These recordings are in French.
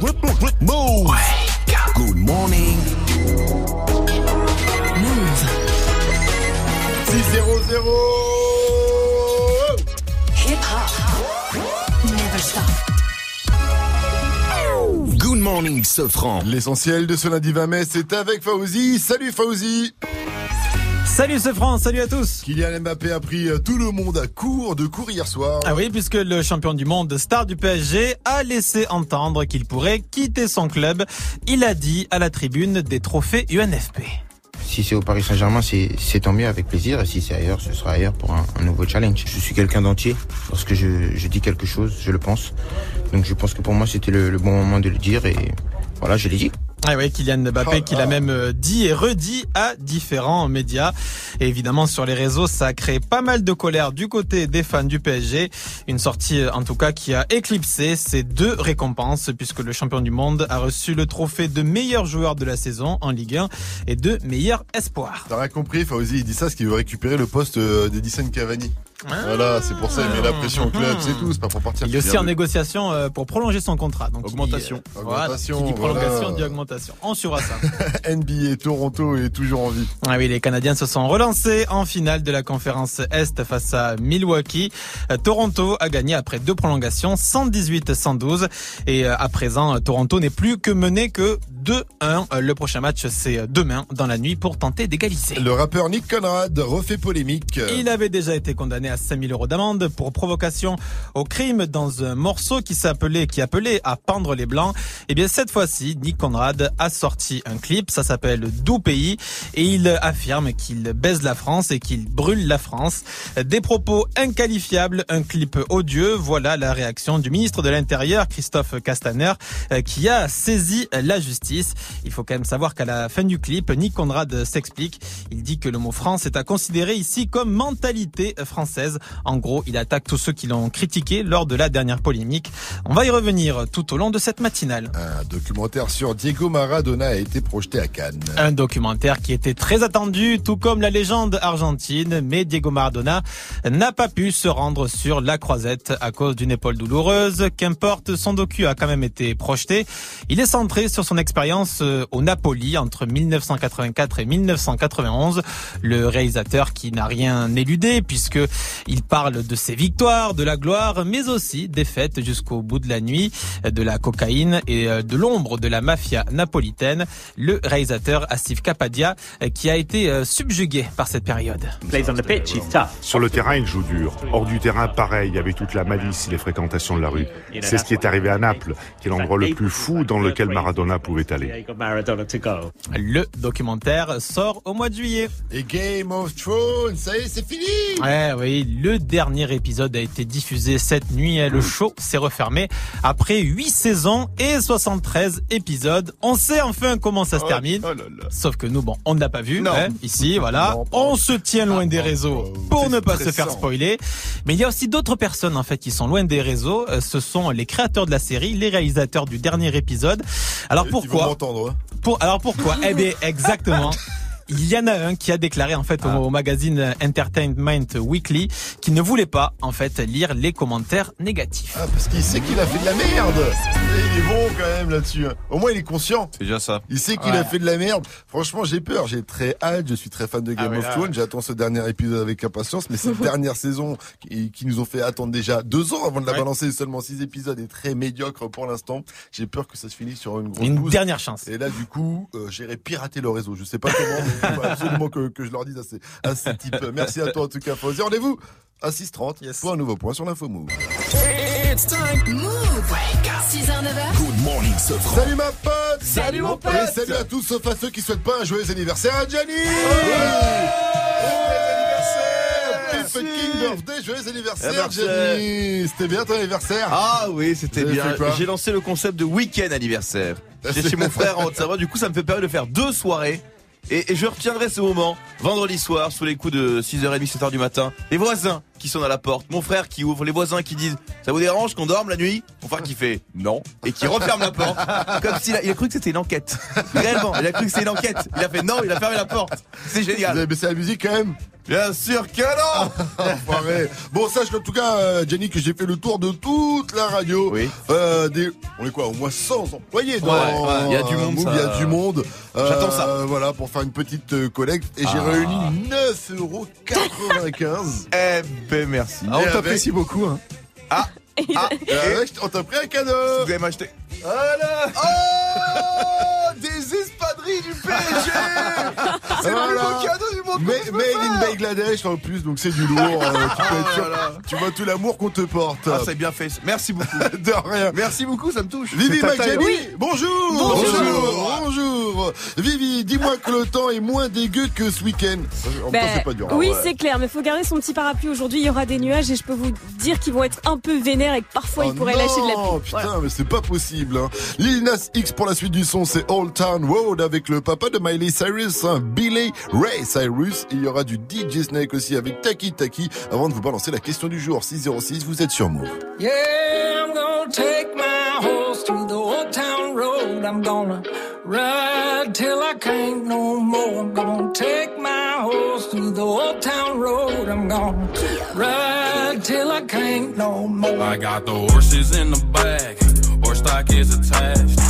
Move. Good morning. Move. 6 0 Hip hop. Never stop. Good morning, Sofran. L'essentiel de ce lundi 20 mai, c'est avec Fauzi. Salut Fauzi Salut c'est France, salut à tous Kylian Mbappé a pris euh, tout le monde à court de cours hier soir. Ah oui, puisque le champion du monde, star du PSG, a laissé entendre qu'il pourrait quitter son club. Il a dit à la tribune des trophées UNFP. Si c'est au Paris Saint-Germain, c'est c'est tant mieux avec plaisir. Et si c'est ailleurs, ce sera ailleurs pour un, un nouveau challenge. Je suis quelqu'un d'entier. Lorsque je, je dis quelque chose, je le pense. Donc je pense que pour moi, c'était le, le bon moment de le dire. Et voilà, je l'ai dit. Ah oui, Kylian Mbappé Oh qui l'a même euh, dit et redit à différents médias. Et évidemment, sur les réseaux, ça a créé pas mal de colère du côté des fans du PSG. Une sortie, euh, en tout cas, qui a éclipsé ces deux récompenses, puisque le champion du monde a reçu le trophée de meilleur joueur de la saison en Ligue 1 et de meilleur espoir. T'as rien compris, Fauzi, il dit ça parce qu'il veut récupérer le poste euh, d'Edison Cavani. Voilà, c'est pour ça, il met la pression au club, c'est tout, c'est pas pour partir. Il est aussi en négociation euh, pour prolonger son contrat. Donc Augmentation. Il dit, euh, voilà, Augmentation, qui dit prolongation voilà. dit augmentation. On suivra ça. NBA, Toronto est toujours en vie. Ah oui, les Canadiens se sont relancés en finale de la conférence Est face à Milwaukee. Euh, Toronto a gagné après deux prolongations, 118-112. Et euh, à présent, Toronto n'est plus que mené que 2-1. Euh, Le prochain match, c'est euh, demain dans la nuit pour tenter d'égaliser. Le rappeur Nick Conrad refait polémique. Il avait déjà été condamné à 5000 euros d'amende pour provocation au crime dans un morceau qui s'appelait, qui appelait à pendre les blancs. Et bien, cette fois-ci, Nick Conrad a sorti un clip. Ça s'appelle Doux pays et il affirme qu'il baise la France et qu'il brûle la France. Des propos inqualifiables, un clip odieux. Voilà la réaction du ministre de l'Intérieur, Christophe Castaner, euh, qui a saisi la justice. Il faut quand même savoir qu'à la fin du clip, Nick Conrad s'explique. Il dit que le mot France est à considérer ici comme mentalité française. En gros, il attaque tous ceux qui l'ont critiqué lors de la dernière polémique. On va y revenir tout au long de cette matinale. Un documentaire sur Diego Maradona a été projeté à Cannes. Un documentaire qui était très attendu, tout comme la légende argentine, mais Diego Maradona n'a pas pu se rendre sur la croisette à cause d'une épaule douloureuse. Qu'importe, son docu a quand même été projeté. Il est centré sur son expérience euh, au Napoli entre 1984 et 1991. Le réalisateur qui n'a rien éludé puisque il parle de ses victoires, de la gloire, mais aussi des fêtes jusqu'au bout de la nuit, de la cocaïne et euh, de l'ombre de la mafia napolitaine. Le réalisateur Asif Kapadia euh, qui a été euh, subjugué par cette période. Sur le terrain, il joue dur. Hors du terrain, pareil, avec toute la malice et les fréquentations de la rue. C'est ce qui est arrivé à Naples, qui est l'endroit le plus fou dans lequel Maradona pouvait Le documentaire sort au mois de juillet. Et Game of Thrones, ça y est, c'est fini Ouais, oui, le dernier épisode a été diffusé cette nuit. et Le show s'est refermé après 8 saisons et 73 épisodes. On sait enfin comment ça se termine. Oh là là. Sauf que nous, bon, on ne l'a pas vu, Non. hein, ici, voilà. Non, on se tient loin Ah, des pas, réseaux pas. pour ne pas se faire spoiler. Mais il y a aussi d'autres personnes, en fait, qui sont loin des réseaux. Euh, Ce sont les créateurs de la série, les réalisateurs du dernier épisode. Alors Ils m'entendre, hein. pour, alors pourquoi? Eh bien, exactement. Il y en a un qui a déclaré en fait au, au magazine Entertainment Weekly qu'il ne voulait pas en fait lire les commentaires négatifs. Ah, parce qu'il sait qu'il a fait de la merde Et il est bon quand même là-dessus. hein. Au moins, il est conscient. C'est déjà ça. Il sait qu'il Ouais. a fait de la merde. Franchement, j'ai peur. J'ai très hâte. Je suis très fan de Game Ah of là, Thrones. J'attends ce dernier épisode avec impatience. Mais cette dernière saison qui, qui nous ont fait attendre déjà deux ans avant de la Ouais. balancer, seulement six épisodes est très médiocre pour l'instant. J'ai peur que ça se finisse sur une grosse Une dernière chance. Et là, du coup, euh, j'irai pirater le réseau. Je sais pas comment, il faut absolument que, que je leur dise à ces, à ces types. Merci à toi, en tout cas, Fauzi. Rendez-vous à 6h30 Yes. pour un nouveau point sur l'info Move. It's time. Move. 6h, 9h. Good morning, Sofran. Salut ma pote Salut, mon pote. Et salut à tous, sauf à ceux qui souhaitent pas un joyeux anniversaire à Gianni Joyeux anniversaire Fucking birthday, joyeux anniversaire Anniversaire. Gianni C'était bien ton anniversaire Ah oui, c'était bien. J'ai lancé le concept de week-end anniversaire. J'étais c'est- chez mon frère en Haute-Savoie, du coup ça me fait permettre de faire deux soirées. Et, et je retiendrai ce moment, vendredi soir, sous les coups de 6h30, 7h du matin. Les voisins qui sont à la porte, mon frère qui ouvre, les voisins qui disent Ça vous dérange qu'on dorme la nuit? Mon frère qui fait Non, et qui referme la porte, comme s'il a, il a cru que c'était une enquête. Réellement, il a cru que c'était une enquête. Il a fait Non, il a fermé la porte. C'est Vous génial. avez baissé la musique quand même? Bien sûr que non Enfoiré. Bon, sache en tout cas, euh, Jenny, que j'ai fait le tour de toute la radio. Oui. Euh, des, on est quoi, au moins 100 employés dans Ouais, ouais, il y a du euh, monde, ça. Il y a du monde. Euh, J'attends ça. Voilà, pour faire une petite euh, collecte. Et j'ai Ah. réuni 9,95€. Eh merci. Ah, on t'apprécie beaucoup. Hein. Et avec, on t'a pris un cadeau. Vous allez m'acheter. Voilà. Oh Des du PSG C'est le Voilà. plus beau cadeau du monde Mais, made in. Bangladesh en plus, donc c'est du lourd. euh, tu, peux être sûr. voilà. tu vois tout l'amour qu'on te porte. Ah, c'est bien fait. Merci beaucoup. de rien. Merci beaucoup, ça me touche. Vivi ta Maggiani, taille. bonjour Bonjour. Bonjour Vivi, dis-moi que le temps est moins dégueu que ce week-end. En Ben, c'est pas dur. oui, Ah ouais. c'est clair, mais faut garder son petit parapluie. Aujourd'hui, il y aura des nuages et je peux vous dire qu'ils vont être un peu vénères et que parfois Oh ils pourraient non, lâcher de la pluie. putain, Voilà. mais c'est pas possible. Hein. Lil Nas X pour la suite du son, c'est Old Town Road avec le papa de Miley Cyrus, hein, Billy Ray Cyrus. Et il y aura du DJ Snake aussi avec Taki Taki. Avant de vous balancer la question du jour, 606, vous êtes sur Move. Yeah, I'm gonna take my horse to the old town road. I'm gonna ride till I can't no more. I'm gonna take my horse to the old town road. I'm gonna ride till I can't no more. I got the horses in the back, horse stock is attached.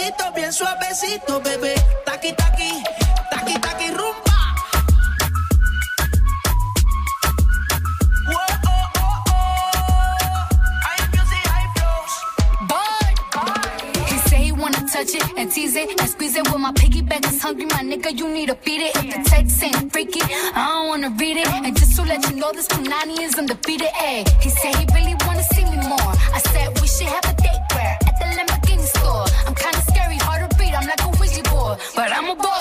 besito bien suavecito, bebé. Taqui taqui, taqui taqui rumba. Oh, oh, oh. Touch it and tease it and squeeze it. With my piggyback is hungry, my nigga, you need to feed it. If the text ain't freaky, I don't wanna read it. And just to let you know, this Punani is undefeated. Ayy, he said he really wanna see me more. I said we should have a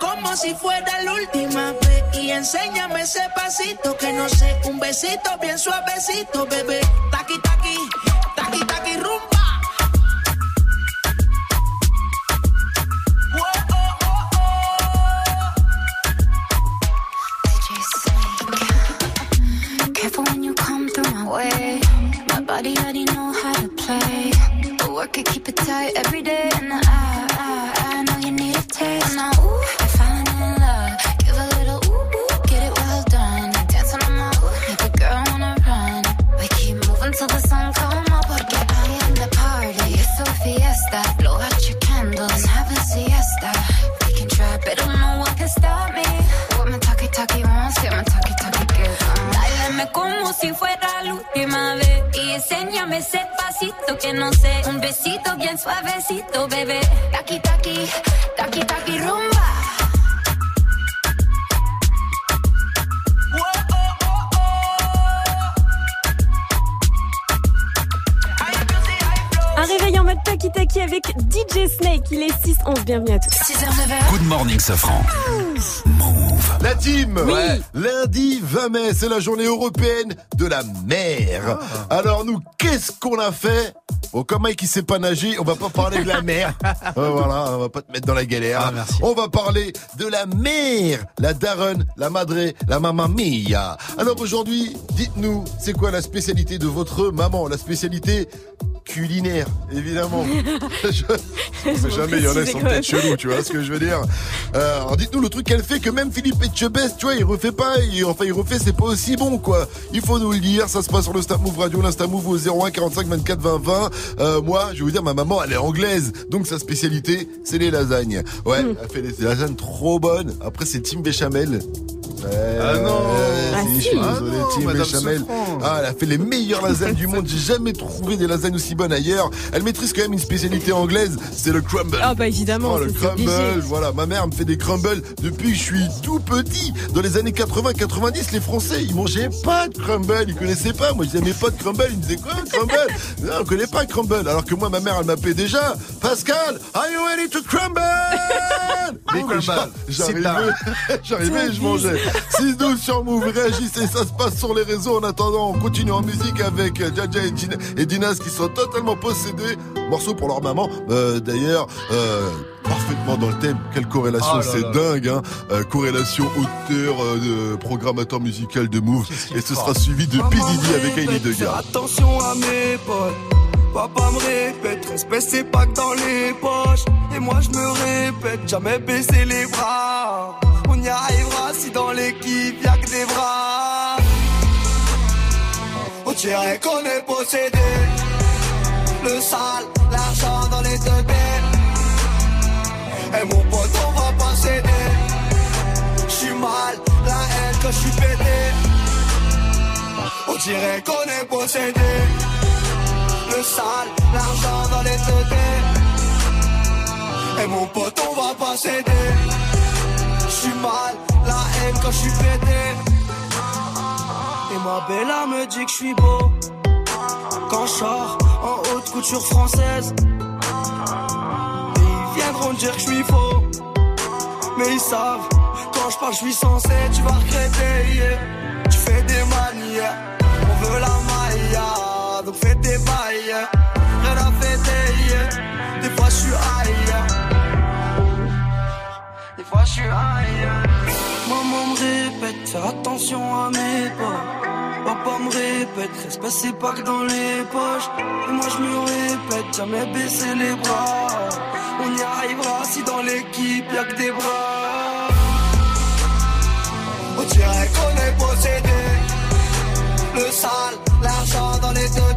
Como si fuera la última vez y enséñame ese pasito que no sé, un besito bien suavecito, bebé. Taqui taqui, taqui taqui my way. My body already know how to play. But work it, keep it tight every day. And I, I, taste. And I, ooh, I'm falling in love. Give a little ooh, ooh, get it well done. Dancing on my ooh, make a girl wanna run. We keep moving till the sun come up. Am the party. It's a fiesta. Blow out your candles and have a siesta. We can try, but no one can stop me. What my talkie talkie wants, get my talkie talkie. Báilame como si fuera la última vez enséñame ese pasito que no sé, un besito bien suavecito, bebé. Taki taki, taki taki rumba. Taki Taki avec DJ Snake. Il est 6-11. Bienvenue à tous. 6h-9h. Good morning, Safran. La team Oui. Lundi 20 mai, c'est la journée européenne de la mer. Alors nous, qu'est-ce qu'on a fait? Bon, comme Mike il sait pas nager, on va pas parler de la mer. Euh, voilà, on va pas te mettre dans la galère. On va parler de la mer, la daronne, la madre, la maman mia. Alors aujourd'hui, dites-nous, c'est quoi la spécialité de votre maman? La spécialité culinaire, évidemment. je, on sait jamais, il y en a qui sont peut-être chelous, tu vois ce que je veux dire. Euh, alors dites-nous le truc qu'elle fait que même Philippe Etchebest, tu vois, il refait pas, il, enfin il refait, c'est pas aussi bon quoi. Il faut nous le dire, ça se passe sur le Snap Move Radio, l'Insta Move au 01 45 24 20 20. Euh, moi, je vais vous dire, ma maman, elle est anglaise, donc sa spécialité, c'est les lasagnes. Ouais, elle fait des lasagnes trop bonnes. Après, c'est Team Béchamel. Ouais, Ah non. ouais, Ah si, si. je suis Ah désolé, non, Team Madame Béchamel. Sofran. Ah, elle a fait les meilleures lasagnes du monde. J'ai jamais trouvé des lasagnes aussi bonnes ailleurs. Elle maîtrise quand même une spécialité anglaise, c'est le crumble. Ah bah évidemment, Oh, le crumble, obligé. voilà. Ma mère me fait des crumbles depuis que je suis tout petit. Dans les années 80-90, les Français, ils mangeaient pas de crumble. Ils connaissaient pas. Moi, je disais, mais pas de crumble. Ils me disaient, quoi, crumble? non, on connaît pas crumble. Alors que moi, ma mère, elle m'appelait déjà, Pascal, are you ready to crumble? Des mais crumbles. J'arrivais, j'arrivais et je mangeais. 6-12 sur Move, réagissez, ça se passe sur les réseaux. En attendant, on continue en musique avec Jaja et, et Dinas qui sont totalement possédés. Morceau pour leur maman. Euh, D'ailleurs, euh, parfaitement dans le thème. Quelle corrélation, Oh c'est dingue. Hein Euh, corrélation auteur, de programmateur musical de Move. Et ce sera suivi de P. Diddy avec Fais Degar. attention à mes potes. Papa me répète, respect c'est pas que dans les poches. Et moi je me répète, jamais baisser les bras. On y arrivera si dans l'équipe y'a que des bras. On dirait qu'on est possédé. Le sale, l'argent dans les deux Et mon pote, on va pas céder. J'suis mal, la haine quand j'suis pété. On dirait qu'on est possédé. L'argent dans les deux Et mon pote, on va pas céder. J'suis mal, la haine quand j'suis pété. Et ma bella me dit que j'suis beau. Quand j'sors en haute couture française. Ils viendront dire que j'suis faux. Mais ils savent, quand je parle, je suis censé, tu vas regretter. Tu fais des manières, on veut la maille, donc fais Rien à fêter, des fois je suis ailleurs. Des fois je suis ailleurs. Maman me répète, fais attention à mes pas. Papa me répète, respect c'est pas que dans les poches. Et moi je me répète, jamais baisser les bras. On y arrivera si dans l'équipe y'a que des bras. On dirait qu'on est possédé. Le sale, l'argent dans les deux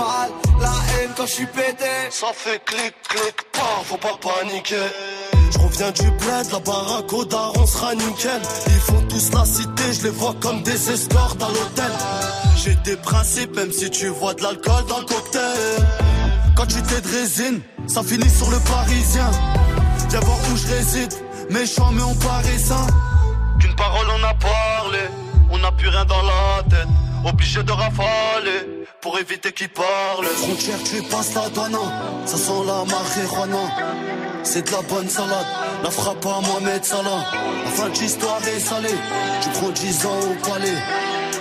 Mal, la haine quand j'suis pété. Ça fait clic, clic, pas, faut pas paniquer. Je reviens du bled, la baraque au daron sera nickel. Ils font tous la cité, je les vois comme des escortes à l'hôtel. J'ai des principes, même si tu vois de l'alcool dans le cocktail. Quand tu t'es de résine, ça finit sur le parisien. Viens voir où je réside, méchant mais on paraît sain. Qu'une parole on a parlé, on n'a plus rien dans la tête. Obligé de rafaler pour éviter qu'ils parlent. Frontière, tu passes la douane, ça sent la marijuana. C'est de la bonne salade, la frappe à Mohamed Salah. La fin de l'histoire est salée, tu prends 10 ans au palais.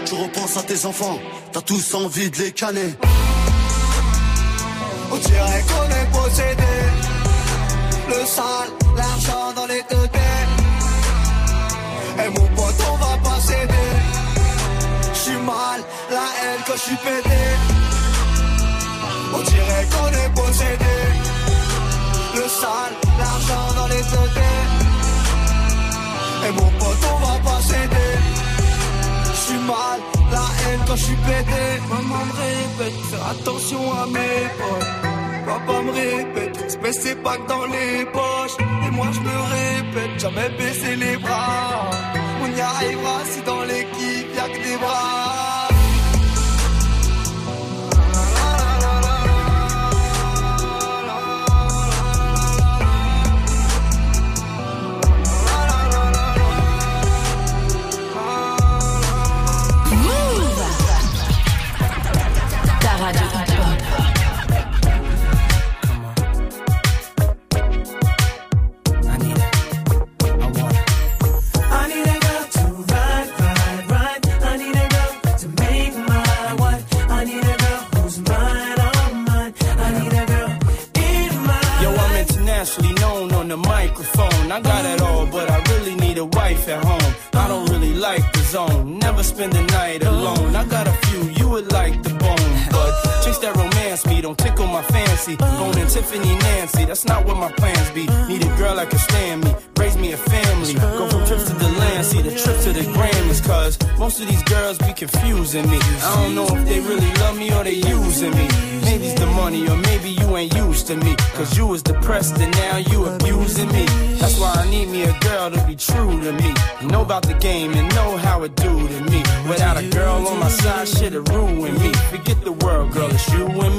Tu repenses à tes enfants, t'as tous envie de les canner. On dirait qu'on est possédé. Le sale, l'argent dans les deux têtes. Et mon pote, mal, la haine quand j'suis pété. On dirait qu'on est possédé. Le sale, l'argent dans les têtes. Et mon pote, on va pas céder. J'suis mal, la haine quand j'suis pété. Maman me répète, faire attention à mes potes. Papa me répète, espèce c'est pas que dans les poches. Et moi je me répète, jamais baisser les bras. On y arrivera si dans l'équipe y'a que des bras. The microphone. I got it all, but I really need a wife at home. I don't really like the zone, never spend the night alone. I got a few you would like the bone, but chase that romance me don't tickle my fancy. And Tiffany Nancy, that's not what my plans be. Need a girl that can stand me, raise me a family. Go from trips to the land, see the trip to the Grammys, cause most of these girls be confusing me. I don't know if they really love me or they using me. Maybe it's the money, or maybe you ain't used to me. Cause you was depressed and now you abusing me. That's why I need me a girl to be true to me. Know about the game and know how it do to me. Without a girl on my side, shit'll ruin me. Forget the world, girl, it's you and me.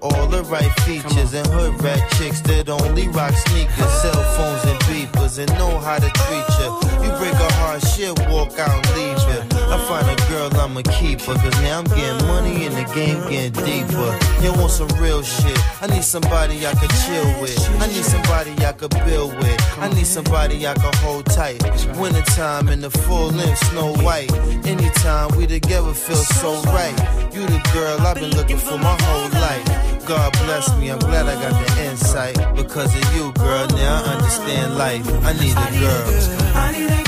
with all the right features, and hood rat chicks that only rock sneakers, cell phones and beepers, and know how to treat you. You break a heart, shit, walk out and leave you. I find a girl, I'ma keep her, cause now I'm getting money and the game getting deeper. You want some real shit? I need somebody I could chill with. I need somebody I could build with. I need somebody I could hold tight. Wintertime in the full length, snow white. Anytime we together feel so right. You the girl I've been looking for my whole life. God bless me, I'm glad I got the insight. Because of you, girl, now I understand life. I need a girl.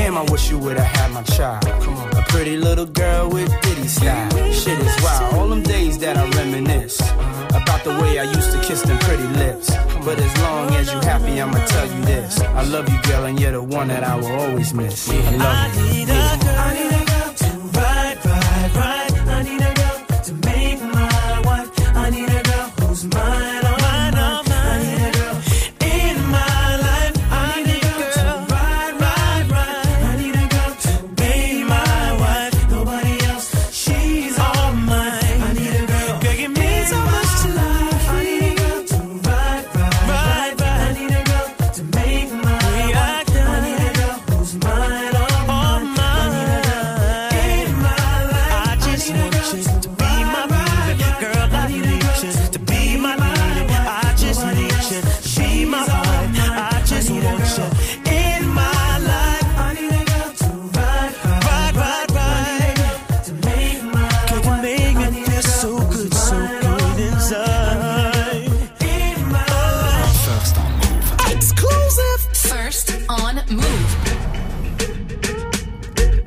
Damn, I wish you would've had my child. Come on, a pretty little girl with ditty style. Shit is wild. All them days that I reminisce about the way I used to kiss them pretty lips. But as long as you happy, I'ma tell you this: I love you, girl, and you're the one that I will always miss. I love you. I need a girl.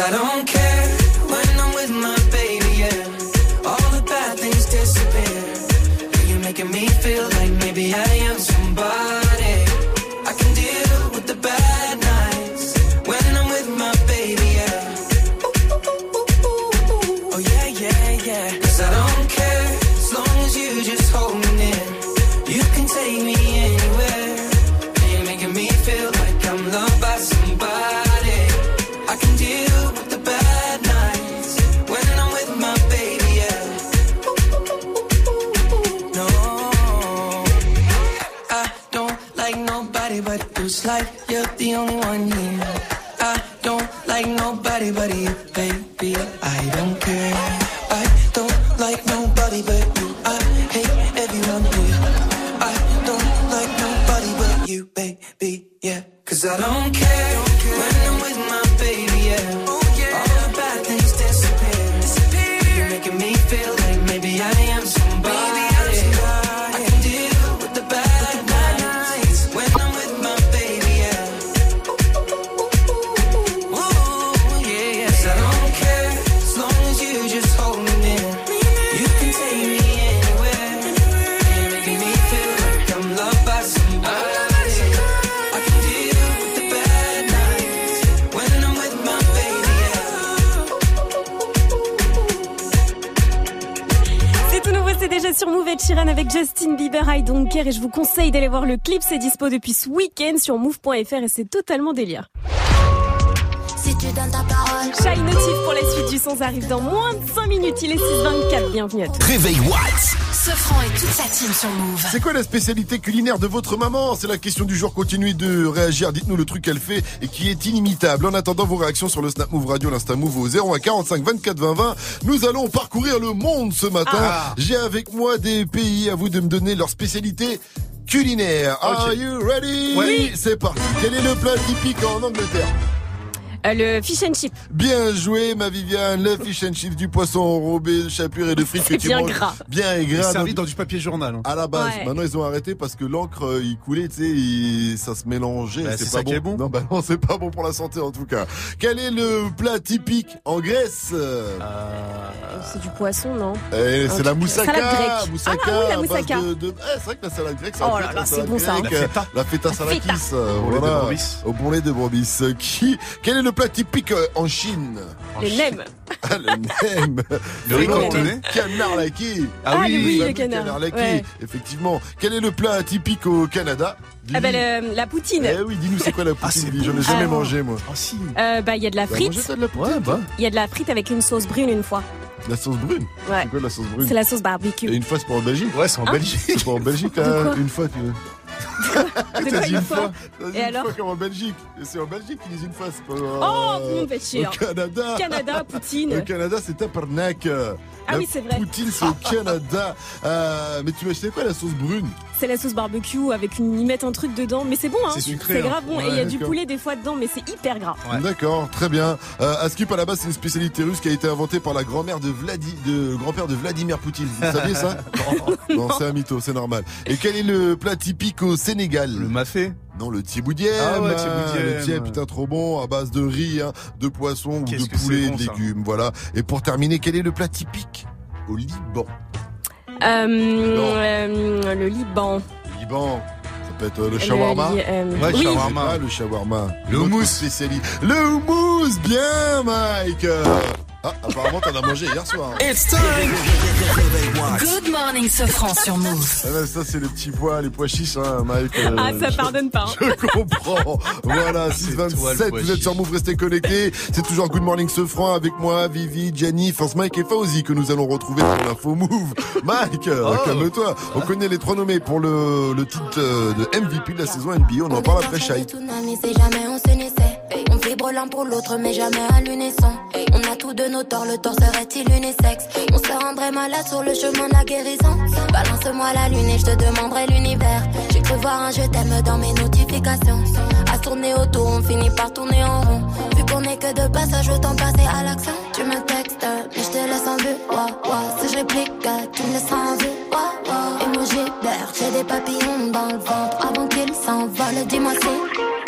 I don't care. only one you d'aller voir le clip, c'est dispo depuis ce week-end sur move.fr et c'est totalement délire. Si tu donnes ta parole. Shy Notif pour la suite du son arrive dans moins de 5 minutes. Il est 6h24. Bienvenue à tous. Réveil Watts. Sofran et toute sa team sur Move. C'est quoi la spécialité culinaire de votre maman? C'est la question du jour. Continuez de réagir. Dites-nous le truc qu'elle fait et qui est inimitable. En attendant vos réactions sur le Snap Move Radio, l'Insta Move au 01 45 24 20 20. Nous allons parcourir le monde ce matin. Ah. J'ai avec moi des pays. À vous de me donner leur spécialité culinaire. Are you ready? Oui. C'est parti. Quel est le plat typique en Angleterre? Euh, le fish and chip. Bien joué, ma Viviane. Le fish and chips, du poisson enrobé, de chapure et de frites que C'est tu bien manges. gras. Bien et gras. servi dans dans du papier journal. hein. À la base. Ouais. Maintenant, ils ont arrêté parce que l'encre, euh, il coulait, tu sais, il- ça se mélangeait. Bah, c'est pas ça bon. qui est bon. Non, bah non, c'est pas bon pour la santé, en tout cas. Quel est le plat typique en Grèce? Euh, C'est du poisson, non? Eh, c'est la moussaka. salade grecque. Moussaka. Ah, oui, la moussaka. De, de- eh, c'est vrai que la salade grecque, ça Oh là là, la c'est bon, ça, hein. La feta. La feta salakis. Au bon lait de brebis. Au bon lait de brebis. Qui, quel est le plat typique euh, en Chine? Les nems. Ah, le nem. Le riz cantonais. Canard laqué. Ah oui, oui, fameux le canard. laqué. Ouais. Effectivement. Quel est le plat typique au Canada? Ah bah, le- la poutine. Eh oui, dis-nous c'est quoi la Ah, poutine Dis, J'en ai jamais ça. mangé moi. Ah si. Euh, bah, il y a de la mangé frite. la poutine Ouais, bah. Il y a de la frite avec une sauce brune une fois. La sauce brune? Ouais. C'est quoi la sauce brune? C'est la sauce Et barbecue. une fois c'est pour en Belgique Ouais, c'est en Hein Belgique. C'est pour en Belgique hein, une fois tu De T'as dit une fois T'as dit Et une alors fois comme en Belgique. Et c'est en Belgique qu'ils disent une fois, c'est pas Oh, euh, mon. Au Canada. Canada, Au poutine. Canada, c'est tabarnak. Ah La oui, c'est vrai. Poutine, c'est au Canada. Euh, mais tu vas acheter quoi la sauce brune? C'est la sauce barbecue avec une, ils mettent un truc dedans, mais c'est bon, hein. C'est sucré, C'est hein. grave bon. Et il y a du poulet des fois dedans, mais c'est hyper gras. Ouais. D'accord, très bien. Euh, Askip à la base c'est une spécialité russe qui a été inventée par la grand-mère de Vladi, de grand-père de Vladimir Poutine. Vous saviez ça? Non, c'est un mytho, c'est normal. Et quel est le plat typique au Sénégal? Le mafé? Non, le tiboudième. Ah ouais. Le tieb, putain, trop bon, à base de riz, hein, de poisson ou de poulet, bon, de ça. légumes, voilà. Et pour terminer, quel est le plat typique au Liban Euh, euh, le Liban. Le Liban, ça peut être le Le shawarma. euh, Ouais, oui. shawarma. Ah, le shawarma. Le houmous. Le houmous, bien, Mike. Ah, apparemment, t'en as mangé hier soir. hein. It's time. Good morning, Sofran sur Move. Ah, ben, ça, c'est les petits pois, les pois chiches, hein, Mike. euh, Ah, ça je- pardonne pas. hein. Je comprends. Voilà, toi, le 627, pois vous êtes sur Move, restez connectés. C'est toujours Good Morning Sofran avec moi, Vivi, Gianni, Force Mike et Fauzi que nous allons retrouver pour l'info Move. Mike, Oh. calme-toi. On connaît les trois nommés pour le, le titre euh, de MVP de la saison NBA. On en parle après Shai. L'un pour l'autre, mais jamais à l'unisson. On a tous de nos torts, le tort serait-il unisexe? On se rendrait malade sur le chemin de la guérison. Balance-moi la lune et je te demanderai l'univers. J'ai cru voir un je t'aime dans mes notifications. À tourner autour, on finit par tourner en rond. Vu qu'on est que de passage, autant passer à l'action. Tu me textes, mais je te laisse en vue. Ouah. Si je réplique, tu me laisses en vue. Emoji vert, j'ai des papillons dans le ventre avant qu'ils s'envolent. Dis-moi si.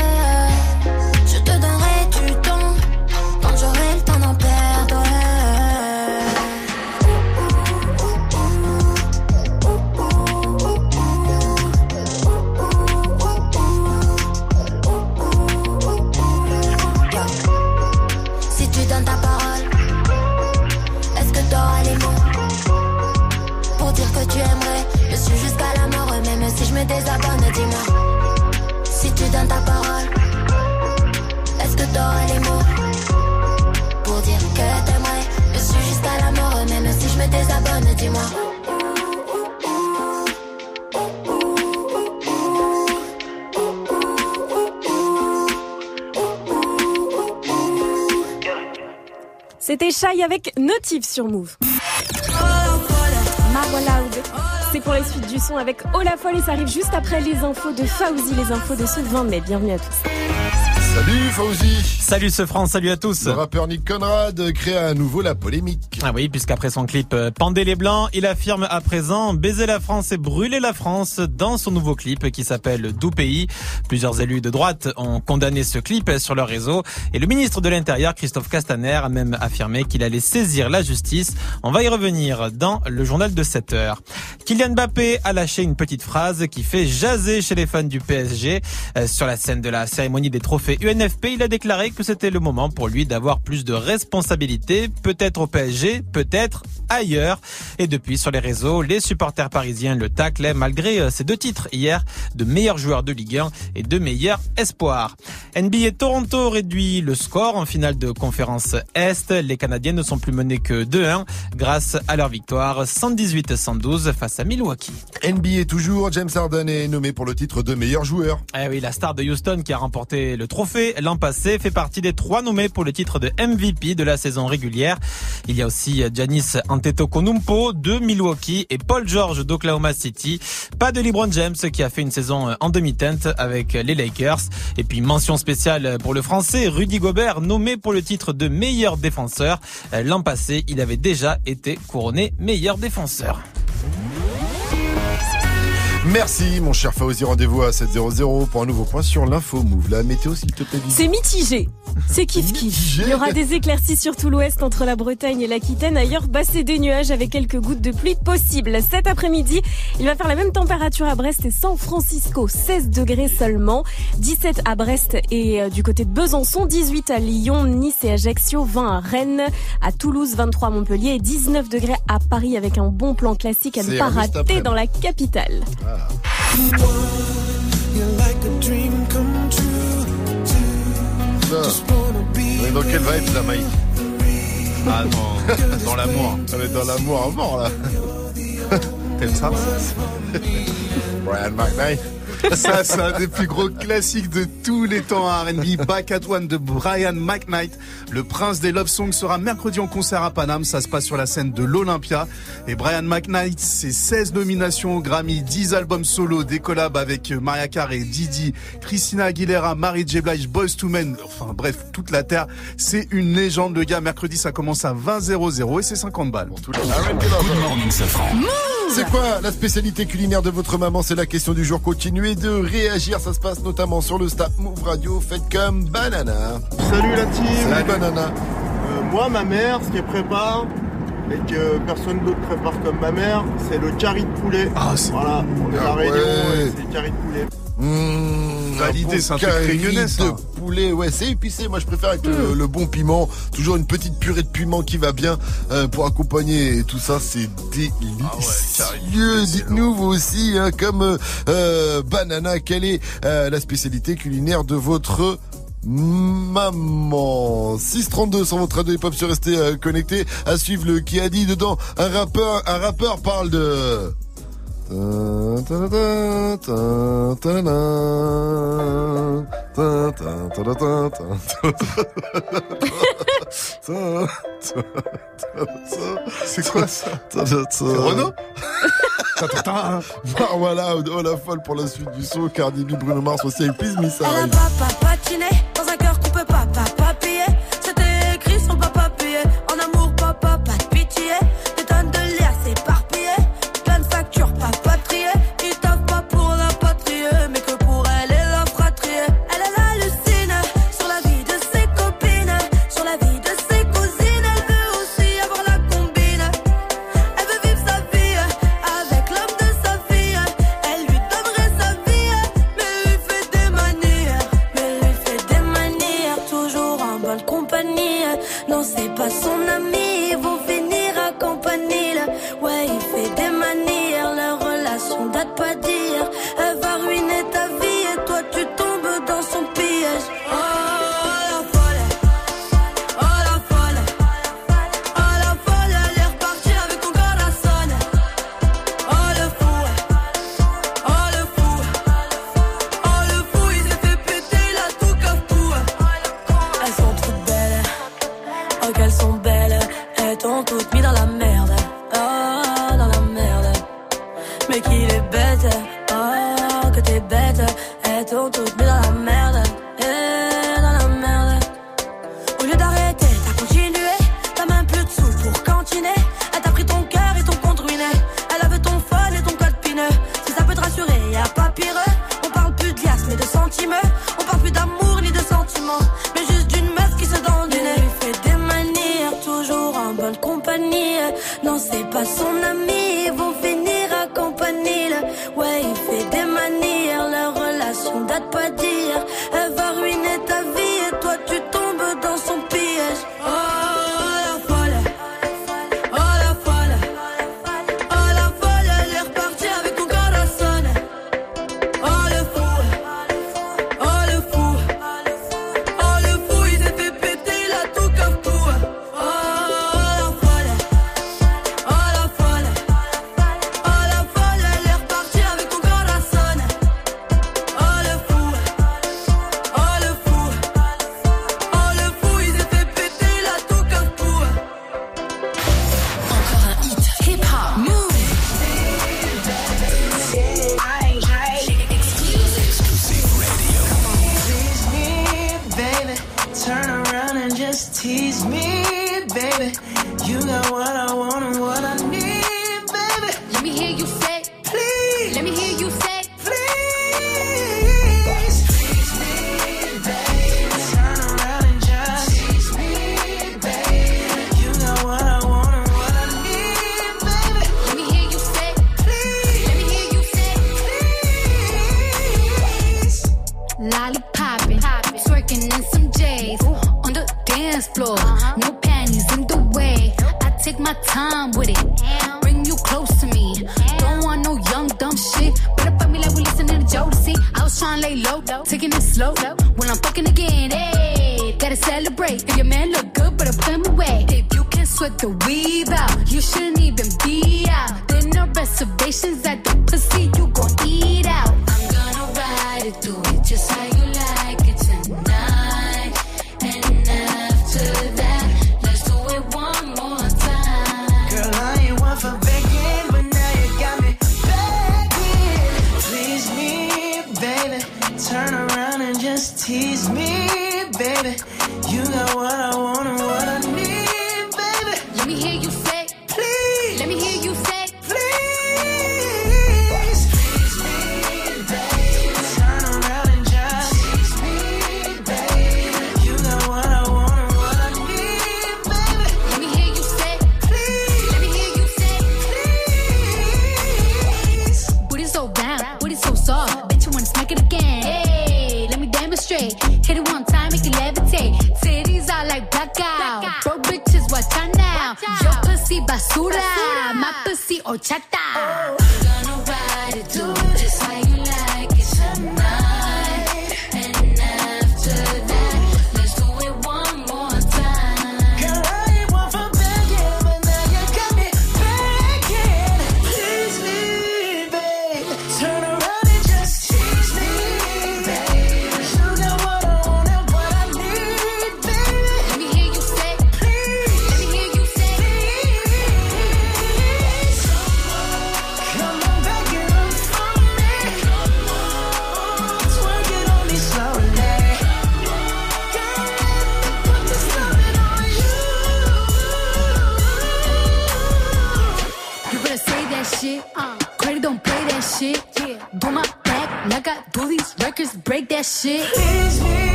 Shai avec Notif sur Move. Marwa Loud. C'est pour la suite du son avec Olafol et ça arrive juste après les infos de Fauzi, les infos de ce 20 mai. Bienvenue à tous. Salut Fauzi Salut ce France, salut à tous Le rappeur Nick Conrad crée à nouveau la polémique. Ah oui, puisqu'après son clip euh, Pendez les Blancs, il affirme à présent baiser la France et brûler la France dans son nouveau clip qui s'appelle Doux Pays. Plusieurs élus de droite ont condamné ce clip sur leur réseau et le ministre de l'Intérieur, Christophe Castaner, a même affirmé qu'il allait saisir la justice. On va y revenir dans le journal de 7 heures. Kylian Mbappé a lâché une petite phrase qui fait jaser chez les fans du PSG. Euh, Sur la scène de la cérémonie des trophées UNFP, il a déclaré que c'était le moment pour lui d'avoir plus de responsabilités, peut-être au PSG, peut-être ailleurs. Et depuis, sur les réseaux, les supporters parisiens le taclent malgré euh, ses deux titres hier de meilleur joueur de Ligue 1 et de meilleur espoir. NBA Toronto réduit le score en finale de conférence Est. Les Canadiens ne sont plus menés que 2-1 grâce à leur victoire 118-112 face à Milwaukee. NBA toujours, James Harden est nommé pour le titre de meilleur joueur. Eh oui, la star de Houston qui a remporté le trophée l'an passé fait partie des trois nommés pour le titre de MVP de la saison régulière. Il y a aussi Giannis Antetokounmpo de Milwaukee et Paul George d'Oklahoma City. Pas de LeBron James qui a fait une saison en demi-teinte avec les Lakers. Et puis mention spéciale pour le français Rudy Gobert nommé pour le titre de meilleur défenseur. L'an passé, il avait déjà été couronné meilleur défenseur. Merci mon cher Fauzi, rendez-vous à 7.00 pour un nouveau point sur l'info Move. La météo s'il te plaît. C'est mitigé. C'est kiff kiff. Il y aura des éclaircies sur tout l'ouest entre la Bretagne et l'Aquitaine. Ailleurs, basser des nuages avec quelques gouttes de pluie possibles. Cet après-midi, il va faire la même température à Brest et San Francisco. 16 degrés seulement. 17 à Brest et euh, du côté de Besançon. 18 à Lyon, Nice et Ajaccio. 20 à Rennes. À Toulouse, 23 à Montpellier et 19 degrés à Paris avec un bon plan classique à ne pas rater dans la capitale. On est dans quelle vibe là, Mike Ah, dans, dans l'amour. On est dans l'amour à mort là. T'aimes ça? Brian McKnight. Ça, c'est un des plus gros classiques de tous les temps à R&B. Back at One de Brian McKnight. Le prince des love songs sera mercredi en concert à Paname. Ça se passe sur la scène de l'Olympia. Et Brian McKnight, c'est 16 nominations au Grammy, 10 albums solo, des collabs avec Maria Carey, Didi, Christina Aguilera, Mary J. Blige, Boys to Men. Enfin, bref, toute la terre. C'est une légende, le gars. Mercredi, ça commence à 20 00 et c'est 50 balles. C'est quoi la spécialité culinaire de votre maman? C'est la question du jour. Continuez de réagir. Ça se passe notamment sur le Snap Move Radio. Faites comme Banana. Salut la team Salut Banana. Euh, Moi, ma mère, ce qu'elle prépare, et que personne d'autre prépare comme ma mère, c'est le curry de poulet. voilà, on est la Ah Réunion, c'est le curry de poulet. Mmh, Validé, un c'est un bon truc réunionnais, de poulet, ouais, c'est épicé. Moi, je préfère avec le, le bon piment. Toujours une petite purée de piment qui va bien euh, pour accompagner et tout ça. C'est délicieux. Dites-nous vous aussi, hein, comme euh, euh, Banana, quelle est euh, la spécialité culinaire de votre maman? 632 sur votre radio hip-hop sur rester euh, connecté à suivre le qui a dit dedans un rappeur un rappeur parle de C'est quoi ça C'est Renaud voilà, oh la folle pour la suite du saut, Cardi B, Bruno Mars aussi avec Please Elle a papa patiné dans un cœur qu'on peut pas papa payer. C'était écrit son papa il est bête, oh, que t'es bête, elles t'ont toutes mis dans la merde.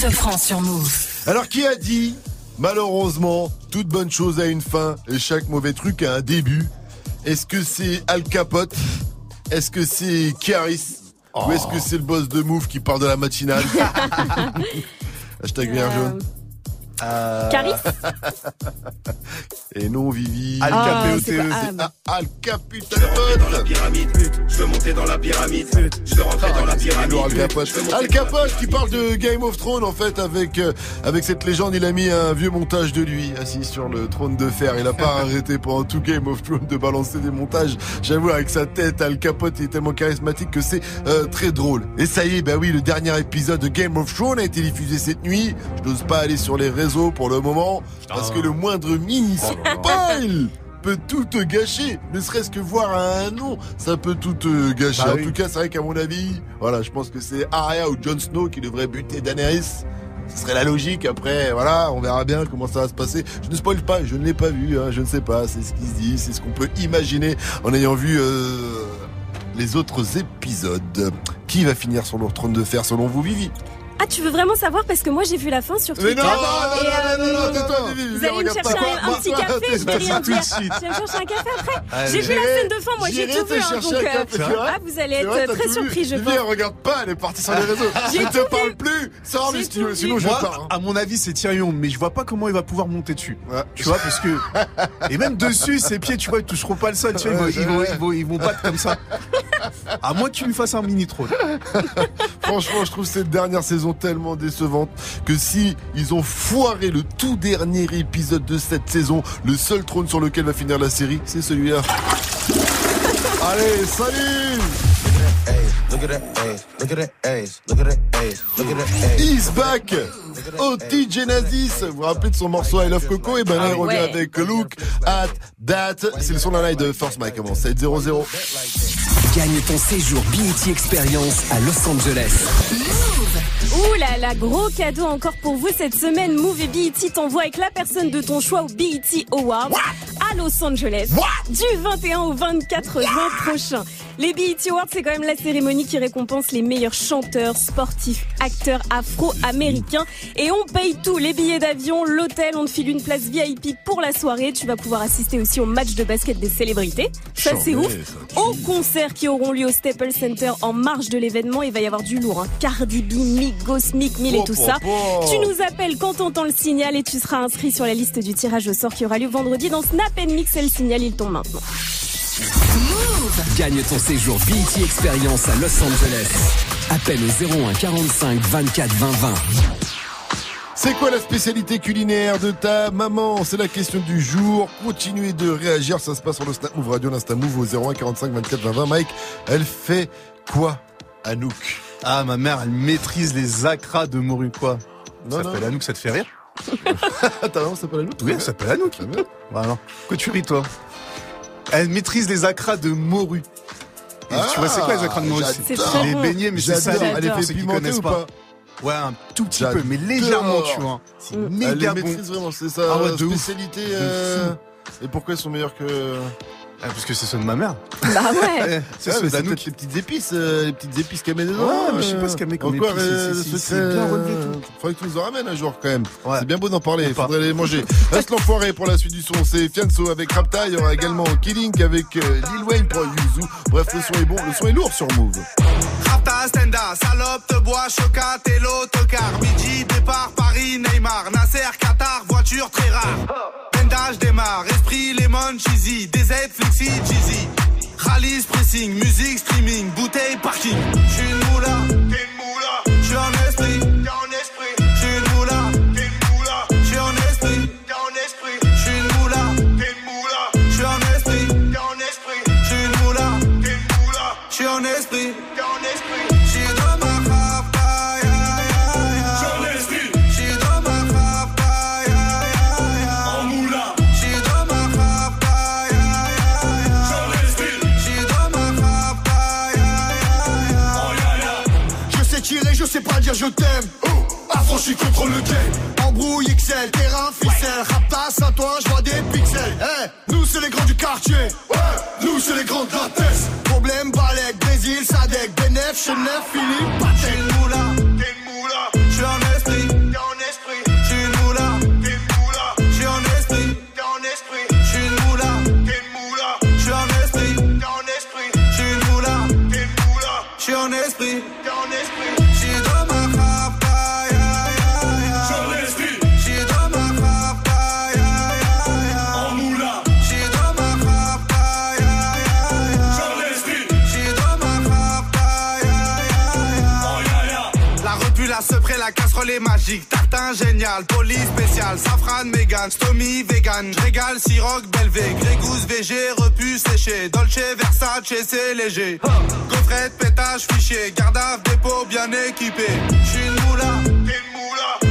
Sur Alors qui a dit malheureusement toute bonne chose a une fin et chaque mauvais truc a un début? Est-ce que c'est Al Capote? Est-ce que c'est Kiaris? Ou est-ce que c'est le boss de Move qui parle de la matinale? Hashtag bien euh... euh Caris Et non, Vivi. Al Capéo, Caputa dans la pyramide, Je veux monter dans la pyramide. Je veux rentrer dans la pyramide. Al Capote. Al Capote qui parle de Game of Thrones en fait avec euh, avec cette légende. Il a mis un vieux montage de lui assis sur le trône de fer. Il a pas arrêté pendant tout Game of Thrones de balancer des montages. J'avoue avec sa tête Al Capote il est tellement charismatique que c'est euh, très drôle. Et ça y est bah oui le dernier épisode de Game of Thrones a été diffusé cette nuit. Je n'ose pas aller sur les réseaux pour le moment parce que le moindre mini spoil peut tout te gâcher, ne serait-ce que voir un nom, ça peut tout te gâcher. Bah en oui. tout cas, c'est vrai qu'à mon avis, voilà, je pense que c'est Arya ou Jon Snow qui devrait buter Daenerys. Ce serait la logique. Après, voilà, on verra bien comment ça va se passer. Je ne spoil pas, je ne l'ai pas vu, hein, je ne sais pas. C'est ce qui se dit, c'est ce qu'on peut imaginer en ayant vu euh, les autres épisodes. Qui va finir sur leur trône de fer selon vous, Vivi? Ah, tu veux vraiment savoir parce que moi j'ai vu la fin sur Mais Twitter. non, non, non, non, non, non, euh, tais-toi, Vivi, Vous Vivi, allez me chercher un, petit café, je vais rien dire. Tu vas me chercher un café après. J'ai vu la scène de fin, moi j'ai tout vu. hein, donc, euh, ah, vous allez être très surpris, je Vivi, pense. elle regarde pas, elle est partie sur les réseaux. Je te parle plus. Sors, mais sinon, je pars. hein. à mon avis, c'est Tyrion, mais je vois pas comment il va pouvoir monter dessus. Tu vois, parce que. Et même dessus, ses pieds, tu vois, ils toucheront pas le sol, tu vois, ils vont, Ouais, ils vont, ouais. ils vont, ils vont battre comme ça. À moins que tu lui fasses un mini trône. Franchement, je trouve cette dernière saison tellement décevante que si ils ont foiré le tout dernier épisode de cette saison, le seul trône sur lequel va finir la série, c'est celui-là. Allez, salut. He's back OT Genesis Vous vous rappelez de son morceau I Love Coco? Et ben là, il Ah revient ouais. avec Look at That. C'est le son de la live de Force Mike. Comment? 7-0-0. Gagne ton séjour BET Experience à Los Angeles. Ouh là là, gros cadeau encore pour vous cette semaine. Move et BET t'envoient avec la personne de ton choix au BET Awards à Los Angeles du 21 au 24 juin prochain. Les BET Awards, c'est quand même la cérémonie qui récompense les meilleurs chanteurs, sportifs, acteurs afro-américains. Et on paye tout, les billets d'avion, l'hôtel, on te file une place VIP pour la soirée. Tu vas pouvoir assister aussi au match de basket des célébrités. Ça, c'est ouf. Aux concerts qui auront lieu au Staples Center en marge de l'événement, il va y avoir du lourd. Hein. Cardi B, Migos, Mick Mill et tout ça. Tu nous appelles quand t'entends le signal et tu seras inscrit sur la liste du tirage au sort qui aura lieu vendredi dans Snap Mix et le signal, il tombe maintenant. Gagne ton séjour BET Experience à Los Angeles. Appelle au 01 45 24 20 20. C'est quoi la spécialité culinaire de ta maman? C'est la question du jour. Continuez de réagir. Ça se passe sur le Snap Move Radio, l'Insta Move au 01 45 24 20 20. Mike, elle fait quoi Anouk? Ah, ma mère, elle maîtrise les acras de morue, quoi. Non, ça s'appelle Anouk, ça te fait rire Ta maman s'appelle Anouk Oui, elle s'appelle Anouk. Voilà. Pourquoi tu ris, toi Elle maîtrise les acras de morue. Et Ah, tu vois, c'est quoi les acras de morue j'adore. C'est les beignets, mais c'est ça. Elle est pour fait ceux qui pimenter connaissent ou pas Ouais, un tout petit peu, mais légèrement, tu vois. C'est. Elle les méga bon. maîtrise vraiment, c'est sa Ah ouais, spécialité. Euh, Et pourquoi ils sont meilleurs que. Ah, parce que c'est ceux de ma mère. Bah ouais. C'est Ouais, ceux d'Anouk. les petites épices, euh, les petites épices qu'elle met dedans. Ouais, mais je sais pas ce qu'elle met comme Encore, épices, euh, c'est- bien relevé, Faudrait que tu nous en ramènes un jour quand même. Ouais. C'est bien beau d'en parler, pas. faudrait les manger. Reste l'enfoiré pour la suite du son, c'est Fianso avec Rapta, il y aura également Killing avec euh, Lil Wayne pour Yuzu. Bref, le son est bon, le son est lourd sur Move. Rapta, Stenda, salope, te bois, chocat et l'autocar. Midi, départ, Paris, Neymar, Nasser, Qatar, voiture très rare. Démarre, esprit, lemon, cheesy, DZ, flexi, cheesy. Rallye, pressing, musique, streaming, bouteille, parking. J'suis une moula. Je t'aime. Affranchi contre le game. Embrouille XL, terrain, ficelle. Raptas à toi, je vois des pixels. Eh, nous c'est les grands du quartier. Ouais, nous c'est les grands de la. Problème, Balek, Brésil, Sadek, Benef, Chenef, Philippe, Patek. Tartin génial, police spécial, safran, mégan, stomy, vegan. Régal, siroc, belvé, grégousse, VG, repu, séché. Dolce, Versace, c'est léger. Gaufrette, pétage, fichier, garde dépôt bien équipé. J'suis une moula, t'es une moula.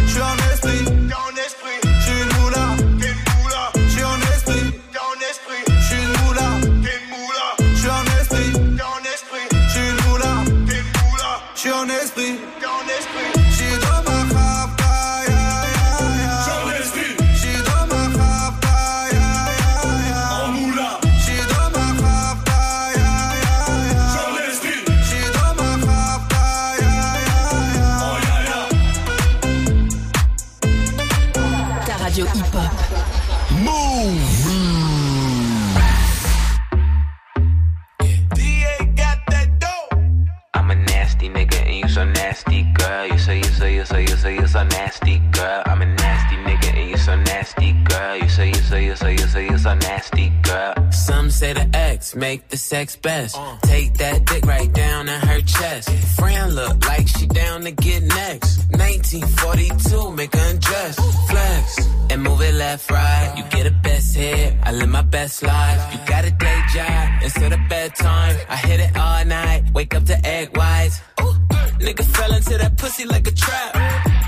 Nasty, girl. You so you so you so you so you so nasty, girl. I'm a nasty nigga and you so nasty, girl. You so you so you so you so you so nasty, girl. Some say the X make the sex best. Take that dick right down in her chest. Friend look like she down to get next. 1942, make her undress. Flex and move it left, right. You get a best hit, I live my best life. You got a day job instead of bedtime. I hit it all night, wake up to egg fell into that pussy like a trap.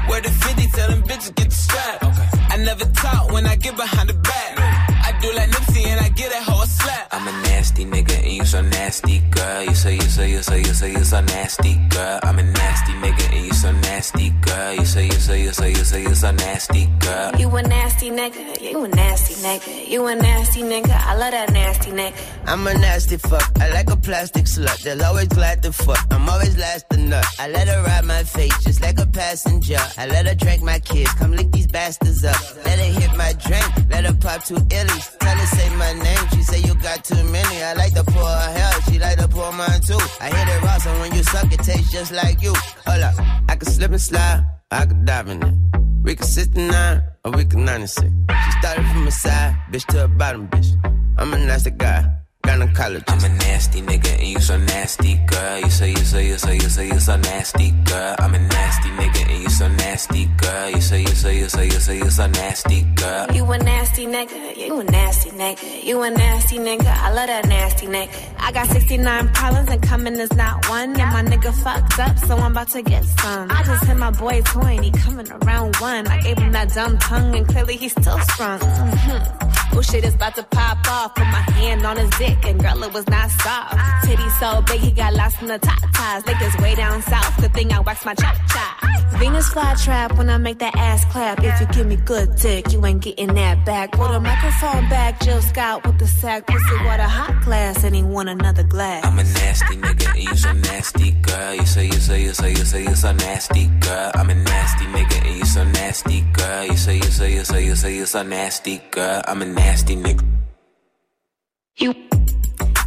Where the 50 tell them bitches get the strap. I never talk when I get behind the back. I do like Nipsey and I get that hoe a slap. I'm a nasty nigga and you so nasty, girl. You so you so you so you so you so nasty, girl. I'm a nasty nigga and you so nasty, girl. Say you say you say you say you so you so nasty, girl. You a nasty nigga, you a nasty nigga, you a nasty nigga, I love that nasty nigga. I'm a nasty fuck. I like a plastic slut. They'll always glad to fuck. I'm always last to nut. I let her ride my face just like a passenger. I let her drink my kids. Come lick these bastards up. Let her hit my drink. Let her pop two illies. Tell her say my name. She say you got too many. I like to pour her hell. She like to pour mine too. I hit it raw, so when you suck, it tastes just like you. Hold up. I can slip and slide. I can dive in it. We can 69 or we can 96. She started from the side, bitch to the bottom, bitch. I'm a nasty guy. Gynecologist. I'm a nasty nigga and you so nasty, girl. You so you so you so you so you so nasty, girl. I'm a nasty nigga and you so nasty, girl. You so you so you so you so you so nasty, girl. You a nasty nigga, you a nasty nigga, you a nasty nigga, I love that nasty nigga. I got 69 problems and coming is not one. And my nigga fucked up, so I'm about to get some. I just hit my boy toy and he coming around one. I gave him that dumb tongue and clearly he's still strong. Mm-hmm. Oh shit is about to pop off. Put my hand on his dick and girl it was not soft. Titty so big he got lost in the top ties. Like this way down south. Good thing I waxed my chop chop. Venus fly trap when I make that ass clap. If you give me good dick, you ain't getting that back. Put a microphone back, Jill Scott with the sack. Pussy water hot glass and he want another glass. I'm a nasty nigga and you so nasty, girl. You so you so you so you so you so nasty, girl. I'm a nasty nigga and you so nasty, girl. You so you so you so you so you so nasty, girl. I'm a nasty nigga.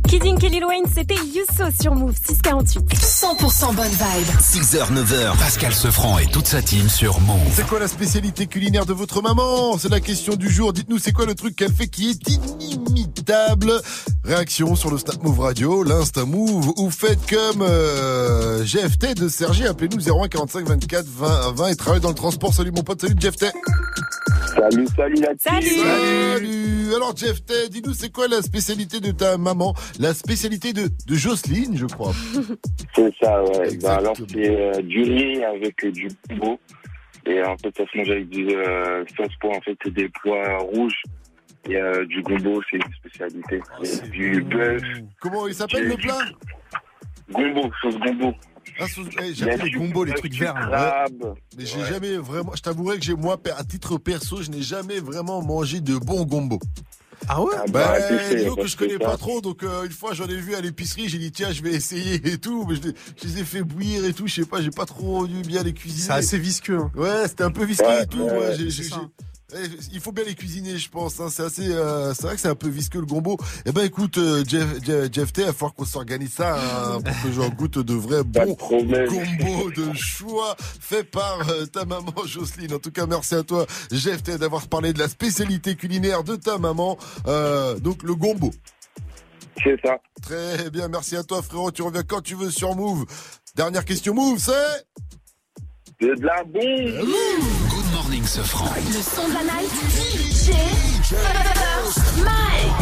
Kid Kelly Wayne, c'était Yusso sur Move 648. 100% bonne vibe. 6h, 9h, Pascal Sefranc et toute sa team sur Move. C'est quoi la spécialité culinaire de votre maman? C'est la question du jour. Dites-nous, c'est quoi le truc qu'elle fait qui est inimitable? Réaction sur le Snap Move Radio, l'Insta Move, ou faites comme euh, GFT de Sergi. Appelez-nous 01 45 24 20 20 et travaille dans le transport. Salut mon pote, salut GFT. Salut, salut la Salut. Salut. Alors GFT, dis-nous, c'est quoi la spécialité de ta maman? La spécialité de, de Jocelyne, je crois. C'est ça, ouais. Bah, alors, c'est euh, du riz avec euh, du gombo. Et en fait, ça se mange avec du euh, sauce pour en fait des pois rouges. Et euh, du gombo, c'est une spécialité. Et du bœuf. Comment il s'appelle le plat Gombo, sauce gombo. Ah, sauce- eh, J'aime les gombos, les trucs verts. Ouais. Mais j'ai Ouais. jamais vraiment. Je t'avouerai que j'ai moi, à titre perso, je n'ai jamais vraiment mangé de bons gombos. Ah ouais Ah Bah, bah, tu sais, disons que je connais pas trop, donc euh, une fois j'en ai vu à l'épicerie, j'ai dit tiens je vais essayer et tout, mais je, les- je les ai fait bouillir et tout, je sais pas, j'ai pas trop dû bien les cuisiner. C'est assez visqueux. hein. Ouais, c'était un peu visqueux Ouais, et tout. ouais, ouais, j'ai- eh, Il faut bien les cuisiner, je pense. hein, C'est assez, euh, c'est vrai que c'est un peu visqueux le gombo. Eh ben écoute, euh, Jeff, Jeff, Jeff T, il va falloir qu'on s'organise ça hein, pour que j'en goûte de vrais bons problème. gombo de choix fait par euh, ta maman Jocelyne. En tout cas, merci à toi, Jeff T, d'avoir parlé de la spécialité culinaire de ta maman. Donc le gombo. C'est ça. Très bien, merci à toi frérot. Tu reviens quand tu veux sur Move. Dernière question Move, c'est de la bombe. Good morning, ce franc. Le son de la night. DJ First Mike.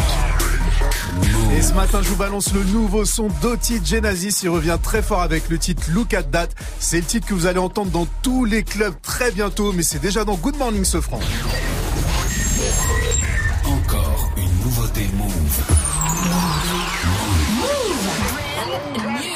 Et ce matin, je vous balance le nouveau son d'Oti Genesis. Il revient très fort avec le titre Look at That. C'est le titre que vous allez entendre dans tous les clubs très bientôt, mais c'est déjà dans Good Morning ce franc. Encore une nouveauté Move.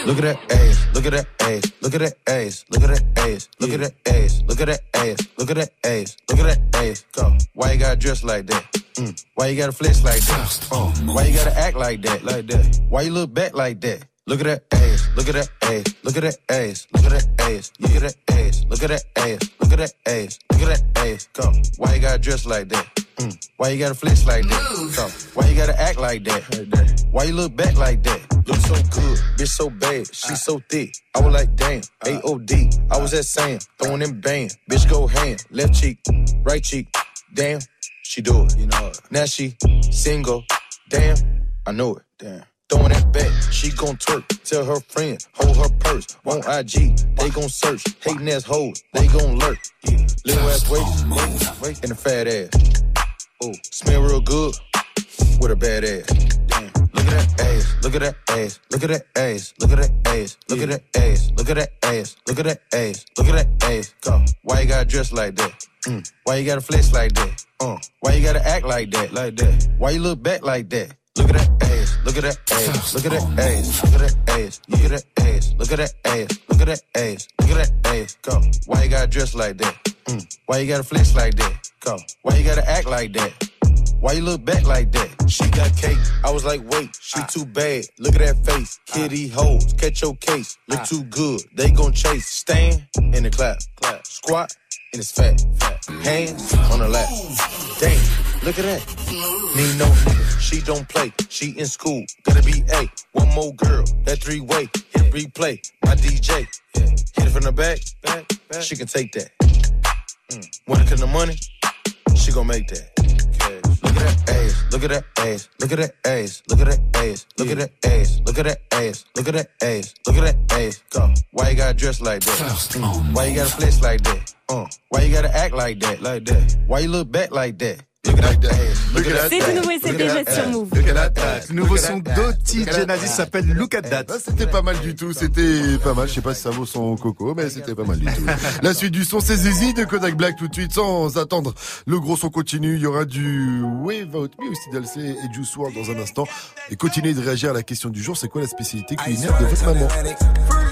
Look at that ass, look at that ass, look at that ass, look at that ass, look at that ass, look at that ass, look at that ass, look at that ass. Go. Why you gotta dress like that? Mm. Why you gotta flex like that? Uh, why you gotta act like that? Like that? Why you look back like that? Look at that ass, look at that ass, look at that ass, look at that ass, look at that ass, look at that ass, look at that ass, look at that ass. Go. Why you gotta dress like that? Mm. Why you gotta flex like that? Go. Why you gotta act like that? Why you look back like that? Look so good, bitch so bad, she so thick. I was like, damn, AOD. I was at Sam, throwing them band. Bitch go hand, left cheek, right cheek. Damn, she do it. You know it. Now she single. Damn, I know it. Damn. Throwing that back, she gon' twerk. Tell her friend, hold her purse. On IG, they gon' search. Hating ass hoes, they gon' lurk. Yeah. Little ass waist, waist, and a fat ass. Ooh, smell real good with a bad ass. Damn. Look at that ass, look at that ass, look at that ass, look at that ass, look at that ass, look at that ass, look at that ass, look at that ass. Go. Why you gotta dress like that? Mm. Why you gotta flex like that? Uh. Why you gotta act like that? Like that? Why you look back like that? Look at that ass, look at that ass, look at that ass, look at that ass, look at that ass, look at that ass, look at that ass, look at that ass. Go. Why you gotta dress like that? Mm. Why you gotta flex like that? Go. Why you gotta act like that? Why you look back like that? She got cake. I was like, wait, she ah. too bad. Look at that face. Kitty ah. hoes, catch your case. Look ah. too good. They gon' chase. Stand in the clap. clap. Squat and it's fat. fat. Hands on the lap. Damn, look at that. Need no nigga. She don't play. She in school. Gotta be A. One more girl. That three way. Hit replay. My DJ. Hit it from the back. back, back. She can take that. Mm. When it come to money, she gon' make that. Look at that ass, look at that ass, look at that ass, look at that ass, look at that ass, look at that ass, look at that ass, look at that ass. Go. Why you gotta dress like that? Mm. Why you gotta flex like that? Uh. Why you gotta act like that? Like that? Why you look back like that? C'est tout nouveau et c'est déjà sur. Move. Nouveau son d'Oti Genesis s'appelle Look at That. Bah, c'était pas mal du tout, c'était pas mal. Je sais pas si ça vaut son coco, mais c'était pas mal du tout. La suite du son, c'est Zizi de Kodak Black tout de suite, sans attendre. Le gros son continue. Il y aura du Wave Out Me aussi d'Alcé et Juice WRLD dans un instant. Et continuez de réagir à la question du jour. C'est quoi la spécialité culinaire de votre maman?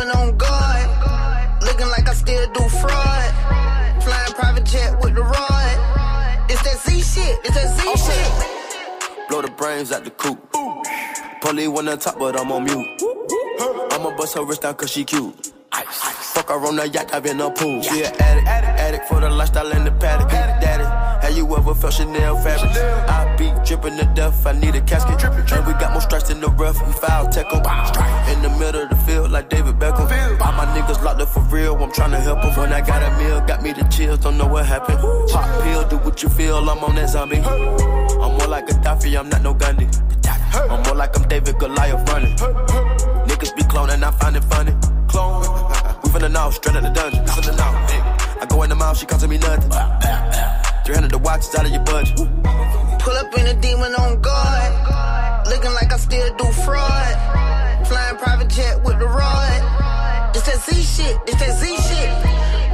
Pull up in a demon on guard. Looking like I still do fraud. Flying private jet with the rod. It's that Z shit. It's that Z shit. Blow the brains out the coop. Polly wanna top, but I'm on mute. I'ma bust her wrist down cause she cute. Fuck her on the yacht, I've been a pool. She an addict, addict for the lifestyle and the paddock. Daddy, have you ever felt Chanel fabric? I be dripping to death, I need a casket. And we got more strikes in the rough, we foul 'em. In the middle of the field, like David Beckham. All my niggas locked up for real, I'm tryna help 'em. When I got a meal, got me the chills, don't know what happened. Pop pill, do what you feel, I'm on that zombie. I'm more like Gaddafi, I'm not no Gandhi. I'm more like I'm David Goliath running. Niggas be cloning, I find it funny. Clone. We finna know, straight out the dungeon. Finna know. I go in the mouth, she costing me nothing. 300 the watch is out of your budget. Pull up in a demon on guard. Looking like I still do fraud. Flying private jet with the rod. It's that Z shit. It's that Z shit.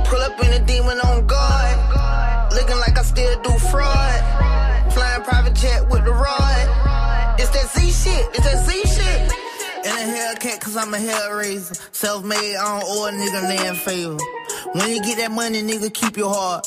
Pull up in a demon on guard. Looking like I still do fraud. Flying private jet with the rod. It's that Z shit. It's that Z shit. In a Hellcat, cause I'm a hellraiser. Self made, I don't owe a nigga land favor. When you get that money, nigga, keep your heart.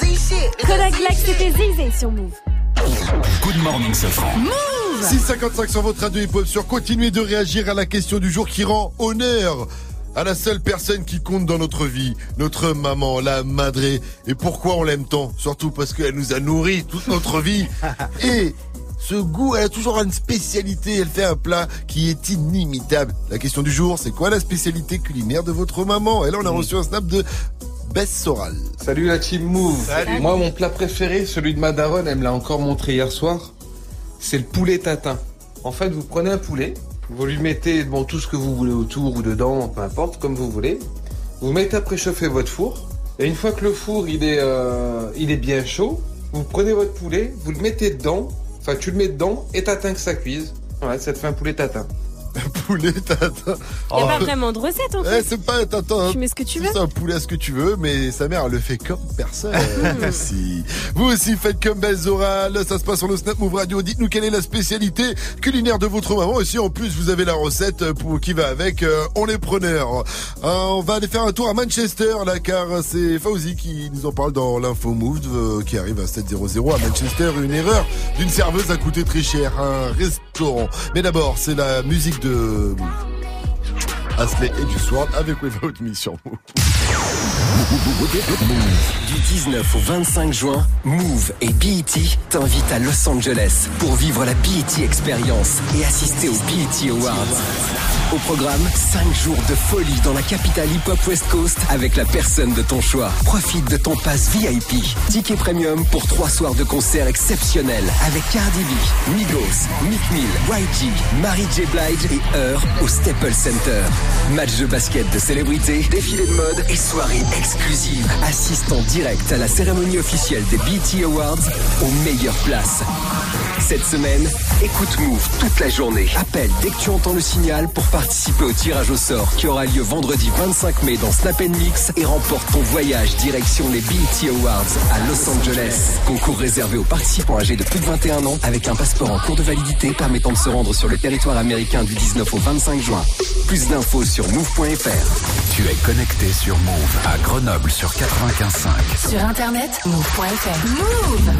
Kodak Black, c'était Zizé sur Move. Good morning, Safran. 655 sur votre radio hip-hop sur continuez de réagir à la question du jour qui rend honneur à la seule personne qui compte dans notre vie, notre maman, la madré. Et pourquoi on l'aime tant? Surtout parce qu'elle nous a nourri toute notre vie. Et ce goût, elle a toujours une spécialité. Elle fait un plat qui est inimitable. La question du jour, c'est quoi la spécialité culinaire de votre maman? Et là, on a reçu un snap de Bess Soral. Salut la team Move. Salut. Moi, mon plat préféré, celui de ma daronne, elle me l'a encore montré hier soir, c'est le poulet tatin. En fait, vous prenez un poulet, vous lui mettez bon, tout ce que vous voulez autour ou dedans, peu importe, comme vous voulez. Vous mettez à préchauffer votre four. Et une fois que le four il est, euh, il est bien chaud, vous prenez votre poulet, vous le mettez dedans, enfin tu le mets dedans et t'attends que ça cuise. Ouais, ça te fait un poulet tatin. Poulet tatin. Il n'y a pas vraiment de recette en Eh, fait. c'est pas attends, Tu mets ce que tu veux. C'est un poulet à ce que tu veux, mais sa mère elle le fait comme personne. Mm. aussi. Vous aussi faites comme Belles Orales. Ça se passe sur le Snap Move Radio. Dites-nous quelle est la spécialité culinaire de votre maman. Et si en plus vous avez la recette pour qui va avec, euh, on est preneurs. Euh, on va aller faire un tour à Manchester là, car c'est Fauzi qui nous en parle dans l'info Move euh, qui arrive à 700 à Manchester. Une erreur d'une serveuse a coûté très cher. Un restaurant. Mais d'abord, c'est la musique de et du Sword avec Without Me sur Move. Du 19 au 25 juin, Move et BET t'invitent à Los Angeles pour vivre la BET Experience et assister aux BET Awards. Au programme, 5 jours de folie dans la capitale hip-hop West Coast avec la personne de ton choix. Profite de ton pass VIP. Ticket premium pour 3 soirs de concerts exceptionnels avec Cardi B, Migos, Meek Mill, YG, Mary J. Blige et Heur au Staples Center. Match de basket de célébrités, défilé de mode et soirée exclusive. Assiste en direct à la cérémonie officielle des BT Awards aux meilleures places. Cette semaine, écoute Move toute la journée. Appelle dès que tu entends le signal pour participer au tirage au sort qui aura lieu vendredi 25 mai dans Snap Mix et remporte ton voyage direction les BET Awards à Los Angeles. Concours réservé aux participants âgés de plus de 21 ans avec un passeport en cours de validité permettant de se rendre sur le territoire américain du 19 au 25 juin. Plus d'infos sur move.fr. Tu es connecté sur Move à Grenoble sur 95.5. Sur internet, move.fr. Move.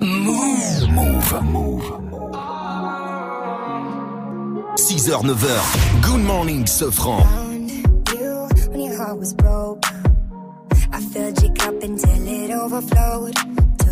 Move. Move. Move. Move. 6h, 9h. Good morning, Sofran. you when your heart was broke. I filled your cup until it overflowed.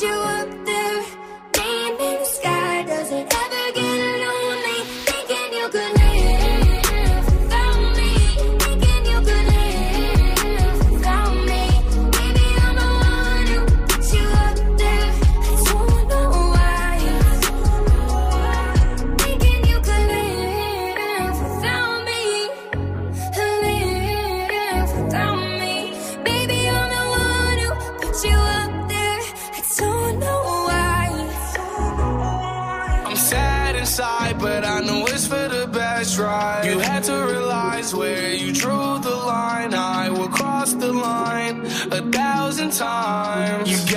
you up times. You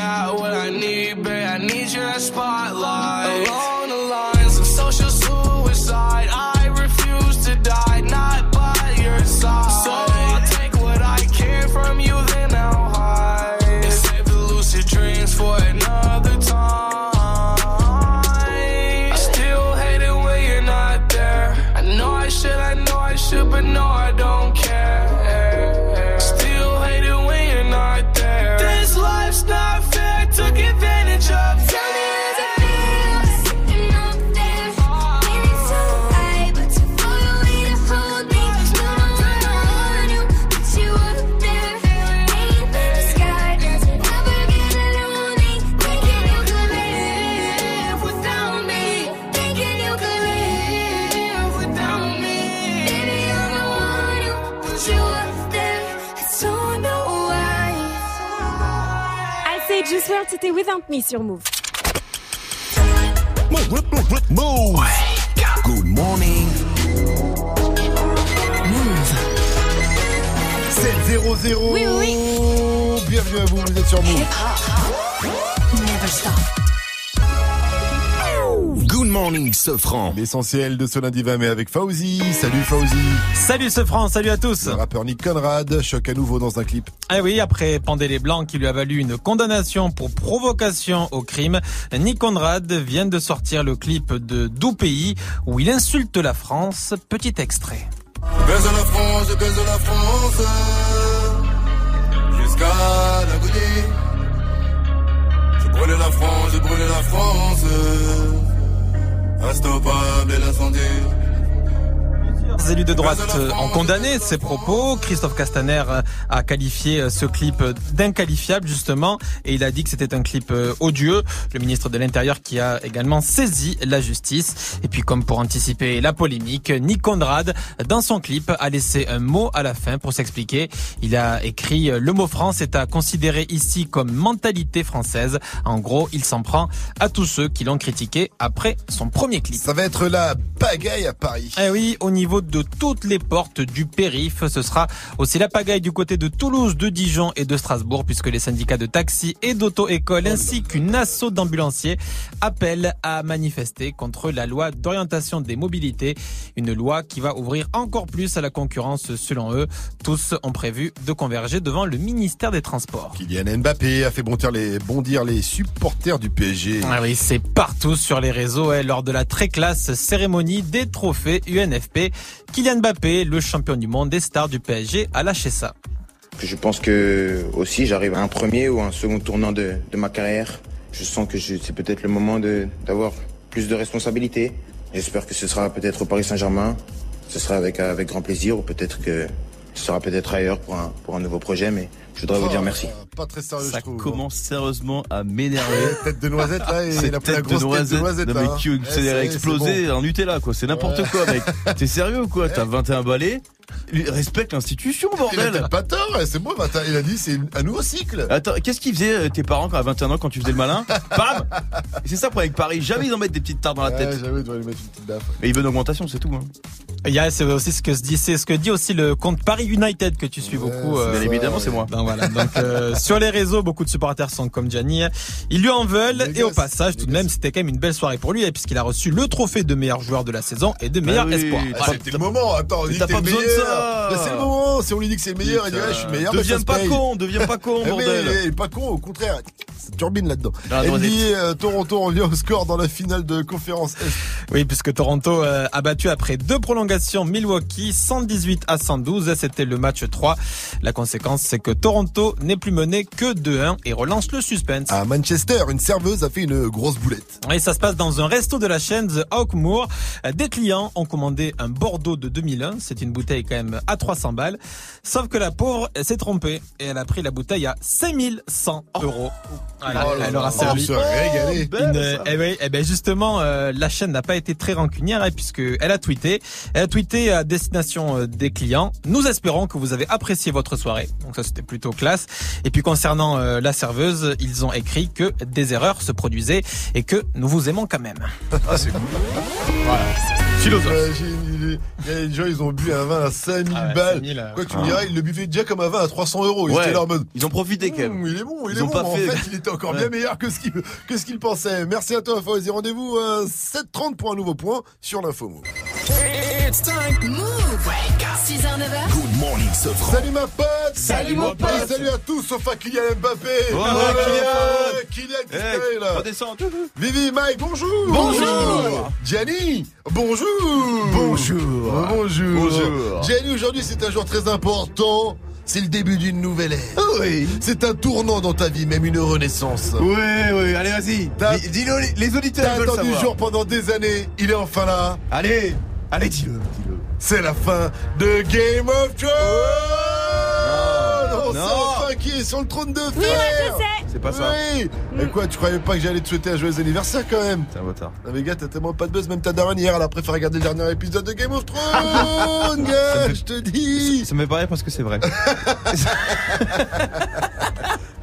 c'était Without Me sur Move. Move. Good morning. Move. 7-0-0. Oui, oui. Bienvenue à vous, vous êtes sur Move. Never stop. Morning, Sofran. L'essentiel de ce lundi 20 mai avec Fauzi. Salut Fauzi. Salut ce France, salut à tous. Le rappeur Nick Conrad choque à nouveau dans un clip. Ah oui, après Pandé les Blancs qui lui a valu une condamnation pour provocation au crime, Nick Conrad vient de sortir le clip de Doux Pays où il insulte la France. Petit extrait. Je baise la France, je baise la France Jusqu'à l'agonie Je brûle la France, je brûle la France Instoppable et l'incendie Les élus de droite ont condamné ces propos. Christophe Castaner a qualifié ce clip d'inqualifiable justement et il a dit que c'était un clip odieux. Le ministre de l'Intérieur qui a également saisi la justice. Et puis comme pour anticiper la polémique, Nick Conrad dans son clip a laissé un mot à la fin pour s'expliquer. Il a écrit le mot France est à considérer ici comme mentalité française. En gros, il s'en prend à tous ceux qui l'ont critiqué après son premier clip. Ça va être la pagaille à Paris. Eh oui, au niveau de toutes les portes du périph. Ce sera aussi la pagaille du côté de Toulouse, de Dijon et de Strasbourg puisque les syndicats de taxi et d'auto-école ainsi qu'une assaut d'ambulanciers appellent à manifester contre la loi d'orientation des mobilités. Une loi qui va ouvrir encore plus à la concurrence selon eux. Tous ont prévu de converger devant le ministère des Transports. Kylian Mbappé a fait bondir les, bondir les supporters du PSG. Ah oui, c'est partout sur les réseaux hein, lors de la très classe cérémonie des trophées UNFP. Kylian Mbappé, le champion du monde des stars du PSG, a lâché ça. Je pense que aussi j'arrive à un premier ou un second tournant de, ma carrière. Je sens que c'est peut-être le moment d'avoir plus de responsabilités. J'espère que ce sera peut-être au Paris Saint-Germain. Ce sera avec, avec grand plaisir ou peut-être que ce sera peut-être ailleurs pour un, pour un nouveau projet. Mais je voudrais vous dire merci. Pas très sérieux, Ça je trouve. commence sérieusement à m'énerver. Tête de noisette, là, et la tête grosse de tête de noisette, noisette, non, là, mais hein. qui Eh, accélère exploser c'est en Nutella, quoi. C'est n'importe quoi, mec. T'es sérieux, quoi? T'as 21 balais? Respecte l'institution, Il a bordel peut-être pas tort, eh, c'est bon, bah, t'as- il a dit c'est un nouveau cycle. Attends, qu'est-ce qu'ils faisaient euh, tes parents quand à 21 ans quand tu faisais le malin Bam C'est ça pour avec Paris, jamais ils en mettent des petites tartes dans la Ouais, tête. j'avoue, il doit lui mettre une petite baffe. Mais il veut une augmentation, c'est tout. Hein. Il y a, c'est aussi ce que se dit, c'est ce que dit aussi le compte Paris United que tu suis beaucoup. euh, Bien évidemment, c'est moi. Donc voilà. Donc euh, sur les réseaux, beaucoup de supporters sont comme Gianni. Ils lui en veulent et au passage, tout de même, c'était quand même une belle soirée pour lui, hein, puisqu'il a reçu le trophée de meilleur joueur de la saison et de meilleur oui, espoir. Ah, c'était le moment, attends, t'as pas besoin de meilleur. Ça. Mais C'est le moment, si on lui dit que c'est le meilleur, il dit ouais, je suis le meilleur. bah, Deviens se pas con, deviens pas con, Eh, mais bordel. il est pas con, au contraire, ça turbine là-dedans. Ah, NBA, euh, Toronto revient au score dans la finale de conférence Est. Oui, puisque Toronto euh, a battu après deux prolongations Milwaukee 118 à 112. C'était le match 3. La conséquence, c'est que Toronto n'est plus mené que 2-1 et relance le suspense. À Manchester, une serveuse a fait une grosse boulette. Et ça se passe dans un resto de la chaîne The Hawkmoor. Des clients ont commandé un Bordeaux de 2001. C'est une bouteille quand même à 300 balles. Sauf que la pauvre s'est trompée et elle a pris la bouteille à 5100 euros. Voilà, Oh elle leur a là, servi. se. Une- eh oui, eh ben justement, euh, la chaîne n'a pas été très rancunière hein, puisque elle a tweeté. Elle a tweeté à destination euh, des clients. Nous espérons que vous avez apprécié votre soirée. Donc ça c'était plutôt classe. Et puis concernant euh, la serveuse, ils ont écrit que des erreurs se produisaient et que nous vous aimons quand même. Ah, c'est cool. Voilà. Philosophe. Imagine, il y a des gens, ils ont bu un vin à 5000 Ah ouais, balles. 5000, euh. Quoi, tu me Ah. diras, ils le buvaient déjà comme un vin à 300 euros. Ils Ouais. étaient là en mode. Ils ont profité quand même. Il est bon, il Ils est ont bon. pas en fait- fait, il était encore Ouais. bien meilleur que ce qu'il que ce qu'il pensait. Merci à toi, Fawzi. Rendez-vous à 7h30 pour un nouveau point sur l'info. It's time. Move. 6h, 9h. Good morning, Sofran. Salut ma pote Salut, mon pote. Et salut à tous sauf à Kylian Mbappé Ouais, Ouais, Kylian. Kylian qui Eh, se là redescends. Vivi, Mike, bonjour Bonjour. Gianni, bonjour Bonjour Bonjour Bonjour. Gianni, aujourd'hui c'est un jour très important. C'est le début d'une nouvelle ère. Oui. C'est un tournant dans ta vie, même une renaissance. Oui, oui, allez, vas-y. Dis-le, les- auditeurs T'as attendu le jour pendant des années, il est enfin là. Allez, allez, dis-le. dis-le. C'est la fin de Game of Thrones Non. On Non. sait enfin qui est sur le trône de fer Oui, moi je sais. C'est pas ça. Oui Et quoi, tu croyais pas que j'allais te souhaiter un joyeux anniversaire quand même? C'est un bâtard. Non mais gars, t'as tellement pas de buzz, même ta daronne hier, elle a préféré regarder le dernier épisode de Game of Thrones gars, je te dis Ça me fait pas rire parce que c'est vrai.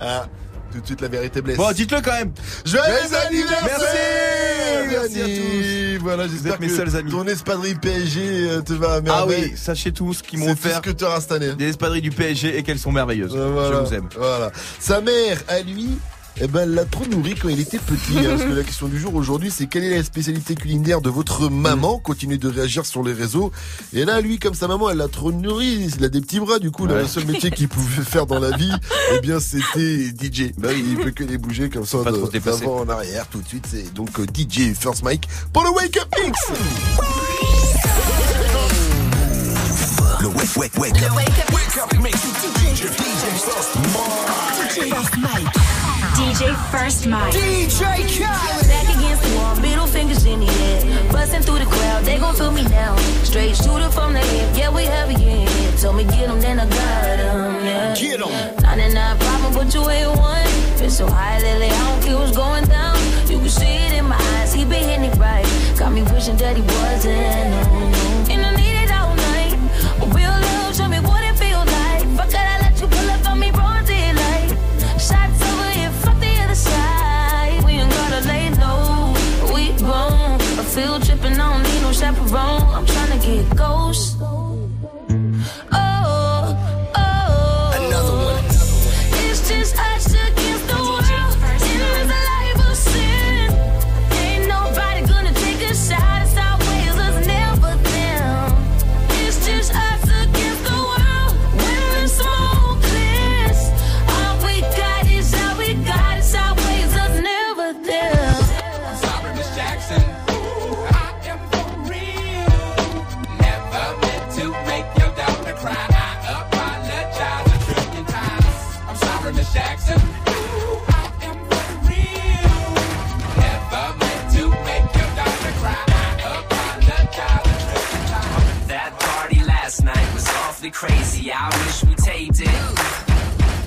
Ah, Tout de suite, la vérité blesse. Bon, dites-le quand même. Joyeux Merci. anniversaire Merci à Yannick. Voilà, j'espère êtes mes que seuls amis. ton espadrille PSG euh, te va à Ah merveille. oui, sachez tous qu'ils m'ont tout ce offert que tu auras cette année. des espadrilles du PSG et qu'elles sont merveilleuses. Euh, voilà. Je vous aime. Voilà. Sa mère, à lui, eh ben, elle l'a trop nourri quand il était petit. hein, parce que la question du jour aujourd'hui, c'est quelle est la spécialité culinaire de votre maman? Continuez de réagir sur les réseaux. Et là, lui, comme sa maman, elle l'a trop nourri. Il a des petits bras, du coup. là, Ouais. le seul métier qu'il pouvait faire dans la vie, eh bien, c'était DJ. Bah, il peut que les bouger comme ça, d'avant en arrière, tout de suite. C'est donc euh, DJ First Mike pour le Wake Up Mix. Le wake, wake, wake up. Wake up mix. DJ, First Mike. DJ First Mike. DJ Khaled. Back against the wall, middle fingers in the air. Busting through the crowd, they gon' feel me now. Straight shooter from the hip, yeah, we heavy in here. Told me get 'em, then I got 'em, yeah. Get 'em. 99 problem, but you ain't one. Been so high lately, I don't care what's going down. You can see it in my eyes, he been hitting it right. Got me wishing that he wasn't, no, no. And I need it all night. A real crazy. I wish we taped it.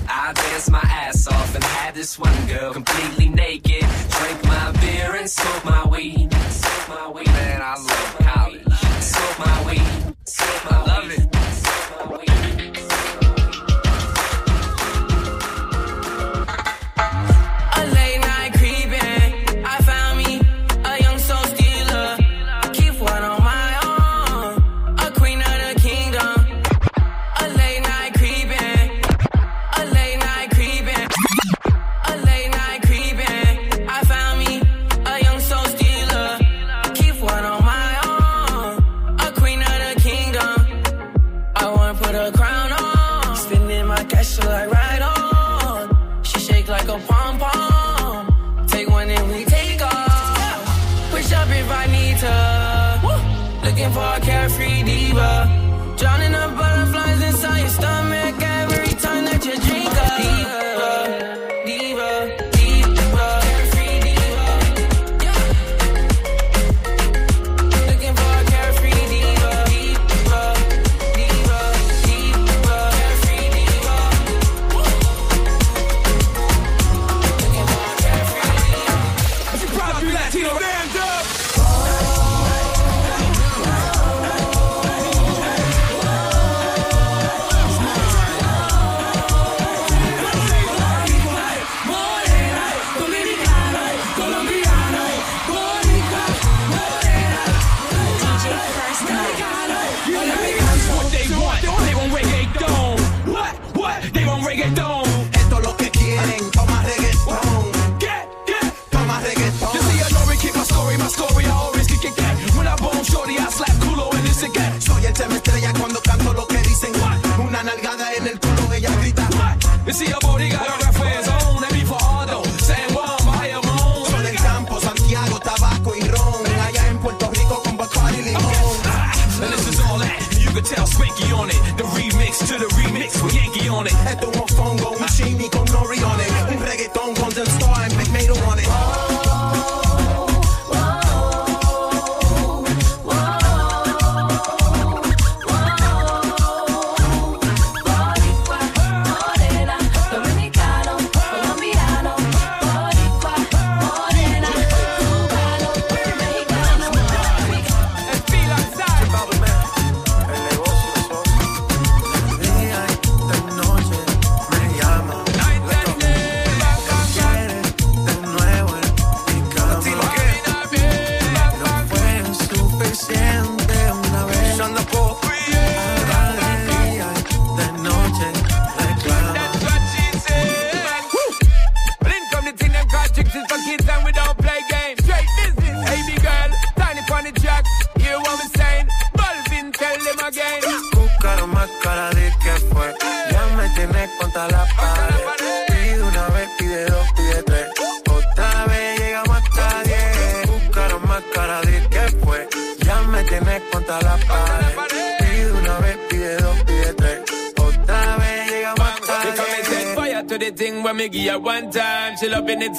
I danced my ass off and had this one girl completely naked. Drank my beer and smoked my weed. Smoked my weed. Man, I love college. Smoke my weed. Smoke my love it.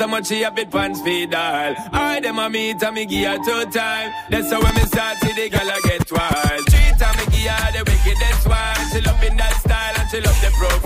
so much she a bit pants feed all. I them a meet and me give her two time. That's how when me start see the girl a get wild. Three time me give her the wickedest one. She love in that style and she love the profile.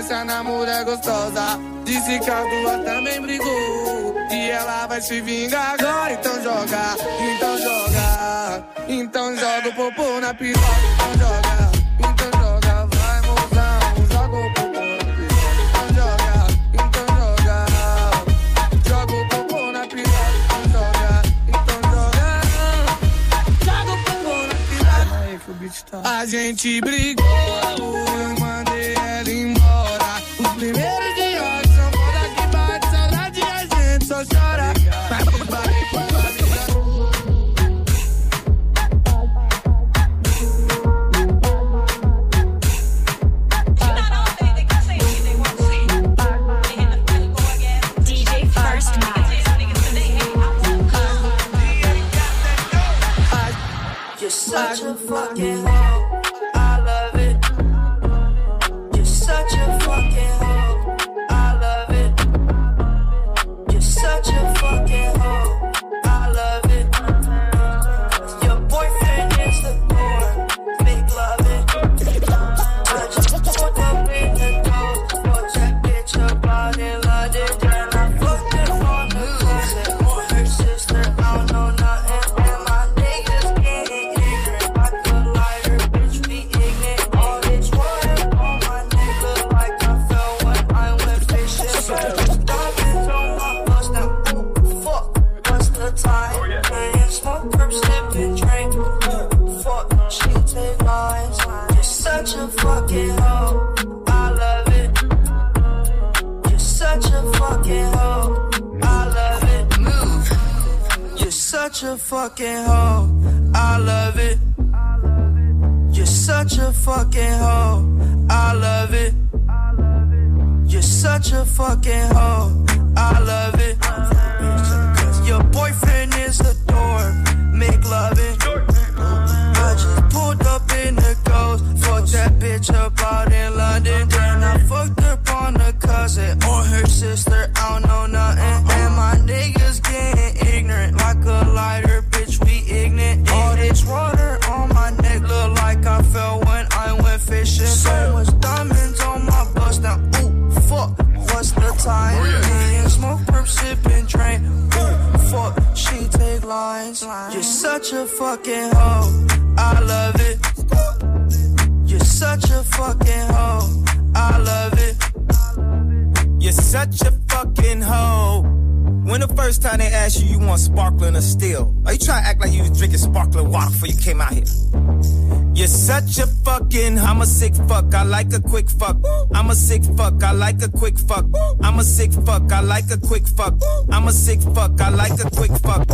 essa namora gostosa. Disse que a lua também brigou. E ela vai se vingar agora. Então joga, então joga. Então joga o popô na piroca. Então joga. Então joga, vai mozão, joga o popô na piroca. Então joga, então joga, joga o popô na piroca. Então joga, então joga, joga o popô na piroca. A gente briga. I like a quick fuck. I'm a sick fuck, I like a quick fuck. I'm a sick fuck, I like a quick fuck.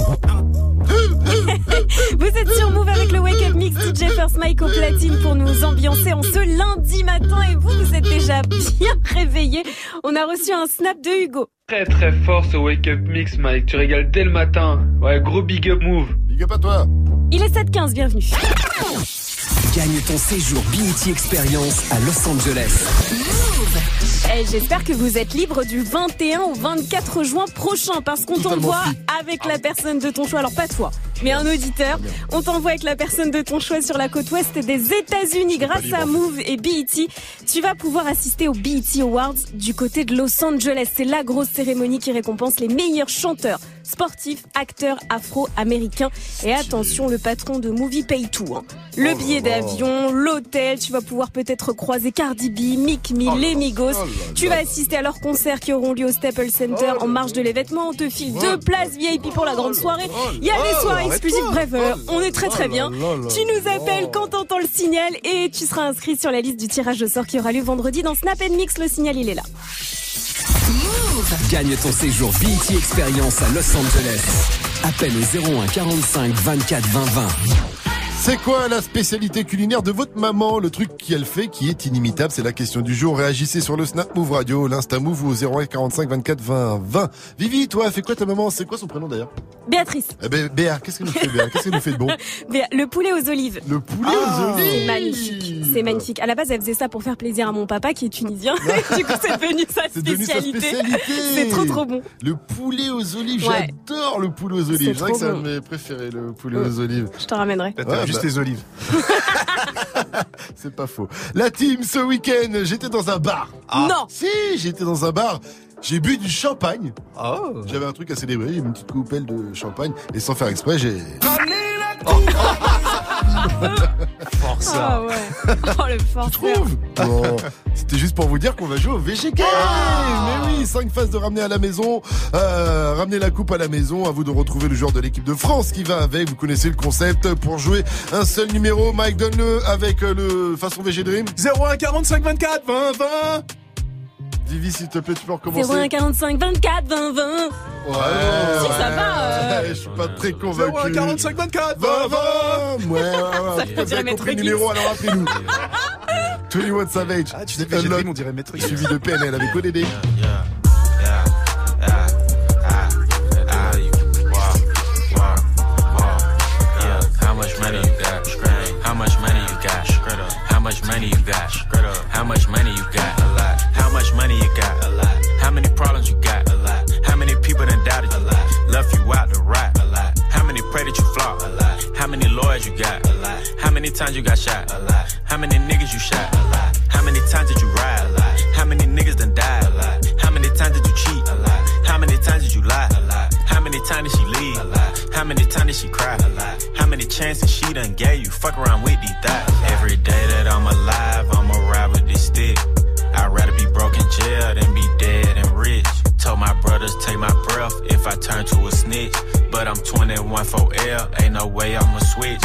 Vous êtes sur Move avec le Wake Up Mix DJ First Mike au platine pour nous ambiancer en ce lundi matin et vous, vous êtes déjà bien réveillés. On a reçu un snap de Hugo. Très très fort ce Wake Up Mix Mike, tu régales dès le matin. Ouais, gros big up move. Big up à toi. Il est 7h15, bienvenue. Gagne ton séjour BET Experience à Los Angeles. Eh, j'espère que vous êtes libre du 21 au 24 juin prochain parce qu'on t'envoie avec la personne de ton choix. Alors pas toi, mais un auditeur. On t'envoie avec la personne de ton choix sur la côte ouest des États-Unis grâce à Move et BET. Tu vas pouvoir assister aux BET Awards du côté de Los Angeles. C'est la grosse cérémonie qui récompense les meilleurs chanteurs, sportifs, acteurs afro-américains. Et attention, le patron de Movie paye tout. hein. Le Oh billet d'avion, l'hôtel, tu vas pouvoir peut-être croiser Cardi B, Mick Mill, Oh les Migos. oh Tu vas assister à leurs concerts qui auront lieu au Staples Center en marge de l'événement. On te file deux places VIP pour la grande soirée. Il y a des soirées exclusives. Bref, euh, Oh on est très très bien. Tu nous appelles quand t'entends le signal et tu seras inscrit sur la liste du tirage au sort qui aura lieu vendredi dans Snap Mix. Le signal, il est là. Gagne ton séjour BET Experience à Los Angeles. Appelle au 01 45 24 20 20. C'est quoi la spécialité culinaire de votre maman? Le truc qu'elle fait qui est inimitable, c'est la question du jour. Réagissez sur le Snap Move Radio, l'Insta Move ou au 01 45 24 20 20. Vivi, toi, fait quoi ta maman? C'est quoi son prénom d'ailleurs? Béatrice. Eh ben, Béa, qu'est-ce qu'elle nous fait Béa? Qu'est-ce qu'elle nous fait de bon? Béa, Le poulet aux olives. Le poulet aux olives C'est magnifique. C'est magnifique. À la base, elle faisait ça pour faire plaisir à mon papa qui est tunisien. du coup, c'est devenu sa C'est spécialité. C'est trop trop bon. Le poulet aux olives, Ouais. j'adore le poulet aux C'est olives. Dirais trop que c'est un bon. de mes préférés, le poulet aux olives. Je te ramènerai. Ouais, juste bah. les olives. C'est pas faux. La team, ce week-end, j'étais dans un bar. Non Si, j'étais dans un bar. J'ai bu du champagne. J'avais un truc à célébrer, une petite coupelle de champagne. Et sans faire exprès, j'ai... Ah ouais. Oh le forceur. Bon, c'était juste pour vous dire qu'on va jouer au VG Game. Mais oui, 5 phases de ramener à la maison, euh, ramener la coupe à la maison. À vous de retrouver le joueur de l'équipe de France qui va avec. Vous connaissez le concept. Pour jouer un seul numéro, Mike donne-le avec euh, le façon VG Dream. 01 45 24 20 20. Divi, s'il te plaît, tu peux recommencer. 01 45 24 20 20. Ouais, Si, ça va, euh. Je suis pas très convaincu. 01 45 24 20 20 20. Ouais, ouais, ouais. Ça Vous veut avez dire Maître compris le Gims. numéro, alors appelez-nous. 21 Savage. Ah, tu sais, on dirait Maître Gims. Suivi de PNL avec ODD. How much money you got? How much money you got? How much money you got? How much money you got? Much money you got? A lot. How many problems you got? A lot. How many people done doubted you? A lot. Left you out to rot? A lot. How many pray that you flop? A lot. How many lawyers you got? A lot. How many times you got shot? A lot. How many niggas you shot? A lot. How many times did you ride? A lot. How many niggas done died? A lot. How many times did you cheat? A lot. How many times did you lie? A lot. How many times did she leave? A lot. How many times did she cry? A lot. How many chances she done gave you? Fuck around with these thoughts. Every day that I'm alive, I'ma ride with this stick. Jail than be dead and rich. Told my brothers take my breath if I turn to a snitch. But I'm 21 for L, ain't no way I'ma switch.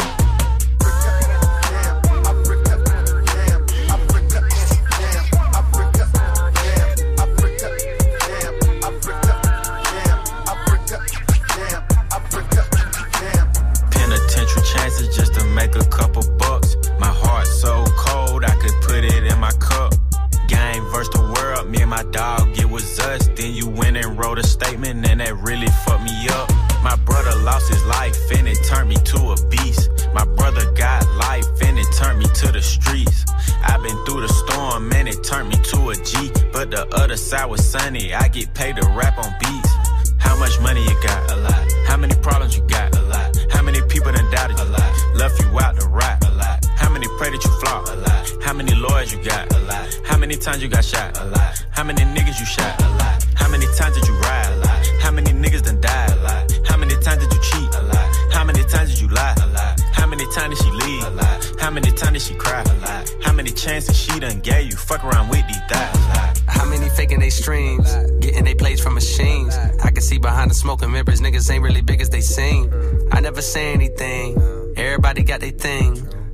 And my dog, it was us. Then you went and wrote a statement, and that really fucked me up. My brother lost his life, and it turned me to a beast. My brother got life, and it turned me to the streets. I've been through the storm, and it turned me to a G. But the other side was sunny, I get paid to rap on beats. How much money you got? A lot. How many problems you got? A lot. How many people done doubted you? A lot. Left you out to rot? A lot. How many pray that you flop? A lot. How many lawyers you got? A lot. How many times you got shot? A lot. How many niggas you shot? A lot. How many times did you ride? A lot. How many niggas done died? A lot. How many times did you cheat? A lot. How many times did you lie? A lot. How many times did she leave? A lot. How many times did she cry? A lot. How many chances she done gave you? Fuck around with these thoughts. A lot. How many faking they streams? Getting they plays from machines. I can see behind the smoke and mirrors, niggas ain't really big as they seem. I never say anything. Everybody got their thing.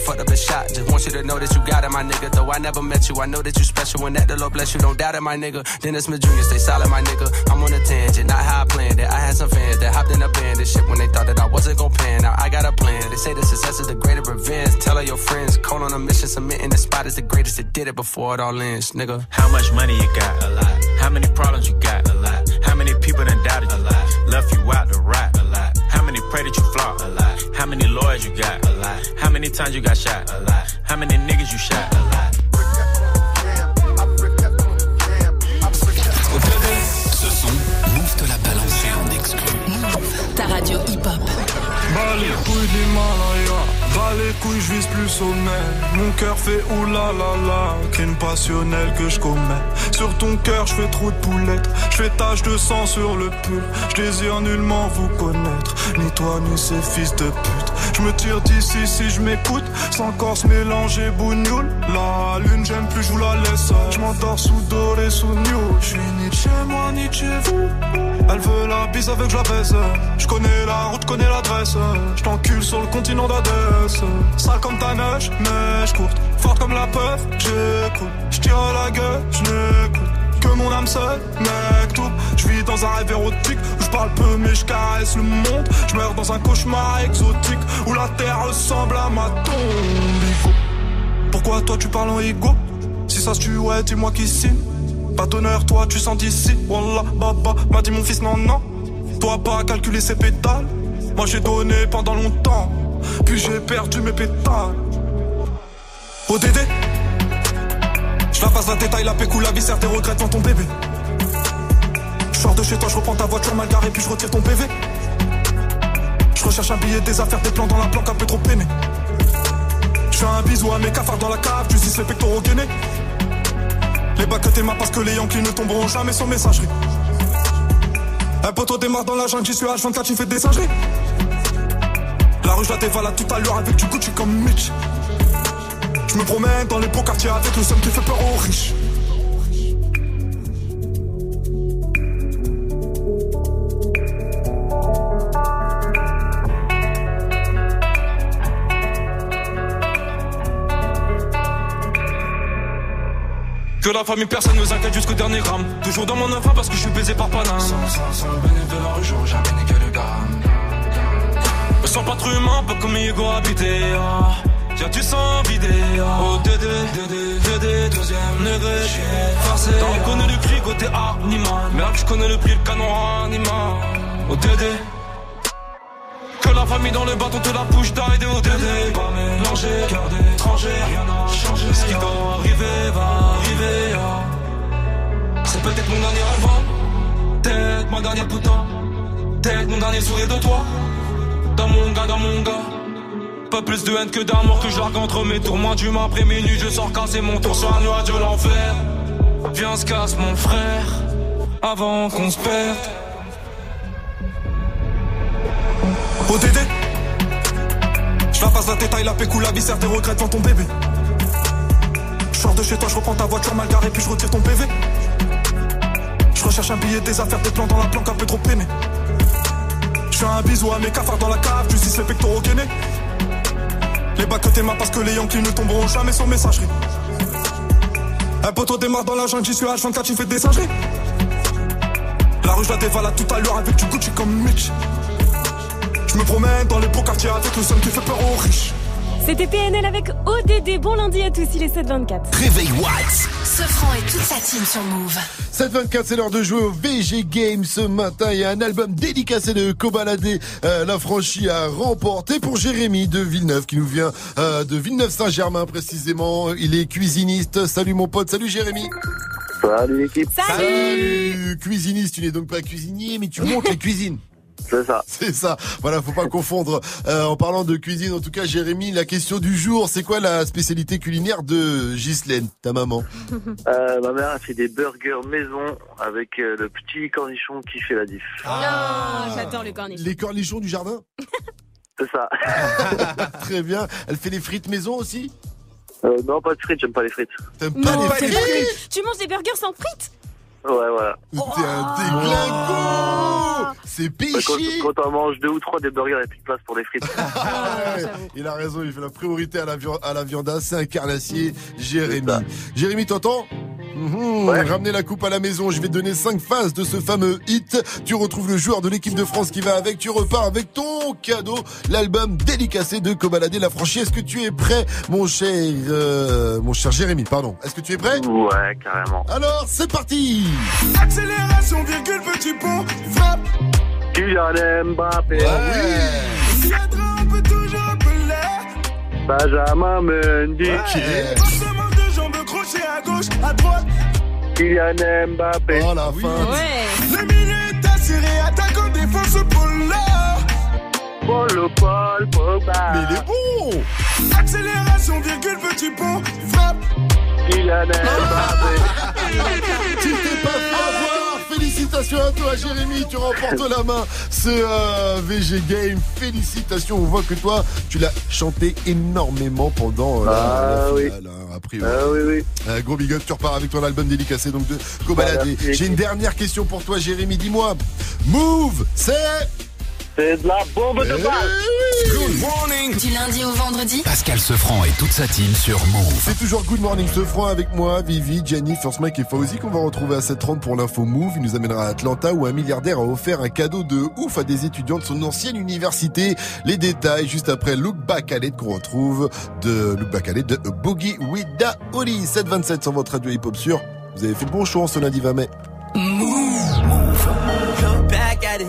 fucked up a shot. Just want you to know that you got it, my nigga. Though I never met you, I know that you special. When that the Lord bless you, don't doubt it, my nigga. Dennis Jr., stay solid, my nigga. I'm on a tangent, not how I planned it. I had some fans that hopped in a band This shit when they thought that I wasn't gon' pan. Now I got a plan. They say the success is the greater revenge. Tell all your friends, call on a mission, submitting the spot is the greatest that did it before it all ends, nigga. How much money you got? A lot. How many problems you got? A lot. How many people done doubted you? A lot. Left you out to rot? A lot. How many pray that you flop? A lot. How many lawyers you got? A lot. How many times you got shot? A lot. How many niggas you shot? A lot. Ce son, Move te l'a balancé en exclu. Ta radio hip-hop. Bas les couilles je vise plus sommet. Mon cœur fait oulala, crime passionnel que je commets. Sur ton cœur, je fais trop de poulettes, je fais tache de sang sur le pull. Je désire nullement vous connaître, ni toi ni ces fils de pute. Je me tire d'ici si je m'écoute, sans corps mélanger bougnoule. La lune, j'aime plus, je vous la laisse. Je m'endors sous doré, sous new. Je suis ni chez moi, ni chez vous. Elle veut la bise avec je la baisse. Je connais la route, connais l'adresse. Je t'encule sur le continent Sale comme ta neige, je courte. Forte comme la peur, j'écoute. Je tire à la gueule, je n'écoute. Que mon âme seule, mec, tout. Je vis dans un rêve érotique où je parle peu mais je caresse le monde. Je meurs dans un cauchemar exotique où la terre ressemble à ma tombe. Pourquoi toi tu parles en ego? Si ça se tue, ouais, dis-moi qui signe. Pas d'honneur, toi tu sens d'ici. Wallah, baba, m'a dit mon fils, non, non. Toi pas calculer ses pétales. Moi j'ai donné pendant longtemps. Puis j'ai perdu mes pétales. ODD Je la passe la détail, la pécou, la viscère, tes regrets devant ton bébé. Je sors de chez toi, je reprends ta voiture mal garée, puis je retire ton PV. Je recherche un billet, des affaires, des plans dans la planque, un peu trop peiné. Je fais un bisou à mes cafards dans la cave, tu les pectoraux gainés. Les bacs que t'aimas parce que les Yankees ne tomberont jamais sans messagerie. Un poteau démarre dans la jungle, j'y suis H24, tu fais des singeries. La rue, je la dévalade tout à l'heure avec du Gucci comme Mitch. Je me promène dans les beaux quartiers avec le seum qui fait peur aux riches. Que la famille, personne nous inquiète jusqu'au dernier gramme. Toujours dans mon enfant parce que je suis baisé par Paname. Sans, sans, sans le bénéfice de la rue, j'aurais jamais niqué le gramme. Sens pas trop humain, pas comme Hugo habité. Ah. Y'a du sang vidé. Oh, Dédé, Dédé, Dédé, deuxième degré. J'suis forcé. T'as reconnu le prix côté animal. Merde, je connais le prix, le canon animal. Oh, Dédé. Que la famille dans le bâton te la bouche d'aide au Dédé. Pas mélangé, cœur d'étranger, rien n'a changé. Ce qui doit arriver va arriver. ah. C'est peut-être mon dernier rêve. hein. Peut-être ma dernière putain. Peut-être mon dernier sourire de toi. Dans mon gars, dans mon gars. Pas plus de haine que d'amour que j'argue entre mes tours. Moi, du après minuit, je sors casser mon tour sur un nuage de l'enfer. Viens, se casse mon frère. Avant qu'on se perde. ODD Je la passe la détail, la pécou, la viscère, tes regrets devant ton bébé. Je sors de chez toi, je reprends ta voiture mal garée, puis je retire ton PV. Je recherche un billet, des affaires, des plans dans la planque, un peu trop peiné. Je un bisou à mes cafards dans la cave, justice les pectoraux gainés. Les bacs que t'aimas parce que les Yankees ne tomberont jamais sur messagerie. Un poteau démarre dans la jungle, j'y suis H24, tu fais des singeries. La rue, je la dévalade tout à l'heure avec du Gucci comme Mitch. Je me promène dans les beaux quartiers avec le seum qui fait peur aux riches. C'était PNL avec ODD. Bon lundi à tous, il est 7h24. Réveil Watts. Ce franc et toute sa team sur Move. 724, c'est l'heure de jouer au VG Game ce matin. Il y a un album dédicacé de Cobaladé, euh, la franchise à remporter pour Jérémy de Villeneuve qui nous vient euh, de Villeneuve-Saint-Germain précisément. Il est cuisiniste. Salut mon pote, salut Jérémy. Salut l'équipe. Salut Cuisiniste, tu n'es donc pas cuisinier mais tu montes les cuisines. C'est ça. C'est ça. Voilà, faut pas confondre. Euh, en parlant de cuisine, en tout cas, Jérémy, la question du jour, c'est quoi la spécialité culinaire de Ghislaine, ta maman Euh, ma mère a fait des burgers maison avec euh, le petit cornichon qui fait la diff. Oh, j'adore le cornichon. Les cornichons du jardin C'est ça. Très bien. Elle fait les frites maison aussi? Euh, non, pas de frites, j'aime pas les frites. T'aimes Non, t'es frites? Tu manges des burgers sans frites? Ouais, voilà. T'es un déglingo c'est Bah, péché. quand, quand on mange deux ou trois des burgers, il n'y a plus de place pour les frites. Il a raison, il fait la priorité à la, viande, à la. C'est un carnassier, Jérémy. Jérémy, t'entends Mhm, Ramenez la coupe à la maison. Je vais te donner 5 phases de ce fameux hit. Tu retrouves le joueur de l'équipe de France qui va avec. Tu repars avec ton cadeau, l'album délicacé de Cobaladé La Franchie. Est-ce que tu es prêt, mon cher, euh, mon cher Jérémy Pardon. Est-ce que tu es prêt? Ouais, carrément. Alors, c'est parti. Accélération, virgule, petit pont, frappe. Kylian Mbappé. Viendra, on peut toujours appeler. Benjamin Mendy. Forcément de jambes crochet à gauche, à droite. Kylian Mbappé. Oh la fin. Le milieu est assuré, attaquant, défense, pôle là. Paul, Paul, Pogba. Mais il est bon. Accélération, virgule, petit pont, frappe. Tu t'es pas fait avoir. Félicitations à toi, Jérémy. Tu remportes la main. Ce euh, VG Game. Félicitations. On voit que toi, tu l'as chanté énormément pendant euh, la- Ah la, oui. finale, hein, a priori. Ah oui, oui. Euh, gros big up, tu repars avec ton album dédicacé donc de Cobaladé. Voilà, J'ai une dernière question pour toi, Jérémy. Dis-moi, Move, c'est C'est de la bombe de balle. Good morning. Du lundi au vendredi Pascal Sefranc et toute sa team sur Move. C'est toujours Good Morning ce franc avec moi, Vivi, Jenny, First Mike et Fauzi qu'on va retrouver à 7h30 pour l'info Move. Il nous amènera à Atlanta où un milliardaire a offert un cadeau de ouf à des étudiants de son ancienne université. Les détails juste après Look Back at qu'on retrouve de Look Back at de Boogie with the Oli. 727 sur votre radio hip-hop sûr. Vous avez fait le bon choix en ce lundi 20 mai. Look back at it.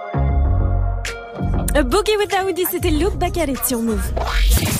A Boogie with Audi, c'était at It sur Move.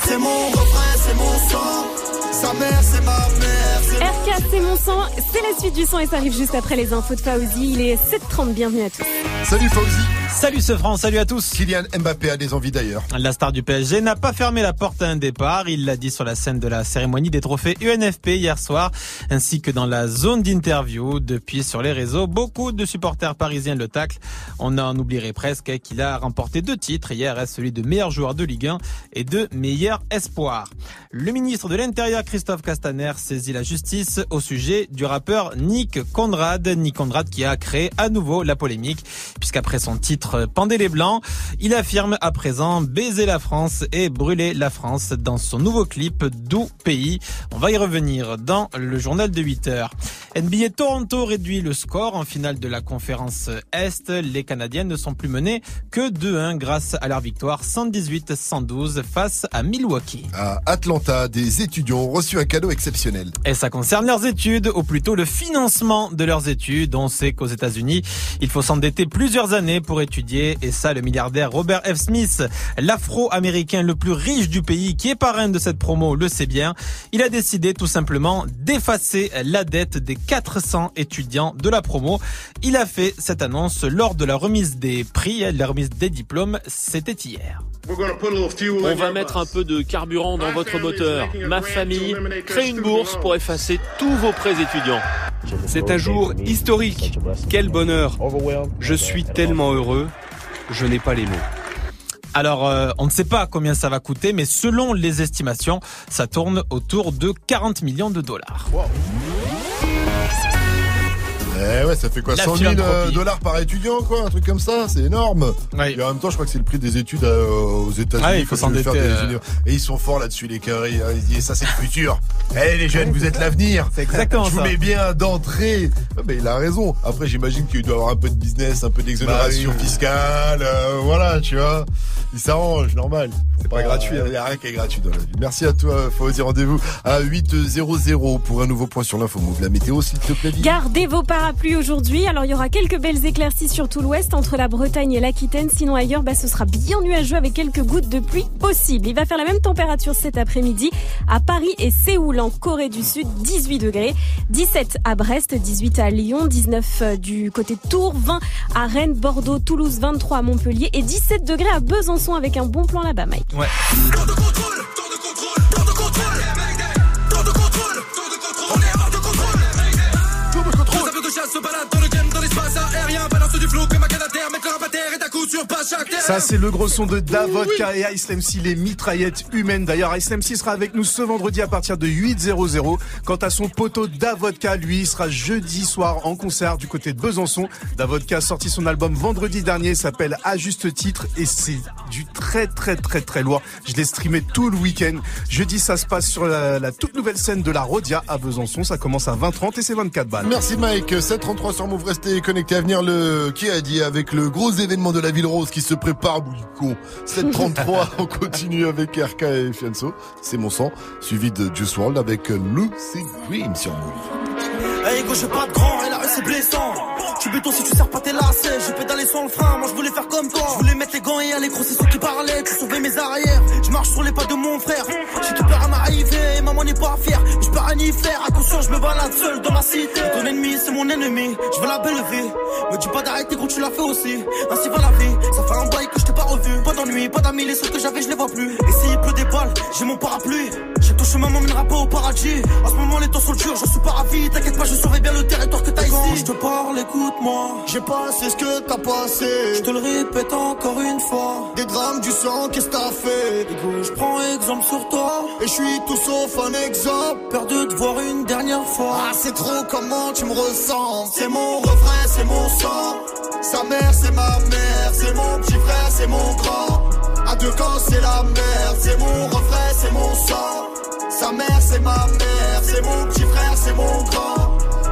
C'est mon refrain, c'est mon sang. Sa mère, c'est ma mère. RK, c'est mon sang, c'est la suite du son et ça arrive juste après les infos de Fauzi. Il est 7h30, bienvenue à tous. Salut Fauzi. Salut ce franc, salut à tous. Kylian Mbappé a des envies d'ailleurs. La star du PSG n'a pas fermé la porte à un départ. Il l'a dit sur la scène de la cérémonie des trophées UNFP hier soir, ainsi que dans la zone d'interview. Depuis sur les réseaux, beaucoup de supporters parisiens le taclent. On en oublierait presque qu'il a remporté deux titres hier, celui de meilleur joueur de Ligue 1 et de meilleur espoir. Le ministre de l'Intérieur Christophe Castaner saisit la justice au sujet du rappeur Nick Conrad. Nick Conrad qui a créé à nouveau la polémique, puisqu'après son titre titre Pendez les Blancs. Il affirme à présent baiser la France et brûler la France dans son nouveau clip Doux Pays. On va y revenir dans le journal de 8 heures. NBA Toronto réduit le score en finale de la conférence Est. Les Canadiennes ne sont plus menées que 2-1 grâce à leur victoire 118-112 face à Milwaukee. À Atlanta, des étudiants ont reçu un cadeau exceptionnel. Et ça concerne leurs études, ou plutôt le financement de leurs études. On sait qu'aux États-Unis, il faut s'endetter plusieurs années pour étudier. Et ça, le milliardaire Robert F. Smith, l'afro-américain le plus riche du pays, qui est parrain de cette promo, le sait bien. Il a décidé tout simplement d'effacer la dette des 400 étudiants de la promo. Il a fait cette annonce lors de la remise des prix, la remise des diplômes. C'était hier. On va mettre un peu de carburant dans votre moteur. Ma famille crée une bourse pour effacer tous vos prêts étudiants. C'est un jour historique. Quel bonheur. Je suis tellement heureux. Je n'ai pas les mots. Alors, euh, on ne sait pas combien ça va coûter, mais selon les estimations, ça tourne autour de 40 millions de dollars. Eh ouais, ça fait quoi La 100 000 euh, dollars par étudiant, quoi, un truc comme ça, c'est énorme. Et en même temps, je crois que c'est le prix des études euh, aux États-Unis. Ah, il faut s'endetter, des euh. Et ils sont forts là-dessus, les carrés. hein. Ils disent, ça, c'est le futur. Eh, les jeunes, vous êtes l'avenir. C'est exactement Je vous ça. mets bien d'entrée. Mais il a raison. Après, j'imagine qu'il doit avoir un peu de business, un peu d'exonération Bah oui. fiscale. euh, voilà, tu vois. Il s'arrange, normal. C'est pas gratuit, hein. Il n'y a rien qui est gratuit dans la vie. Merci à toi, Fauzi. Rendez-vous à 8.00 pour un nouveau point sur l'info move. La météo, s'il te plaît. Gardez vos parapluies aujourd'hui. Alors, il y aura quelques belles éclaircies sur tout l'ouest, entre la Bretagne et l'Aquitaine. Sinon, ailleurs, bah, ce sera bien nuageux avec quelques gouttes de pluie possibles. Il va faire la même température cet après-midi à Paris et Séoul, en Corée du Sud, 18 degrés. 17 à Brest, 18 à Lyon, 19 euh, du côté de Tours, 20 à Rennes, Bordeaux, Toulouse, 23 à Montpellier et 17 degrés à Besançon avec un bon plan là-bas, Mike. Ça, c'est le gros son de Davodka et Ice MC, les mitraillettes humaines. D'ailleurs, Ice MC sera avec nous ce vendredi à partir de 8.00. Quant à son poteau Davodka, lui, il sera jeudi soir en concert du côté de Besançon. Davodka a sorti son album vendredi dernier, s'appelle À juste titre et c'est du très très très très lourd. Je l'ai streamé tout le week-end. Jeudi, ça se passe sur la, la toute nouvelle scène de la Rodia à Besançon. Ça commence à 20h30 et c'est 24 balles. Merci Mike, 733 sur Move, restez connectés à venir le, qui a dit, avec le gros événement de la ville rose? Qui se prépare, bout du con. 733, on continue avec RK et Fianso, c'est mon sang, suivi de Juice WRLD avec Lucy Dream sur Move. Hey go, j'ai pas de grand, et la rue c'est blessant. Tu béton si tu sers pas tes lacets. J'ai pédalé sans le frein, moi je voulais faire comme toi. Je voulais mettre les gants et aller gros, c'est ceux qui parlaient. Tu sauvais mes arrières. Je marche sur les pas de mon frère. J'ai tout peur à m'arriver, maman n'est pas. Mais je peux rien y faire, à conscience, je me balade seul dans ma cité. Ton ennemi, c'est mon ennemi. Je veux la belle vie. Me dis pas d'arrêter, gros, tu l'as fait aussi. Ainsi va la vie. Ça fait un bail que je t'ai pas revu. Pas d'ennui, pas d'amis, les seuls que j'avais, je les vois plus. Et s'il pleut des balles, j'ai mon parapluie. J'ai ton chemin m'emmènera pas au paradis. En ce moment, les temps sont durs, je suis pas ravi. T'inquiète pas, je surveille bien le territoire que t'as ici. Quand je te parle, écoute-moi. J'ai passé ce que t'as passé. Je te le répète encore une fois. Des drames, du sang, qu'est-ce que t'as fait? Je prends exemple sur toi. Et je suis tout sauf un exemple. Peur de te voir une dernière fois. Ah, c'est trop comment tu me ressens? C'est mon refrain, c'est mon sang. Sa mère, c'est ma mère. C'est mon petit frère, c'est mon grand. À deux camps, c'est la merde. C'est mon refrain, c'est mon sang. Sa mère, c'est ma mère. C'est mon petit frère, c'est mon grand.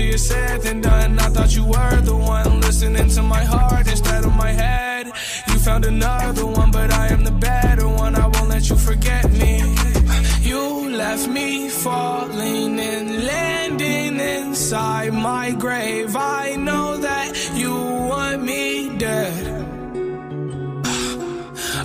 easier said than done. I thought you were the one listening to my heart instead of my head. You found another one, but I am the better one. I won't let you forget me. You left me falling and landing inside my grave. I know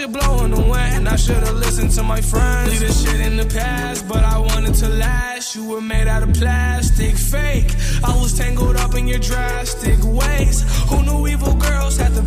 end. Now watch it blow in the wind. I should've listened to my friends. Leave this shit in the past, but I wanted to last. You were made out of plastic, fake. I was tangled up in your drastic ways. Who knew evil girls had the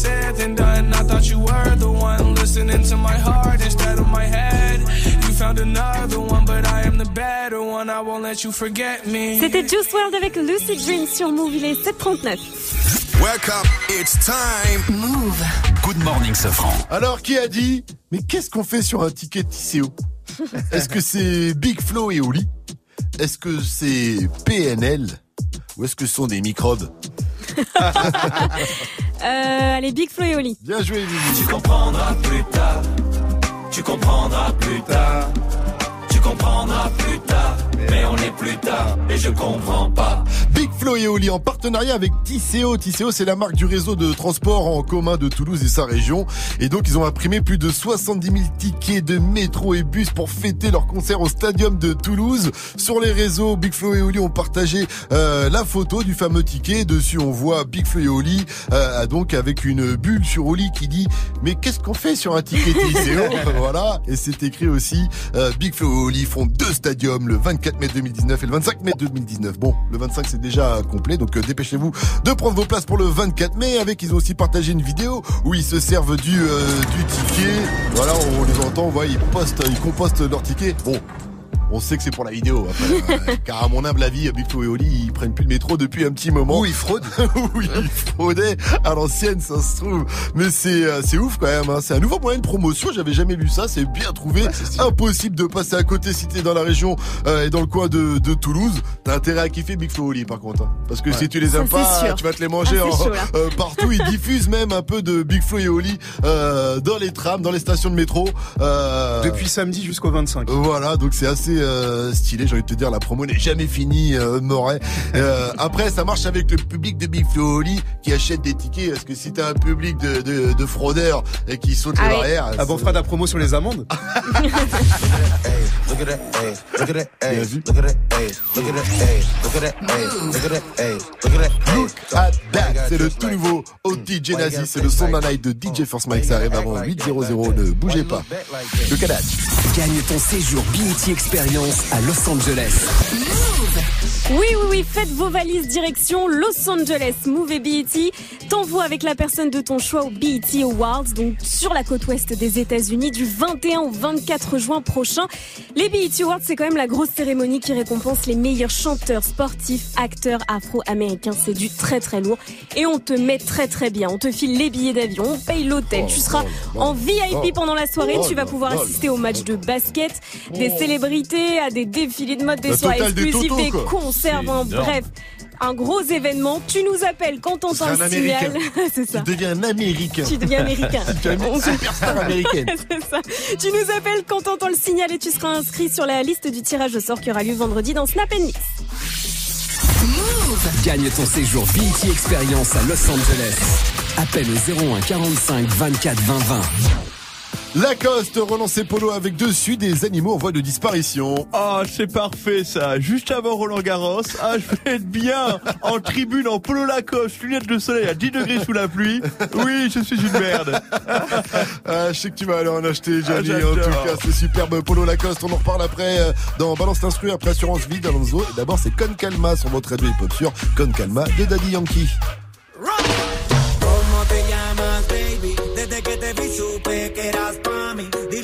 said than done. I thought you were the one listening to my heart instead of my head. You found another one, but I am the better one. I won't let you forget me. C'était Juice WRLD avec Lucid Dream sur Move, il est 7.39. Welcome, it's time. Move. Good morning, Safran. Alors, qui a dit Mais qu'est-ce qu'on fait sur un ticket TCO Est-ce que c'est Big Flo et Oli? Est-ce que c'est PNL Ou est-ce que ce sont des microbes Euh, allez, Big Flo et Oli. Bien joué, Vivi. Tu comprendras plus tard. Tu comprendras plus tard. Plus tard. Mais on plus. Big Flo et Oli en partenariat avec Tisséo. Tisséo, c'est la marque du réseau de transport en commun de Toulouse et sa région. Et donc, ils ont imprimé plus de 70 000 tickets de métro et bus pour fêter leur concert au stadium de Toulouse. Sur les réseaux, Big Flo et Oli ont partagé euh, la photo du fameux ticket. Dessus, on voit Big Flo et Oli, euh, donc avec une bulle sur Oli qui dit mais qu'est-ce qu'on fait sur un ticket Tisséo Voilà. Et c'est écrit aussi euh, Big Flo et Oli font deux stadiums le 24 mai 2019 et le 25 mai 2019. Bon, le 25 c'est c'est déjà complet. Donc euh, dépêchez-vous de prendre vos places pour le 24 mai. Avec, ils ont aussi partagé une vidéo où ils se servent du, euh, du ticket. Voilà, on les entend, on voit, ils postent, ils compostent leur ticket. Bon, on sait que c'est pour la vidéo. Après, euh, car à mon humble avis, Big Flo et Oli, ils prennent plus le métro depuis un petit moment. Où ils fraudent. oui, ils fraudaient à l'ancienne, ça se trouve. Mais c'est euh, c'est ouf quand même. hein. C'est un nouveau moyen de promotion. J'avais jamais vu ça. C'est bien trouvé. Impossible de passer à côté si t'es dans la région euh, et dans le coin de, de Toulouse. T'as intérêt à kiffer Big Flo et Oli par contre. hein. Parce que Ouais. si tu les aimes Ça, pas, tu vas te les manger Ah, en- chaud, euh, partout. Ils diffusent même un peu de Big Flo et Oli euh, dans les trams, dans les stations de métro. Euh, Depuis samedi jusqu'au 25. voilà, donc c'est assez euh, stylé. J'ai envie de te dire, la promo n'est jamais finie, euh, Moret. Euh, après, ça marche avec le public de Big Flo et Oli qui achète des tickets. Parce que si t'as un public de, de, de fraudeurs et qui sautent Ah les barrières, Ah bon, on fera de la promo sur les amendes Look at that. Look at. C'est le tout nouveau ODJ Nazi. C'est le son de la night de DJ Force Mike. Ça arrive avant 8.00. Ne bougez pas. Le Canada. Gagne ton séjour BET Experience à Los Angeles. Oui, oui, oui, faites vos valises direction Los Angeles. Move et BET t'envoie avec la personne de ton choix au BET Awards, donc sur la côte ouest des États-Unis, du 21 au 24 juin prochain. Les BET Awards, c'est quand même la grosse cérémonie qui récompense les meilleurs chanteurs, sportifs, acteurs afro-américains. C'est du très très lourd. Et on te met très très bien. On te file les billets d'avion, on paye l'hôtel. tu seras en VIP pendant la soirée. oh tu vas pouvoir assister aux matchs de basket, des célébrités, à des défilés de mode, des soirées des exclusives, totos, des concerts, en bref. Un gros événement. Tu nous appelles quand on t'en signale. Américain. C'est ça. Tu deviens un Américain. Tu deviens américain. tu deviens On une superstar américaine. C'est ça. Tu nous appelles quand t'entends le signal et tu seras inscrit sur la liste du tirage au sort qui aura lieu vendredi dans Snap Mix. Gagne ton séjour BET Experience à Los Angeles. Appelle au 01 45 24 20 20. Lacoste relancé polo avec dessus des animaux en voie de disparition. Ah, c'est parfait ça. Juste avant Roland Garros, ah, je vais être bien en tribune en polo Lacoste, lunettes de soleil à 10 degrés sous la pluie. Oui, je suis une merde. Ah, je sais que tu vas aller en acheter, Johnny. Ah, en tout cas, ce superbe polo Lacoste. On en reparle après euh, dans Balance l'instru, après Assurance Vie d'Alonso. Et d'abord, c'est Con Calma, son votre radio hip-hop sur Con Calma de Daddy Yankee. ¿Cómo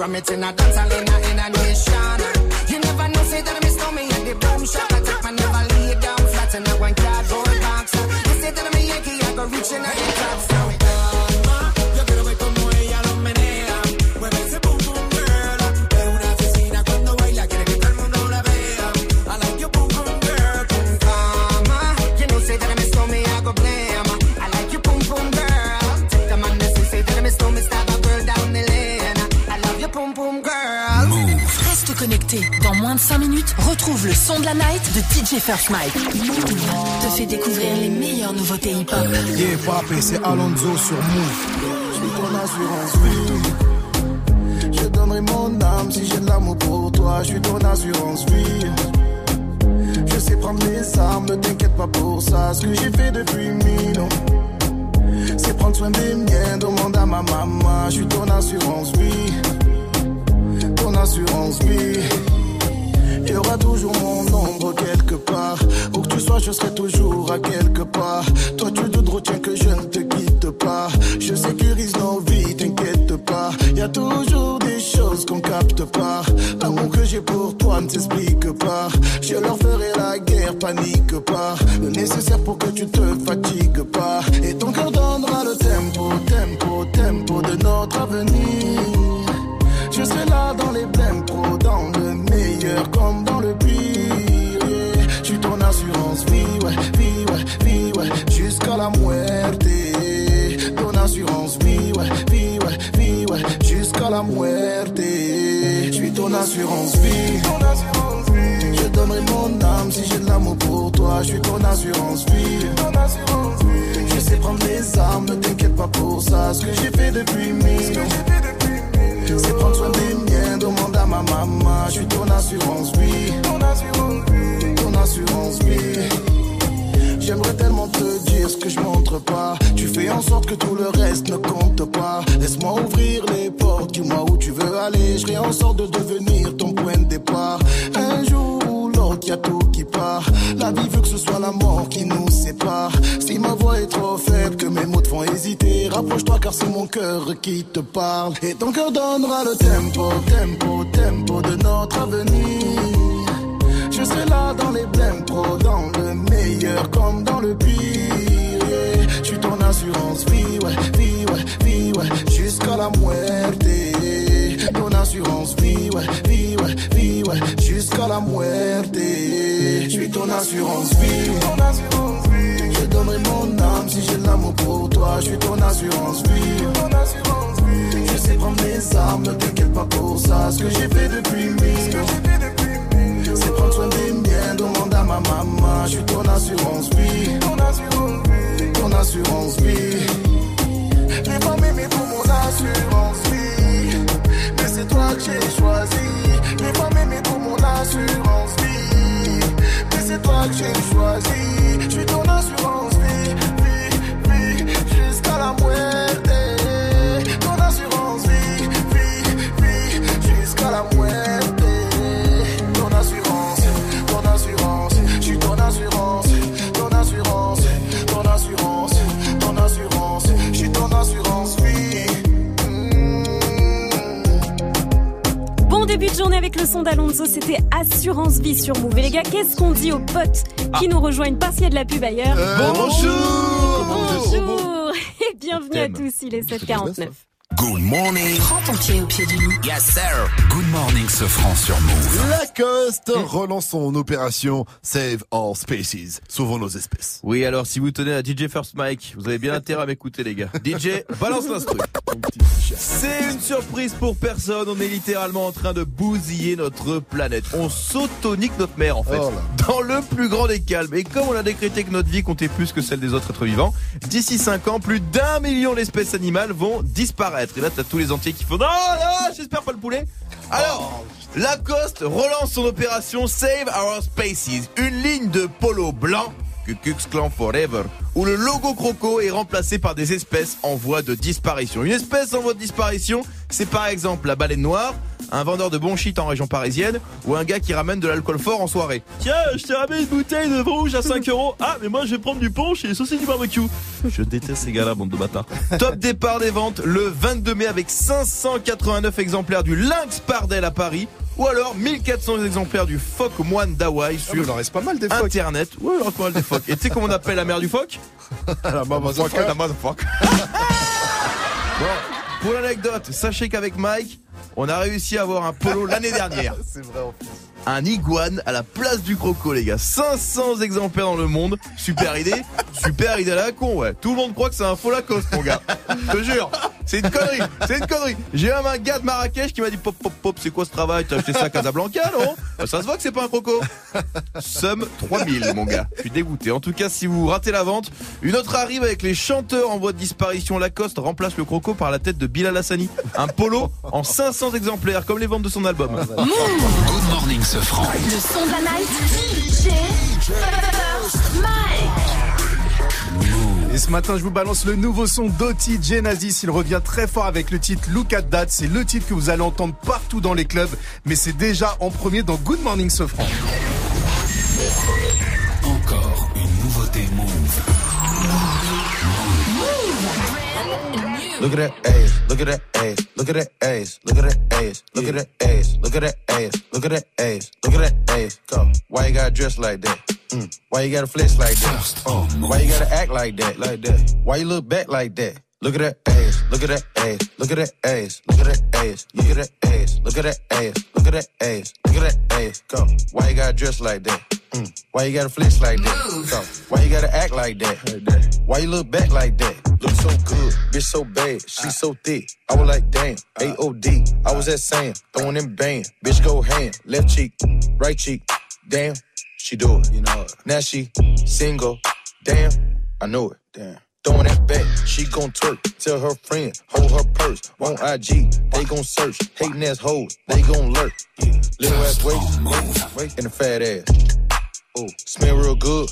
Ram it in a dance hall in a, de DJ First Mike. Te fait découvrir les meilleures nouveautés hip-hop. Yeah, papi, c'est Alonso sur Move. Je suis ton assurance vie. Je donnerai mon âme si j'ai de l'amour pour toi. Je suis ton assurance vie. Je sais prendre mes armes, ne t'inquiète pas pour ça. Ce que j'ai fait depuis mille ans, c'est prendre soin des miens. Demande à ma maman. Je suis ton assurance vie. Ton assurance vie. Il y aura toujours mon ombre quelque part. Où que tu sois, je serai toujours à quelque part. Toi, tu te retiens que je ne te quitte pas. Je sécurise nos vies, t'inquiète pas. Y a toujours des choses qu'on capte pas. L'amour que j'ai pour toi ne s'explique pas. Je leur ferai la guerre, panique pas. Le nécessaire pour que Ce que j'ai fait depuis mille. C'est prendre soin des miens, demande à ma maman. Je suis ton assurance vie. Ton assurance vie. Ton assurance. J'aimerais tellement te dire ce que je montre pas. Tu fais en sorte que tout le reste ne compte pas. Laisse-moi ouvrir les portes, dis-moi où tu veux aller. Je en sorte de c'est mon cœur qui te parle. Et ton cœur donnera le tempo, tempo, tempo de notre avenir. Je serai là dans les blèmes pro, dans le meilleur comme dans le pire. Je suis ton assurance vie, ouais, vie, ouais, vie, ouais, jusqu'à la muerte. Ton assurance vie, ouais, vie, ouais, vie, ouais, jusqu'à la muerte. Je suis ton assurance vie. Je donnerai mon âme si j'ai l'amour pour toi. Je suis ton assurance vie. Je sais prendre mes armes, ne t'inquiète pas pour ça. Ce que j'ai fait depuis mille. C'est prendre soin des miens, demande à ma maman. Je suis ton assurance vie. Ton assurance vie. J'ai pas m'aimer pour mon assurance vie. Mais c'est toi que j'ai choisi. J'ai pas m'aimer pour mon assurance vie. C'est toi que j'ai choisi. Je suis ton assurance Bon début de journée avec le son d'Alonso, c'était Assurance Vie sur Move. Et les gars, qu'est-ce qu'on dit aux potes qui nous rejoignent parce qu'il y a de la pub ailleurs Euh, bonjour Bonjour Et bienvenue à tous, il est 7h49. Good morning. Prends ton pied au pied du loup. Yes, sir. Good morning, ce franc sur Move. Lacoste relance son opération Save All Species. Sauvons nos espèces. Oui, alors si vous tenez à DJ First Mike, vous avez bien intérêt à m'écouter les gars. DJ, balance l'instru. C'est une surprise pour personne, on est littéralement en train de bousiller notre planète. On s'autonique notre mère en fait, Oh dans le plus grand des calmes. Et comme on a décrété que notre vie comptait plus que celle des autres êtres vivants, d'ici 5 ans, plus d'un million d'espèces animales vont disparaître. Et là, t'as tous les entiers qui font « Non, non, j'espère pas le poulet !» Alors, Lacoste relance son opération Save Our Species, une ligne de polo blanc Ku Klux Klan Forever, où le logo croco est remplacé par des espèces en voie de disparition. Une espèce en voie de disparition, c'est par exemple la baleine noire, un vendeur de bon shit en région parisienne ou un gars qui ramène de l'alcool fort en soirée. Tiens, je t'ai ramené une bouteille de vin rouge à 5 euros. Ah, mais moi je vais prendre du punch et les saucisses du barbecue. Je déteste ces gars-là, bande de bâtards. Top départ des ventes le 22 mai avec 589 exemplaires du Lynx Pardel à Paris. Ou alors 1400 exemplaires du phoque moine d'Hawaï sur il en reste pas mal des phoques. Internet. Ouais, il en reste pas mal des phoques. Et tu sais comment on appelle la mère du phoque La motherfucker. La motherfucker. bon, pour l'anecdote, sachez qu'avec Mike, on a réussi à avoir un polo l'année dernière. C'est vrai en plus. Un iguane à la place du croco, les gars. 500 exemplaires dans le monde. Super idée. Super idée à la con, ouais. Tout le monde croit que c'est un faux Lacoste, mon gars. Je te jure. C'est une connerie. C'est une connerie. J'ai même un gars de Marrakech qui m'a dit Pop, pop, pop, c'est quoi ce travail? T'as acheté ça à Casablanca, non? Bah, Ça se voit que c'est pas un croco. Somme 3000, mon gars. Je suis dégoûté. En tout cas, si vous ratez la vente, une autre arrive avec les chanteurs en voie de disparition. Lacoste remplace le croco par la tête de Bilal Hassani. Un polo en 500 exemplaires, comme les ventes de son album. Morning, ce franc. Le son de la night. DJ First Mike. Et ce matin, je vous balance le nouveau son d'Oti Genesis. Il revient très fort avec le titre Look at That. C'est le titre que vous allez entendre partout dans les clubs, mais c'est déjà en premier dans Good Morning Sofran. Look at that ass, look at that ass, look at that ass, look at that ass, look at that ass, look at that ass, look at that ass, look at that ass. Go. Why you gotta dress like that? Mm. Why you gotta flex like that? Uh, why you gotta act like that? Like that? Why you look back like that? Look at that ass, look at that ass, look at that ass, look at that ass, look at that ass, look at that ass, look at that ass, look at that ass. Go. Why you gotta dress like that? Mm. Why you gotta flex like that? Go. Why you gotta act like that? Why you look back like that? Look so good, bitch so bad, she so thick. I was like, damn, A-O-D. I was at Sam, throwing them band. Bitch go hand, left cheek, right cheek. Damn, she do it. You know it. Now she single. Damn, I know it. Damn. Throwing that back, she gon' twerk. Tell her friend, hold her purse. On IG, they gon' search. Hating ass hoes, they gon' lurk. Yeah. Little ass waist, waist, waist, and a fat ass. Ooh, smell real good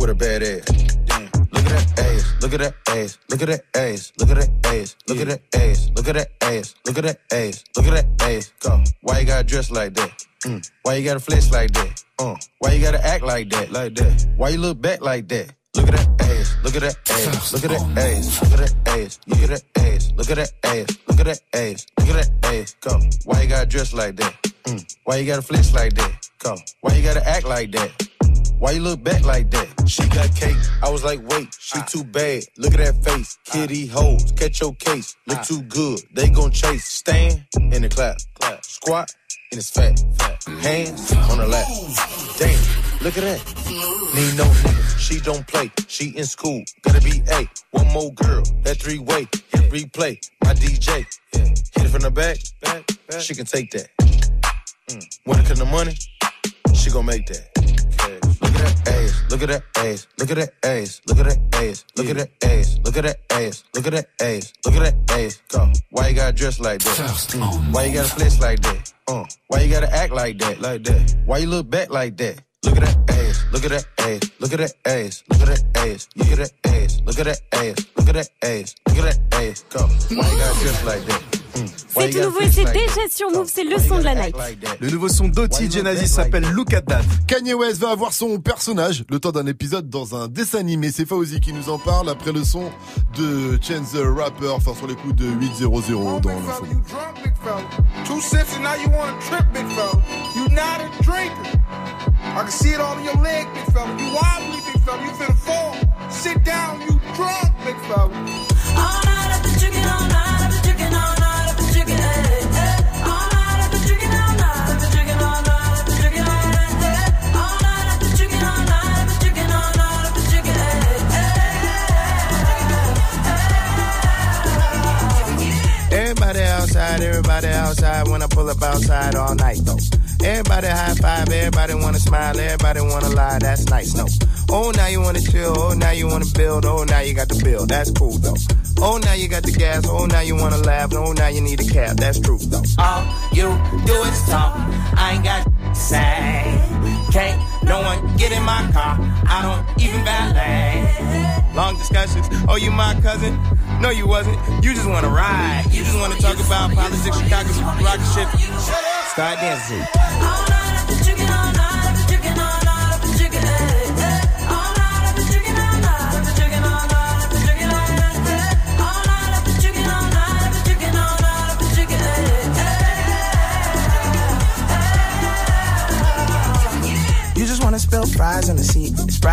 with a bad ass. Damn. Look at that ass, look at that ass, look at that ass, look at that ass, look at that ass, look at that ass, look at that ass, look at that ass. Go. Why you gotta dress like that? Mm. Why you gotta flex like that? Uh. Why you gotta act like that? Like that? Why you look back like that? Look at that ass, look at that ass, look at that ass, look at that ass, look at that ass, look at that ass, look at that ass, look at that ass. Go. Why you gotta dress like that? Mm. Why you gotta flex like that? Go. Why you gotta act like that? Why you look back like that? She got cake. I was like, wait, she ah. too bad. Look at that face. Kitty ah. hoes, catch your case. Look ah. too good. They gon' chase. Stand in the clap. clap. Squat in his fat. Hands on her lap. Damn, look at that. Need no nigga. She don't play. She in school. Gotta be A. One more girl. That three way. Hit replay. My DJ. Hit it from the back. She can take that. Mm. When it come to money, she gon' make that. Look at that ass, look at that ass, look at that ass, look at that ass, look at that ass, look at that ass, look at that ass, look at that ass. Go. Why you gotta dress like that? Mm. Why you gotta flex like that? Uh. Why you gotta act like that? Like that? Why you look back like that? Look at that ass, look at that ass, look at that ass, look at that ass, look at that ass, look at that ass, look at that ass, look at that ass. Go. Why you gotta dress like that? C'est tout nouveau et c'est déjà sur Move, c'est le son de la night. Le nouveau son d'Oti Genesis s'appelle Look at That. Kanye West va avoir son personnage le temps d'un épisode dans un dessin animé. C'est Fauzi qui nous en parle après le son de Chance the Rapper, enfin sur les coups de 800 dans l'info. Two sips and now you want to trip, big fella. You not a drinker. I can see it all in your leg, big fella. You wobbly, big fella. You finna fall. Sit down, you drunk, big fella. Everybody outside. When I pull up outside all night though. Everybody high five, everybody wanna smile, everybody wanna lie. That's nice, no. Oh, now you wanna chill, oh, now you wanna build, oh, now you got the bill. That's cool though. Oh, now you got the gas, oh, now you wanna laugh, oh, now you need a cab. That's true though. All you do is talk. I ain't got to say. Can't No one get in my car, I don't even valet. Long discussions, oh, you my cousin? No, you wasn't. You just wanna ride. You just wanna talk about politics, Chicago, rocket ship. Start dancing. You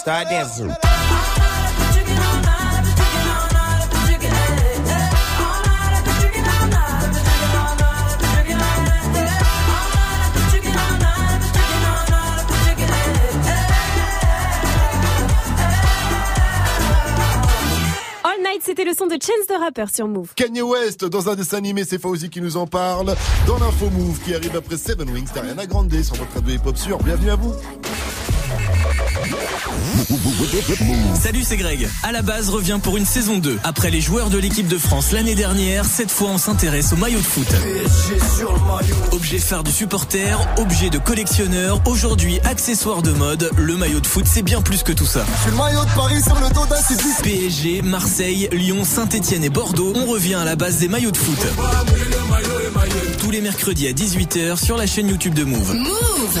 Start dancing. All Night, c'était le son de Chance the Rapper sur Move. Kanye West, dans un dessin animé, c'est Fauzi qui nous en parle. Dans l'info Move qui arrive après Seven Wings, t'as rien à grandir sur votre radio hip-hop sûr. Bienvenue à vous. Salut, c'est Greg. À la base revient pour une saison 2. Après les joueurs de l'équipe de France l'année dernière, cette fois on s'intéresse au maillot de foot. Objet phare du supporter, objet de collectionneur, aujourd'hui accessoire de mode, le maillot de foot c'est bien plus que tout ça. C'est le maillot de Paris sur le dos d'un Sisyphe. PSG, Marseille, Lyon, Saint-Etienne et Bordeaux, on revient à la base des maillots de foot. Tous les mercredis à 18h sur la chaîne YouTube de Move. Move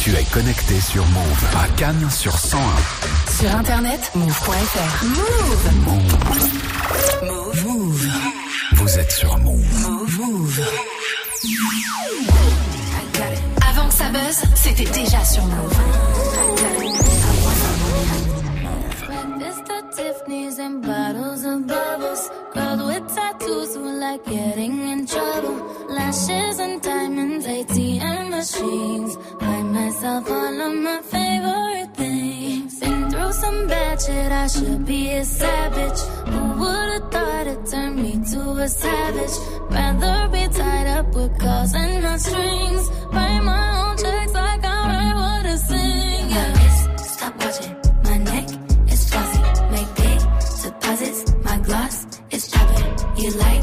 Tu es connecté sur Move à Cannes sur 101. Sur internet, move.fr. Move. Move. Move. Vous êtes sur Move. Move. Move. Avant que ça buzz, c'était déjà sur Move. Mr. Tiffany's and bottles of bubbles. Girls with tattoos who like getting in trouble. Lashes and diamonds, ATM machines. Buy myself all of my favorite things. Been through some bad shit, I should be a savage. Who would've thought it turned me to a savage? Rather be tied up with calls and not strings. Write my own checks like I write what I sing. Yeah. Stop watching my neck is flossy. Make big deposits. My gloss is popping. You like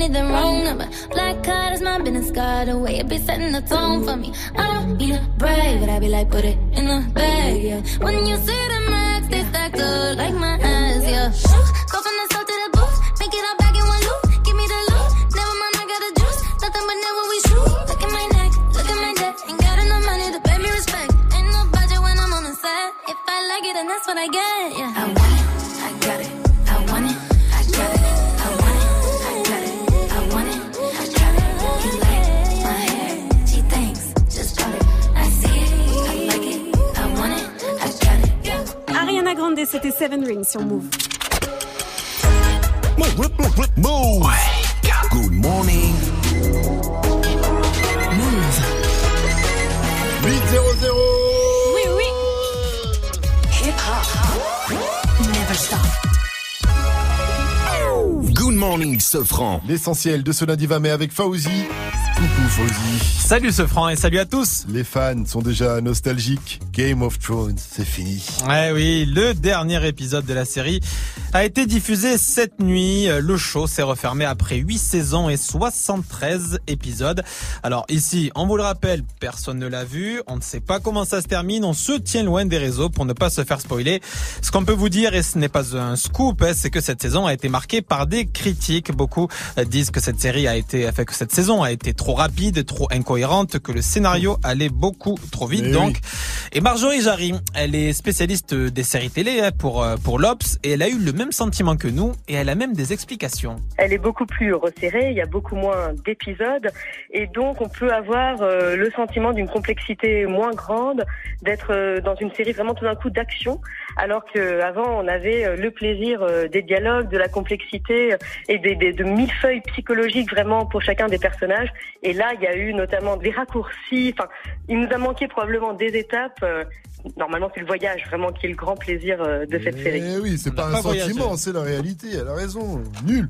Money, then wrong number. Black card is my business card. The way it be setting the tone for me. I don't need a brag, but I be like, put it in the bag, yeah. When you see the max, they stack up like my eyes, yeah. Go from the south to the booth, make it all back in one loop. Give me the loot, never mind, I got the juice. Nothing but never we shoot. Look at my neck, look at my neck. Ain't got enough money to pay me respect. Ain't no budget when I'm on the set. If I like it, then that's what I get. Yeah. I Grande, c'était Seven Rings sur Move. Move. Good morning. Move. 8-0-0. Oui, oui. Hip hop. Never stop. Good morning, Sofran. L'essentiel de ce lundi 20 mai avec Fauzi. Coucou Fauzi. Salut ce franc et salut à tous. Les fans sont déjà nostalgiques. Game of Thrones, c'est fini. Ouais oui, le dernier épisode de la série a été diffusé cette nuit. Le show s'est refermé après 8 saisons et 73 épisodes. Alors ici, on vous le rappelle, personne ne l'a vu, on ne sait pas comment ça se termine, on se tient loin des réseaux pour ne pas se faire spoiler. Ce qu'on peut vous dire, et ce n'est pas un scoop, hein, c'est que cette saison a été marquée par des critiques. Beaucoup euh, disent que cette série a été, enfin que cette saison a été trop rapide, trop incohérente, que le scénario allait beaucoup trop vite. Mais donc, oui. et Marjorie Jarry, elle est spécialiste des séries télé hein, pour euh, pour l'Obs et elle a eu le même sentiment que nous et elle a même des explications. Elle est beaucoup plus resserrée, il y a beaucoup moins d'épisodes et donc on peut avoir euh, le sentiment d'une complexité moins grande, d'être euh, dans une série vraiment tout d'un coup d'action, alors qu'avant on avait euh, le plaisir euh, des dialogues, de la complexité euh, et des, des- de mille feuilles psychologiques vraiment pour chacun des personnages. Et là il y a eu notamment des raccourcis, enfin il nous a manqué probablement des étapes. Normalement, c'est le voyage vraiment qui est le grand plaisir de cette série. Eh oui, c'est pas un voyagé. sentiment, c'est la réalité. Elle a raison. Nul.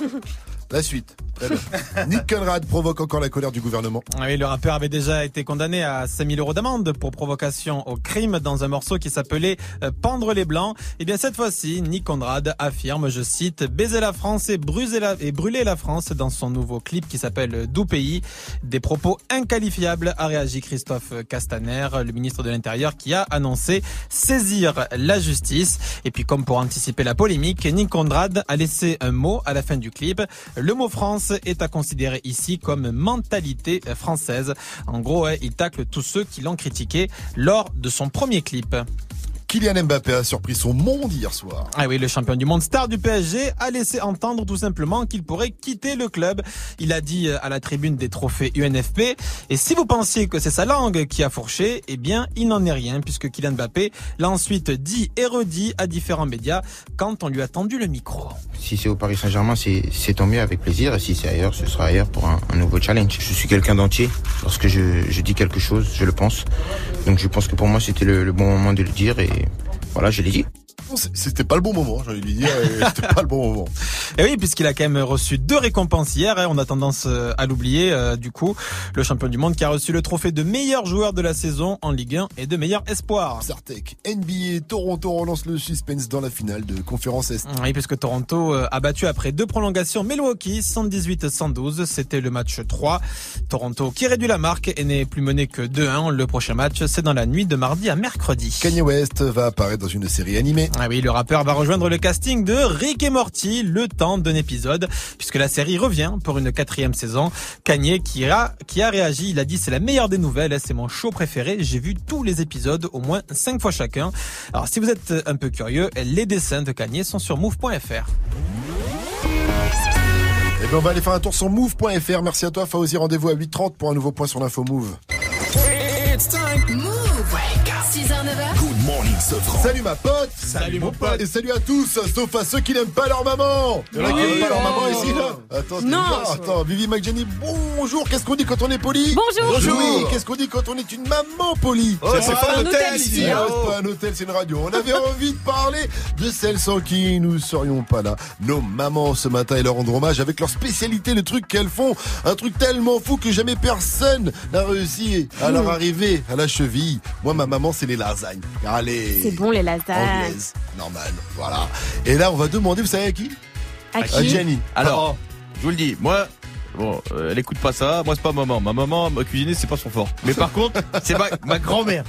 La suite. Très bien. Nick Conrad provoque encore la colère du gouvernement. Ah Oui, le rappeur avait déjà été condamné à 5000 euros d'amende pour provocation au crime dans un morceau qui s'appelait euh, Pendre les Blancs. Et bien cette fois-ci, Nick Conrad affirme, je cite, baiser la France et, bruser la, et brûler la France dans son nouveau clip qui s'appelle Doux Pays. Des propos inqualifiables a réagi Christophe Castaner, le ministre de l'Intérieur, qui a annoncé saisir la justice. Et puis comme pour anticiper la polémique, Nick Conrad a laissé un mot à la fin du clip. Le mot France est à considérer ici comme mentalité française. En gros, ouais, il tacle tous ceux qui l'ont critiqué lors de son premier clip. Kylian Mbappé a surpris son monde hier soir. Ah oui, le champion du monde star du PSG a laissé entendre tout simplement qu'il pourrait quitter le club. Il a dit euh, à la tribune des trophées UNFP. Et si vous pensiez que c'est sa langue qui a fourché, eh bien, il n'en est rien puisque Kylian Mbappé l'a ensuite dit et redit à différents médias quand on lui a tendu le micro. Si c'est au Paris Saint-Germain, c'est c'est tant mieux avec plaisir. Et si c'est ailleurs, ce sera ailleurs pour un, un nouveau challenge. Je suis quelqu'un d'entier. Lorsque je, je dis quelque chose, je le pense. Donc je pense que pour moi, c'était le, le bon moment de le dire. Et voilà, je l'ai dit. C'était pas le bon moment, j'allais lui dire. C'était pas le bon moment. Et oui, puisqu'il a quand même reçu deux récompenses hier, hein, on a tendance euh, à l'oublier. euh, du coup, le champion du monde qui a reçu le trophée de meilleur joueur de la saison en Ligue 1 et de meilleur espoir. NBA, Toronto relance le suspense dans la finale de conférence Est. Oui, puisque Toronto euh, a battu après deux prolongations Milwaukee 118-112. C'était le match 3. Toronto qui réduit la marque et n'est plus mené que 2-1. Le prochain match, c'est dans la nuit de mardi à mercredi. Kanye West va apparaître dans une série animée. Ah oui, le rappeur va rejoindre le casting de Rick et Morty le temps d'un épisode, puisque la série revient pour une quatrième saison. Kanye qui a, qui a réagi, il a dit c'est la meilleure des nouvelles, c'est mon show préféré, j'ai vu tous les épisodes au moins cinq fois chacun. Alors si vous êtes un peu curieux, les dessins de Kanye sont sur move.fr. Eh ben, on va aller faire un tour sur move.fr. Merci à toi, Fauzi. Rendez-vous à 8h30 pour un nouveau point sur l'info Move. It's time. Move. 6h, 9h. Good morning, Salut ma pote. Salut mon pote. Et salut à tous, sauf à ceux qui n'aiment pas leur maman. Il y en a qui n'aiment pas leur maman Oh. ici, là. Attends, c'est Non. bizarre. Attends, Vivi McJenny, bonjour. Qu'est-ce qu'on dit quand on est poli? Bonjour. Bonjour. Oui, qu'est-ce qu'on dit quand on est une maman polie? Oh, c'est pas un hôtel ici, Ah, hein. C'est pas un hôtel, c'est une radio. On avait envie de parler de celles sans qui nous serions pas là. Nos mamans ce matin et leur rendre hommage avec leur spécialité, le truc qu'elles font. Un truc tellement fou que jamais personne n'a réussi à leur arriver à la cheville. Moi, ma maman, c'est les lasagnes. Allez. C'est bon les lasagnes. Anglaise, normal, voilà. Et là, on va demander, vous savez à qui À À qui Jenny. Alors, je vous le dis, moi, bon, euh, elle écoute pas ça. Moi, c'est pas maman. Ma maman, ma cuisiner, c'est pas son fort. Mais par contre, c'est ma, ma grand-mère.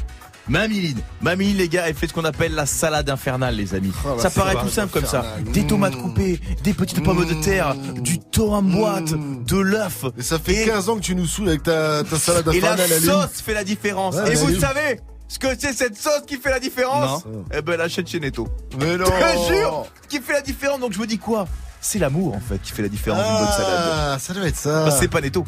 Mamiline. Mamiline, les gars, elle fait ce qu'on appelle la salade infernale, les amis. Oh, la ça paraît tout simple comme ça. Des tomates coupées, des petites pommes de terre, du thon en boîte, de l'œuf. Et ça fait 15 ans que tu nous saoules avec ta, ta salade Et la infernale à l'huile. sauce fait la différence. Ouais, Et vous oui. savez, ce que c'est cette sauce qui fait la différence Eh ben, l'achète chez Netto. Mais non Je te jure Qui fait la différence, donc je me dis quoi? C'est l'amour, en fait, qui fait la différence d'une bonne salade. Ah, ça doit être ça. Bah, c'est pas Netto.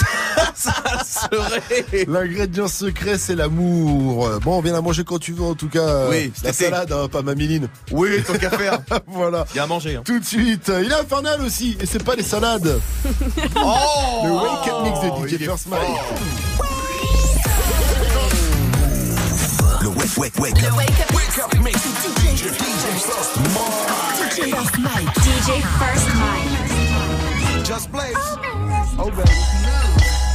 ça serait. L'ingrédient secret, c'est l'amour. Bon, on vient la manger quand tu veux, en tout cas. Oui, la salade, hein, pas ma miline. Oui, tant qu'à faire. voilà. Il y a à manger. Hein. Tout de suite, il est infernal aussi, et c'est pas les salades. Oh Le Wake Up Mix de DJ First Mike. Le wake, wake, wake. Le Wake Up Mix. DJ First Mike. DJ First Mike. Just blaze. Oh, baby.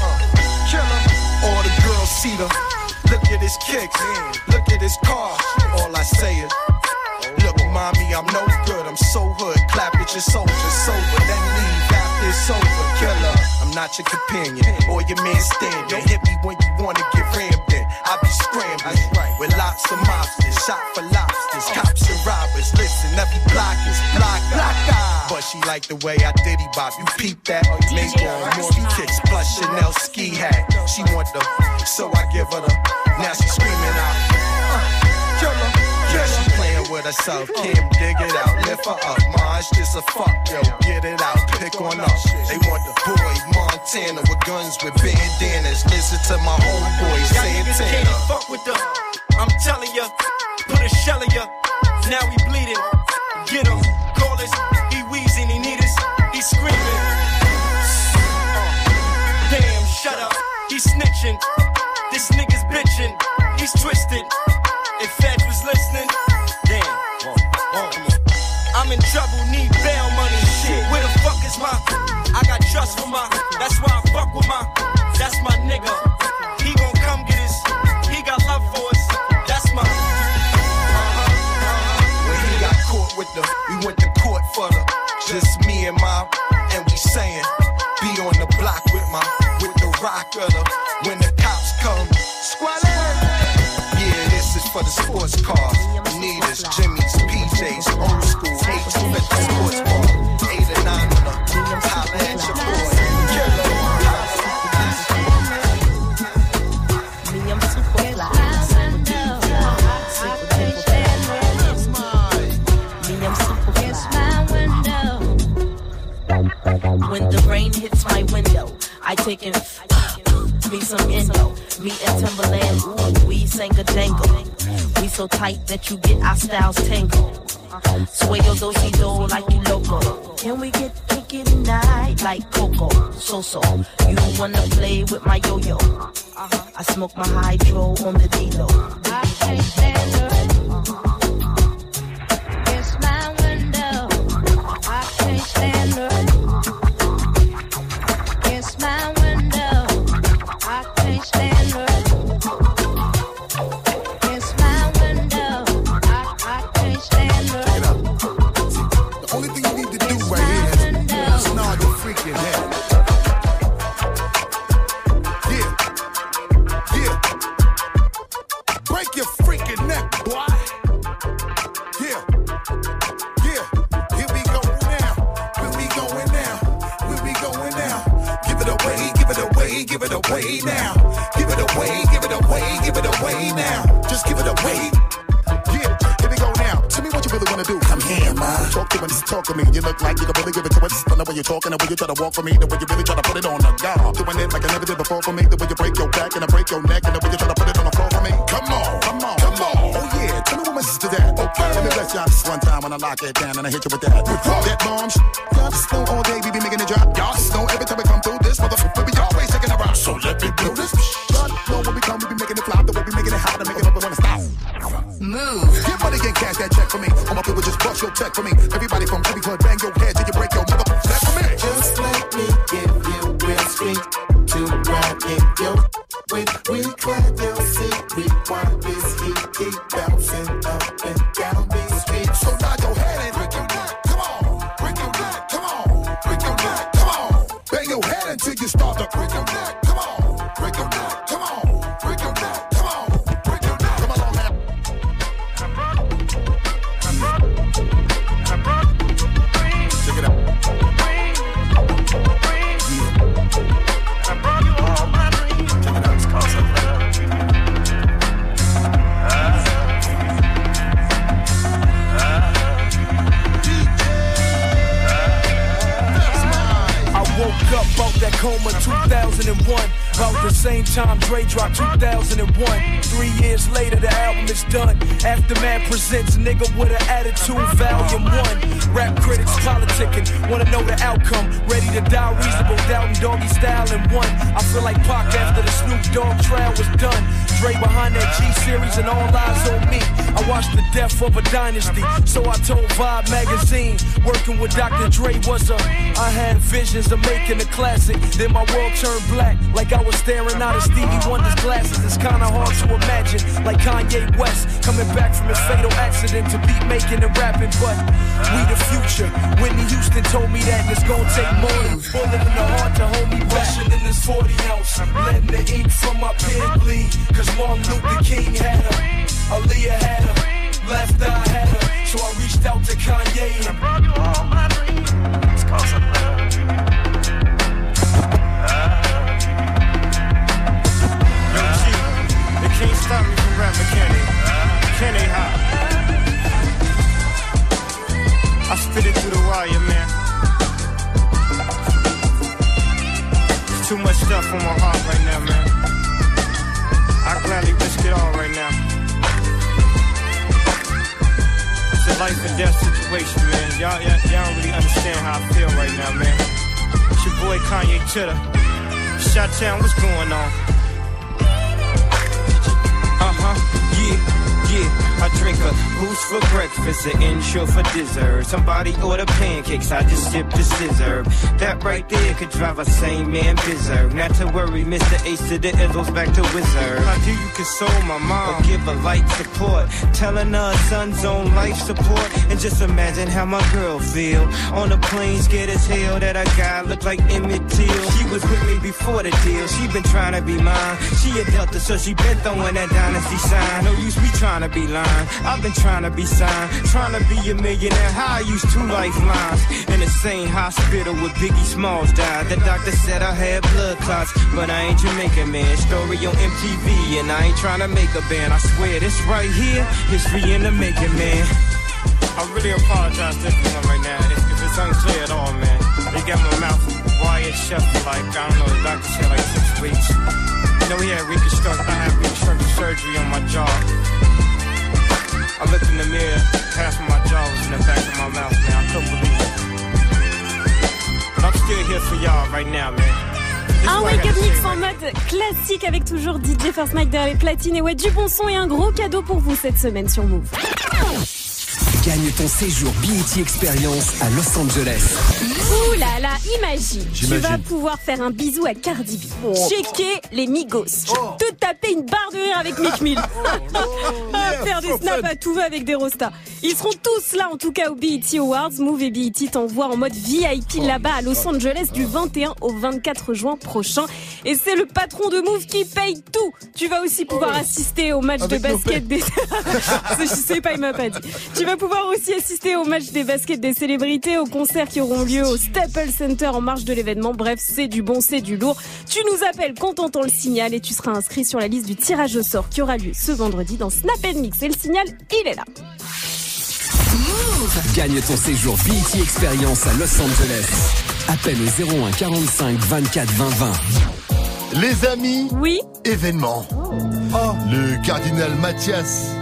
Uh, killer. All the girls see the. Look at his kicks. Look at his car. All I say is. Look, mommy, I'm no good. I'm so hood. Clap at your soldier, sober. Then leave after it's over. Killer. I'm not your companion or your man stand. Don't hit me when you wanna get rammed in. I be scrambling with lots of mobsters, shot for lobsters, cops and robbers. Listen, every block is block, block, But she like the way I diddy bop. You peep that? Make on Morty kicks plus Chanel ski hat. She want the, so I give her the. Now she screaming out. Uh, killer. Yeah, she playing with herself. Kim, dig it out. Lift her up. Marge, just a fuck, yo. Get it out. Pick on up. They want the boy Montana with guns with bandanas. Listen to my homeboy Santana. Can't Fuck with the, I'm telling ya, put a shell in ya. Now we bleeding. Get him, call us. He wheezing, he need us. He screaming. Uh, damn, shut up. He snitching. This nigga's bitching. He's twisted. If Fed was listening, damn. I'm in trouble, need bail money. Shit, where the fuck is my? I got trust for my. That's why I fuck with my. That you get our styles tangled. Dynasty, so I told Vibe magazine. Working with Dr. Dre was a. I had visions of making a classic. Then my world turned black, like I was staring out of Stevie Wonder's glasses. It's kinda hard to imagine, like Kanye West coming back from his fatal accident to beat making and rapping. But we the future. Whitney Houston told me that it's gonna take more than bullet in the heart to hold me. Rushing in this 40 ounce, letting the ink from my pen bleed. Cause Martin Luther King had her, Aaliyah had breakfast, an intro for dessert. Somebody order pancakes, I just sip the scissor. That right there could drive a sane man berserk. Not to worry, Mr. Ace to the Izzles back to Wizard. How do you console my mom? Or give her light support, telling her son's on life support. And just imagine how my girl feel on the plane, scared as hell that a guy looked like Emmett Till. She was with me before the deal, she been trying to be mine. She a Delta, so she been throwing that dynasty sign. No use me trying to be lying. I've been trying to be signed, trying to be a millionaire. How I used two lifelines in the same hospital where Biggie Smalls died. The doctor said I had blood clots, but I ain't Jamaican man. Story on MTV, and I ain't trying to make a band. I swear this right here, history in the making, man. I really apologize to everyone right now if, if it's unclear at all, man. They got my mouth wired shut for like, I don't know, the doctor said like six weeks. You know, he had reconstruct, I had reconstructive surgery on my jaw. I looked in the mirror, half of my jaw was in the back of my mouth, man. I couldn't believe it. But I'm still here for y'all right now, man. Un what I wake up gotta mix en mode classique avec toujours DJ First Mike derrière les platines et ouais du bon son et un gros cadeau pour vous cette semaine sur Move. Gagne ton séjour BET Experience à Los Angeles. Ouh là là, imagine, tu vas pouvoir faire un bisou à Cardi B, checker les Migos, Oh. te taper une barre de rire avec Mick Mill, faire des snaps à tout va avec des rostas. Ils seront tous là en tout cas au BET Awards. Move et BET t'envoient en mode VIP là-bas à Los Angeles du 21 au 24 juin prochain. Et c'est le patron de Move qui paye tout. Tu vas aussi pouvoir assister au match Avec de basket des... Je sais pas, il m'a pas dit. Tu vas pouvoir aussi assister au match des baskets des célébrités, aux concerts qui auront lieu au Staples Center en marge de l'événement. Bref, c'est du bon, c'est du lourd. Tu nous appelles quand t'entends le signal et tu seras inscrit sur la liste du tirage au sort qui aura lieu ce vendredi dans Snap Mix. Et le signal, il est là. Gagne ton séjour BET Experience à Los Angeles. Appelle au 01 45 24 20 20. Les amis, oui. événement. Le cardinal Mathias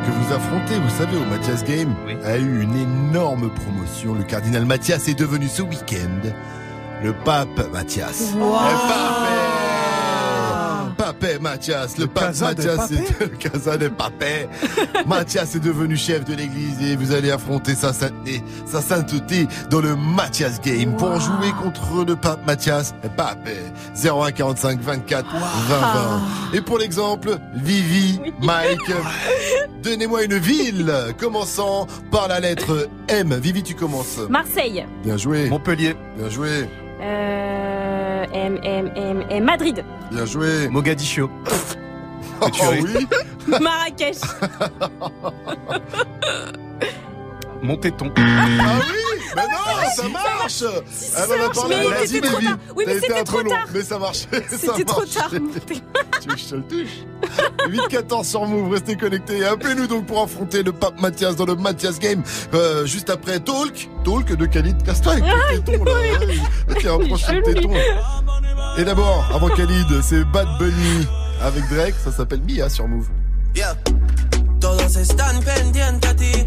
que vous affrontez, vous savez, au Mathias Game, a eu une énorme promotion. Le cardinal Mathias est devenu ce week-end le pape Mathias. Wow. Le pape Papé Mathias, le pape casa de Mathias, c'est le casa de papé. Mathias est devenu chef de l'église et vous allez affronter sa sainteté, sa sainteté dans le Mathias Game pour jouer contre le pape Mathias, papé 01 45 24 20 20. Et pour l'exemple, Vivi, Mike, donnez-moi une ville commençant par la lettre M. Vivi, tu commences. Marseille. Bien joué. Montpellier. Bien joué. Euh, M, M, M, M. Madrid. Bien joué. Mogadiscio. Oh oui. Marrakech. Montéton. Ah oui Mais non, ça marche Elle en a parlé Mais à c'était Vas-y, trop tard. Oui, mais c'était trop tard. Mais ça marchait. C'était trop tard. tu veux que je te le touche 8-14 sur Move, restez connectés. Et appelez-nous donc pour affronter le pape Mathias dans le Mathias Game. Euh, juste après Talk. Talk de Khalid Castagne. Ah, Le téton, là. Ouais. Tiens, approche le téton. Et d'abord, avant Khalid, c'est Bad Bunny avec Drake, ça s'appelle Mia sur Move. Yeah. Todos están pendientes a ti,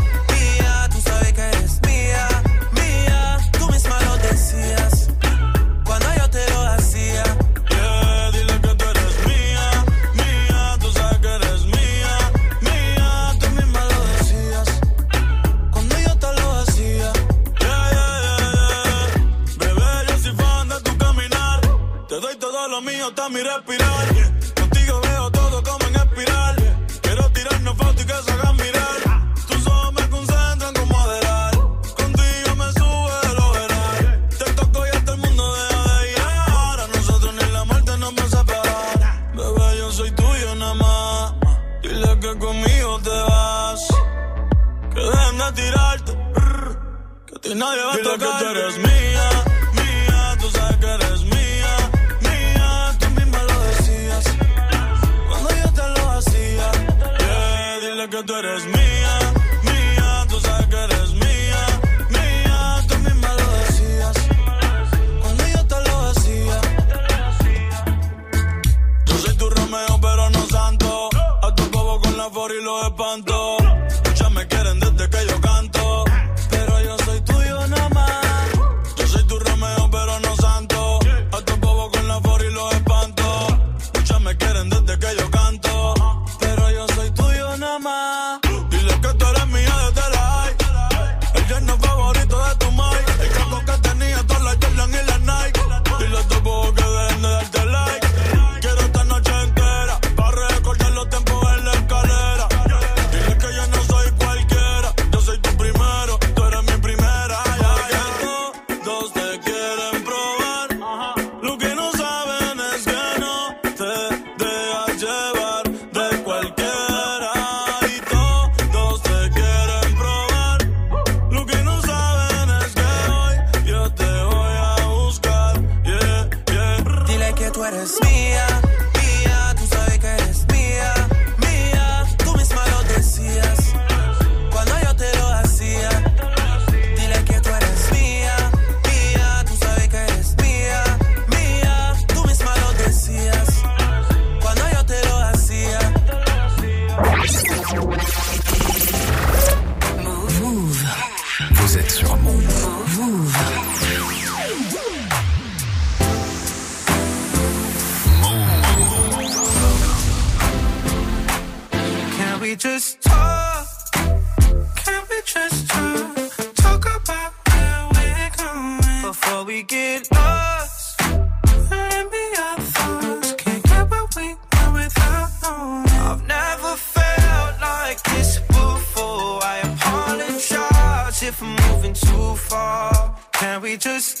mi respirar. Contigo veo todo como en espiral. Quiero tirarnos fotos y que se hagan mirar. Tus ojos me concentran como adelar. Contigo me sube el overall. Te toco y hasta el mundo deja de llegar. A nosotros ni la muerte nos va a separar. Bebé, yo soy tuyo nada más. Dile que conmigo te vas. Que dejen de tirarte. Que a ti nadie va a tocar. que tú eres mía, just talk? Can we just talk? Talk about where we're going before we get lost. Let me our thoughts. Can't get what we want without knowing. I've never felt like this before. I apologize if I'm moving too far. Can we just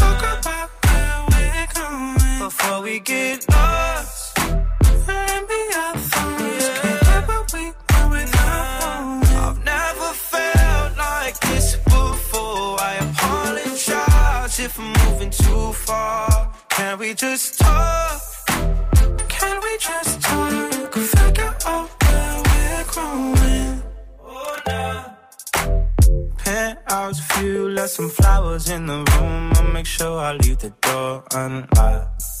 We get lost. Let me our we. I've never felt like this before. I apologize if I'm moving too far. Can we just talk? Can we just talk? Figure out where we're growing. Oh. Penthouse view, left some flowers in the room. I'll make sure I leave the door unlocked.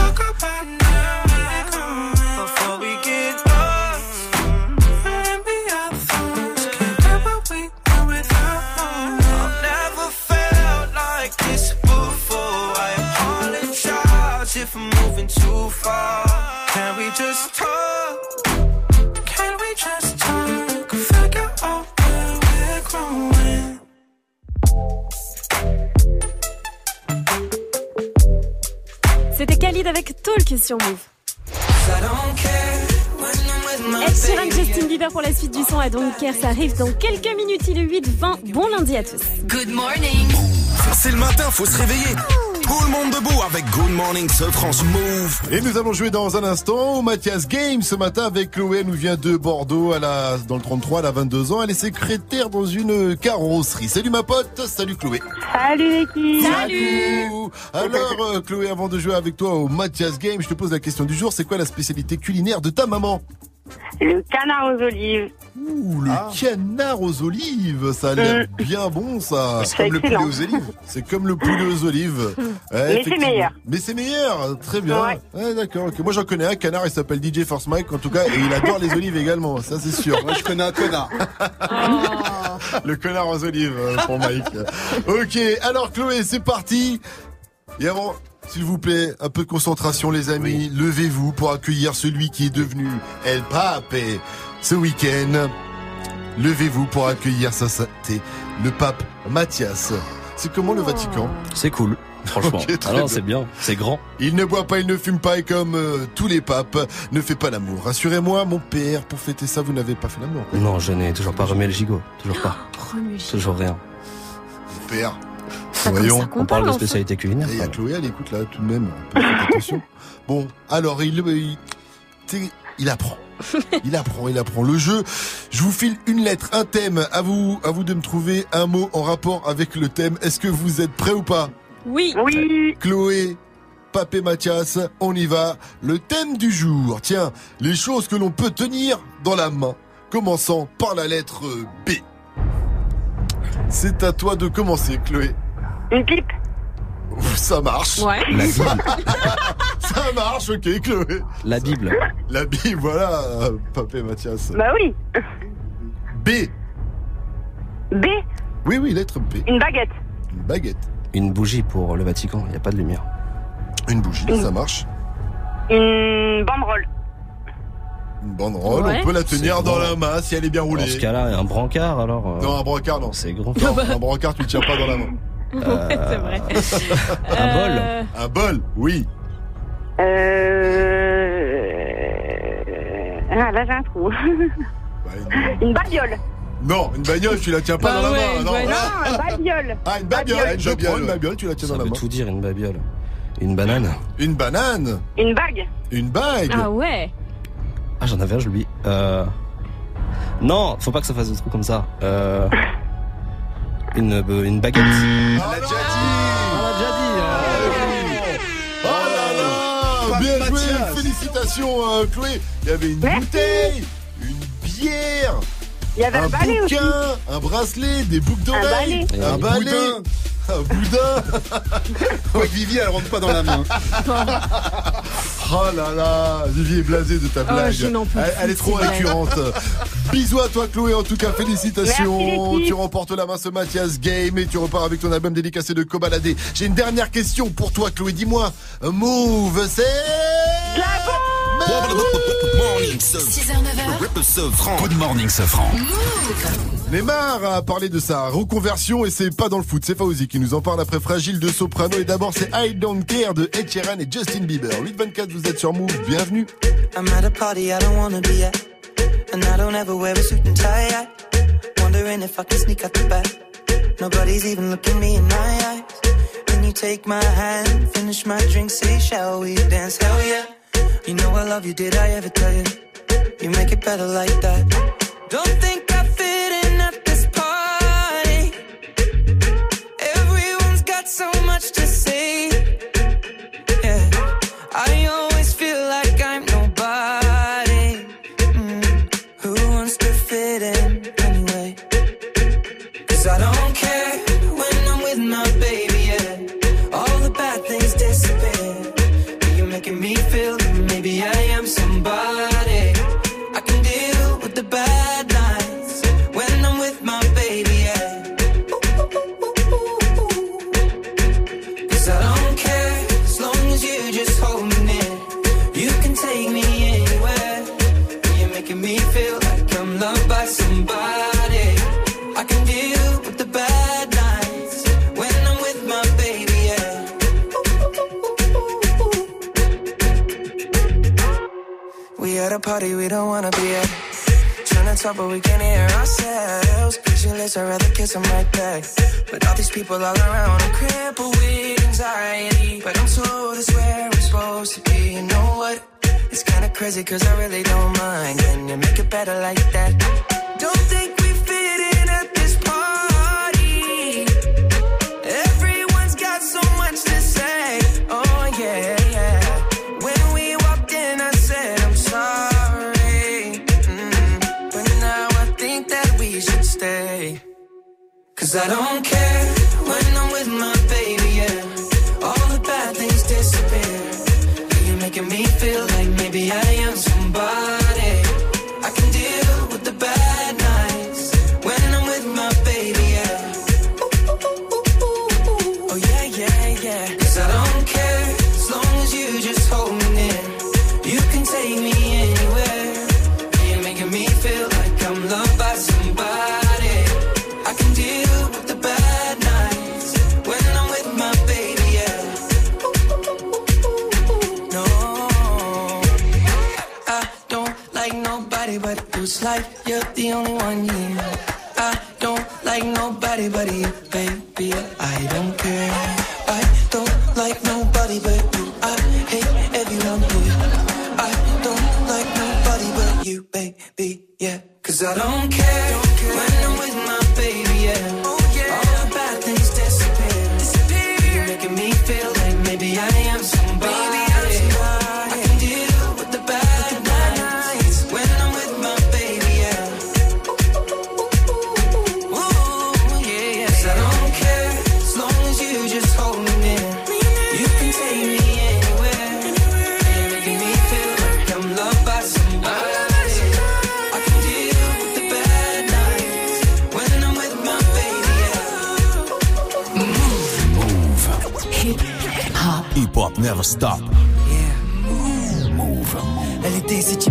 Far. Can we just talk? Can we just talk? Figure out where we're growing. C'était Khalid avec Talk sur Move. Ed Sheeran, Justin Bieber pour la suite du son à Don't Care, ça arrive dans quelques minutes, il est 8-20. Bon lundi à tous. Good morning. C'est le matin, faut se réveiller. Tout le monde debout avec Good Morning ce France Move. Et nous allons jouer dans un instant au Mathias Game ce matin avec Chloé. Elle nous vient de Bordeaux. Elle a, dans le 33, elle a 22 ans. Elle est secrétaire dans une carrosserie. Salut ma pote. Salut Chloé. Salut l'équipe Salut Alors euh, Chloé, avant de jouer avec toi au Mathias Game, je te pose la question du jour. C'est quoi la spécialité culinaire de ta maman? Le canard aux olives. Ouh, le canard aux olives, ça a l'air Mm. bien bon ça. C'est comme le poulet aux olives. C'est comme le poulet aux olives. Ouais, Mais c'est meilleur. Mais c'est meilleur, très bien. Ouais. Ouais, d'accord. Moi j'en connais un canard, il s'appelle DJ Force Mike en tout cas, et il adore les olives également, ça c'est sûr. Moi je connais un connard. le connard aux olives euh, pour Mike. Ok, alors Chloé, c'est parti. Et avant, s'il vous plaît, un peu de concentration les amis. Levez-vous pour accueillir celui qui est devenu El Pape ce week-end. Levez-vous pour accueillir sa sainteté, le pape Mathias. C'est comment le Vatican? C'est cool, franchement. Alors bien. c'est bien, c'est grand. Il ne boit pas, il ne fume pas et comme euh, tous les papes, ne fait pas l'amour. Rassurez-moi, mon père, pour fêter ça, vous n'avez pas fait l'amour. Non, je n'ai toujours pas remis le gigot, toujours pas. Remuer. Toujours rien. Mon père. Voyons. On parle de spécialité culinaire. Et il y a Chloé, elle écoute là tout de même. attention. Bon, alors il, il apprend. Il apprend, il apprend le jeu. Je vous file une lettre, un thème. À vous, à vous de me trouver un mot en rapport avec le thème. Est-ce que vous êtes prêts ou pas? Oui. Oui. Chloé, Papé Mathias, on y va. Le thème du jour. Tiens, les choses que l'on peut tenir dans la main. Commençant par la lettre B. C'est à toi de commencer, Chloé. Une pipe. Ça marche. Ouais. La Bible. Ça marche, ok, Chloé. La Bible. La Bible, voilà, Papé Mathias. Bah oui. B. B. Oui, oui, lettre B. Une baguette. Une baguette. Une bougie pour le Vatican, il n'y a pas de lumière. Une bougie, ça marche. Une banderole. Une banderole, Ouais. on peut la tenir dans la main si elle est bien roulée. Dans ce cas-là, un brancard alors. euh, Non, un brancard, non. C'est grand. Non, un brancard, tu le tiens pas dans la main. Ouais, c'est vrai. Un bol. Euh, Un bol, oui. Euh... Ah, là j'ai un trou. Bah, une babiole. Non, une bagnole, tu la tiens pas Bah dans la main. Non, ouais, Non, un babiole. Ah, une babiole. Babiole. Je prends une babiole, tu la tiens Ça dans la veut main. tout dire, une babiole. Une banane. Une banane. Une bague. Une bague. Ah ouais. Ah, j'en avais un, je l'oublie. Euh... Non, faut pas que ça fasse des trucs comme ça. Euh... Une, une baguette. On l'a déjà dit. On l'a déjà dit. euh. Oh là là Bien joué, félicitations euh, Chloé. Il y avait une Merci. bouteille, une bière, Il y avait un, un balai aussi. bouquin, un bracelet, des boucles d'oreilles, balai. un Un balai, un boudin. Quoi que Vivi, elle rentre pas dans la main. Oh là là, Vivi est blasée de ta Oh, blague. je n'en peux elle, est trop récurrente. Bisous à toi Chloé, en tout cas félicitations. Merci, tu remportes la main ce Mathias Game et tu repars avec ton album dédicacé de Cobaladé. J'ai une dernière question pour toi Chloé, dis-moi, Move, c'est... ce 6h, 9h. Rip ce franc. Good morning, ce franc. Neymar a parlé de sa reconversion et c'est pas dans le foot, c'est Fauzi qui nous en parle après Fragile de Soprano et d'abord c'est I Don't Care de Ed Sheeran et Justin Bieber. 824 vous êtes sur Move, bienvenue. I'm at a party I don't wanna be at. And I don't ever wear a suit and tie. I wondering if I can sneak out the back. Nobody's even looking me in my eyes. When you take my hand, finish my drink, say, shall we dance? Hell yeah. You know I love you, did I ever tell you? You make it better like that. Don't think I fit in at this party. Everyone's got so talk, but we can't hear ourselves. Pictureless, I'd rather kiss them right back. But all these people all around, I'm crippled with anxiety. But I'm told it's where I'm supposed to be. You know what? It's kinda crazy, cause I really don't mind. Can you make it better like that? Cause I don't care It's like you're the only one here. I don't like nobody but you, baby. I don't care. I don't like nobody but you. I hate everyone here. I don't like nobody but you, baby. Yeah, cause I don't care when I'm with Stop. Et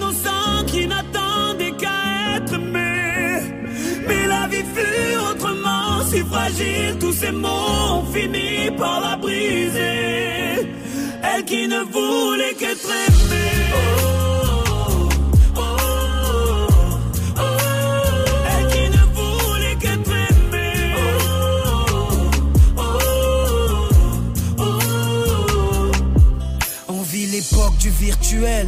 si fragile, tous ces mots ont fini par la briser. Elle qui ne voulait qu'être aimée. Oh, l'époque du virtuel,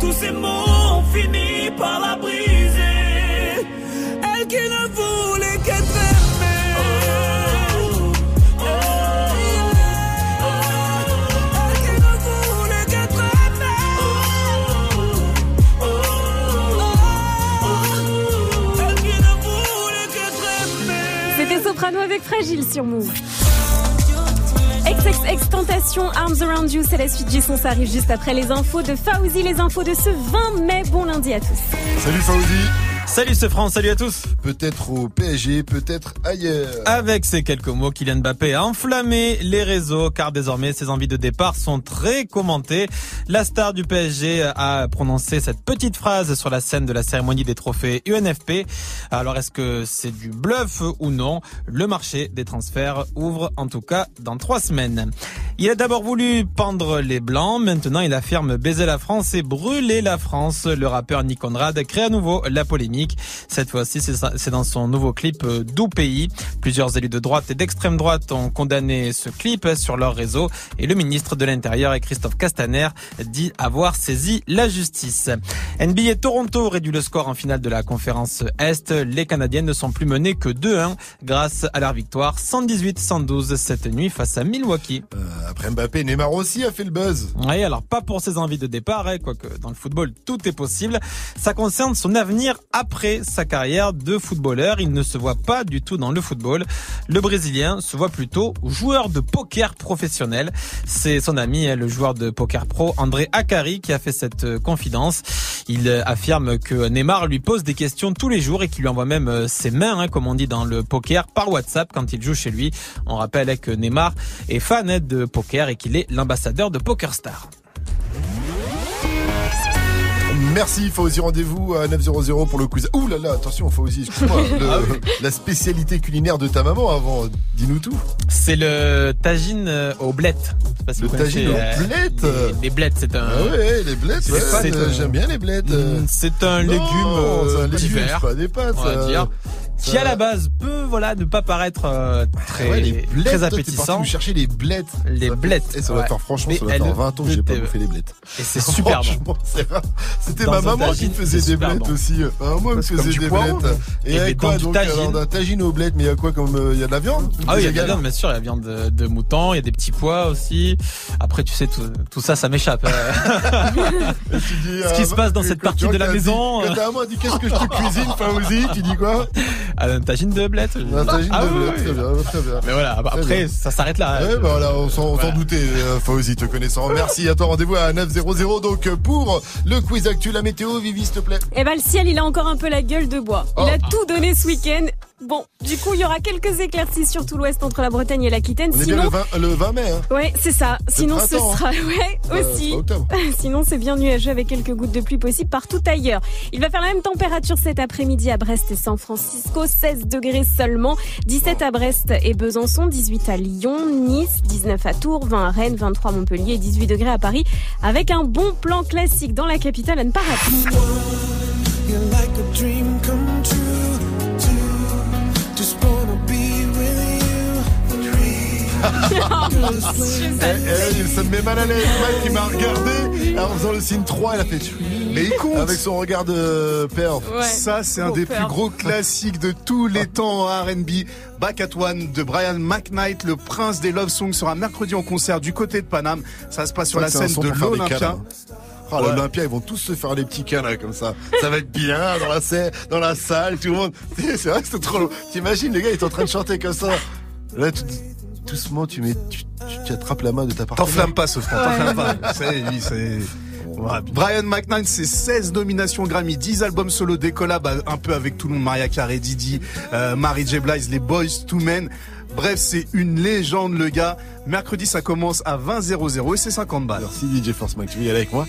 tous ces mots ont fini par la briser. Elle qui ne voulait qu'être aimée. Elle qui ne voulait qu'être aimée. Elle qui ne voulait qu'être aimée. C'était Soprano avec Fragile sur Move. Excellent Sex Extentation, Arms Around You, c'est la suite du son, ça arrive juste après les infos de Fauzi, les infos de ce 20 mai. Bon lundi à tous. Salut Fauzi. Salut ce France, salut à tous. Peut-être au PSG, peut-être ailleurs. Avec ces quelques mots, Kylian Mbappé a enflammé les réseaux car désormais ses envies de départ sont très commentées. La star du PSG a prononcé cette petite phrase sur la scène de la cérémonie des trophées UNFP. Alors est-ce que c'est du bluff ou non? Le marché des transferts ouvre en tout cas dans trois semaines. Il a d'abord voulu pendre les blancs, maintenant il affirme baiser la France et brûler la France. Le rappeur Nick Conrad crée à nouveau la polémique. Cette fois-ci, c'est dans son nouveau clip euh, Doux Pays. Plusieurs élus de droite et d'extrême droite ont condamné ce clip sur leur réseau et le ministre de l'Intérieur et Christophe Castaner dit avoir saisi la justice. NBA Toronto réduit le score en finale de la conférence Est. Les Canadiennes ne sont plus menées que 2-1 grâce à leur victoire 118-112 cette nuit face à Milwaukee. Euh, après Mbappé, Neymar aussi a fait le buzz. Oui, alors pas pour ses envies de départ, hein, quoique dans le football tout est possible. Ça concerne son avenir après sa carrière de footballeur. Il ne se voit pas du tout dans le football. Le Brésilien se voit plutôt joueur de poker professionnel. C'est son ami, hein, le joueur de poker pro André Akari, qui a fait cette euh, confidence. Il euh, affirme que Neymar lui pose des questions tous les jours et qu'il lui envoie même euh, ses mains, hein, comme on dit dans le poker, par WhatsApp quand il joue chez lui. On rappelle que Neymar est fan hein, de poker et qu'il est l'ambassadeur de PokerStar. Merci Fauzi, rendez-vous à 900 pour le quiz. Ouh là là, attention Fauzi, excuse-moi. Ah oui. La spécialité culinaire de ta maman avant, dis-nous tout. C'est le tagine euh, aux blettes. Si Le tagine aux euh, blettes Les, les blettes, c'est un. Ah ouais, les blettes, c'est ouais, euh, j'aime bien les blettes. Mm, C'est un Non, légume euh, c'est un légume, d'hiver, c'est pas des pâtes, on va ça. dire, Ça- qui à la base peut voilà ne pas paraître euh, très Ouais, blettes, très parti appétissant. chercher les blettes. Les blettes. Et ça ouais. faire franchement, Mais ça doit faire elles 20 ans que j'ai pas bouffé les blettes. Et c'est super bon. C'était Dans ma maman qui me faisait des blettes bon. aussi. Enfin, moi, elle me faisait des blettes. Et quoi donc tagine. un tagine aux blettes, mais il y a quoi comme euh, il y a de la viande Ah oui, il y a de la viande, bien sûr, il y a de la viande de, de mouton, il y a des petits pois aussi. Après, tu sais, tout, tout ça, ça m'échappe. euh. Ce qui se passe dans cette partie de la maison. Quand ta maman dit qu'est-ce que je te cuisine, Faouzi, tu dis quoi? Ah, un tagine de blettes. Un tagine Ah de oui, très bien, très bien. Mais voilà, bah, après, bien. ça s'arrête là. Ouais, bah voilà, on s'en on s'en doutait, euh, Fauzi, te connaissant. Merci à toi, rendez-vous à 900 donc pour le quiz actu, la météo, Vivi, s'il te plaît. Eh ben, le ciel, il a encore un peu la gueule de bois. Il Oh. a tout donné ce week-end. Bon, du coup, il y aura quelques éclaircies sur tout l'ouest entre la Bretagne et l'Aquitaine. On est bien Sinon, le 20, le 20 mai, hein. Ouais, c'est ça. Sinon, ce printemps, hein. sera, ouais, Euh, aussi. Sinon, c'est bien nuageux avec quelques gouttes de pluie possibles partout ailleurs. Il va faire la même température cet après-midi à Brest et San Francisco, 16 degrés seulement, 17 à Brest et Besançon, 18 à Lyon, Nice, 19 à Tours, 20 à Rennes, 23 à Montpellier et 18 degrés à Paris, avec un bon plan classique dans la capitale à ne pas rater. You. Eh, eh, ça me met mal à l'aise. Mike, il m'a regardé en faisant le signe 3, il a fait. Mais il compte. Avec son regard de père. Ça, c'est un des plus gros classiques de tous les temps en R&B. Back at One de Brian McKnight, le prince des love songs, sera mercredi en concert du côté de Paname. Ça se passe sur la scène de l'Olympia. Ah, Ouais. l'Olympia, ils vont tous se faire des petits câlins comme ça. Ça va être bien dans la scène, dans la salle, tout le monde. C'est vrai que c'est trop long. T'imagines, le gars, il est en train de chanter comme ça. Là, tout, doucement, tu mets, tu, tu, tu attrapes la main de ta partenaire. T'enflamme pas, ce front, t'enflamme pas. C'est, lui, c'est... Voilà. Brian McKnight, c'est 16 nominations Grammy, 10 albums solo, des collabs euh, un peu avec tout le monde, Maria Carey, Didi, euh, Mary J. Blige, les Boys to Men. Bref, c'est une légende, le gars. Mercredi, ça commence à 20 00 et c'est 50 balles. Merci DJ Force Max, tu veux y aller avec moi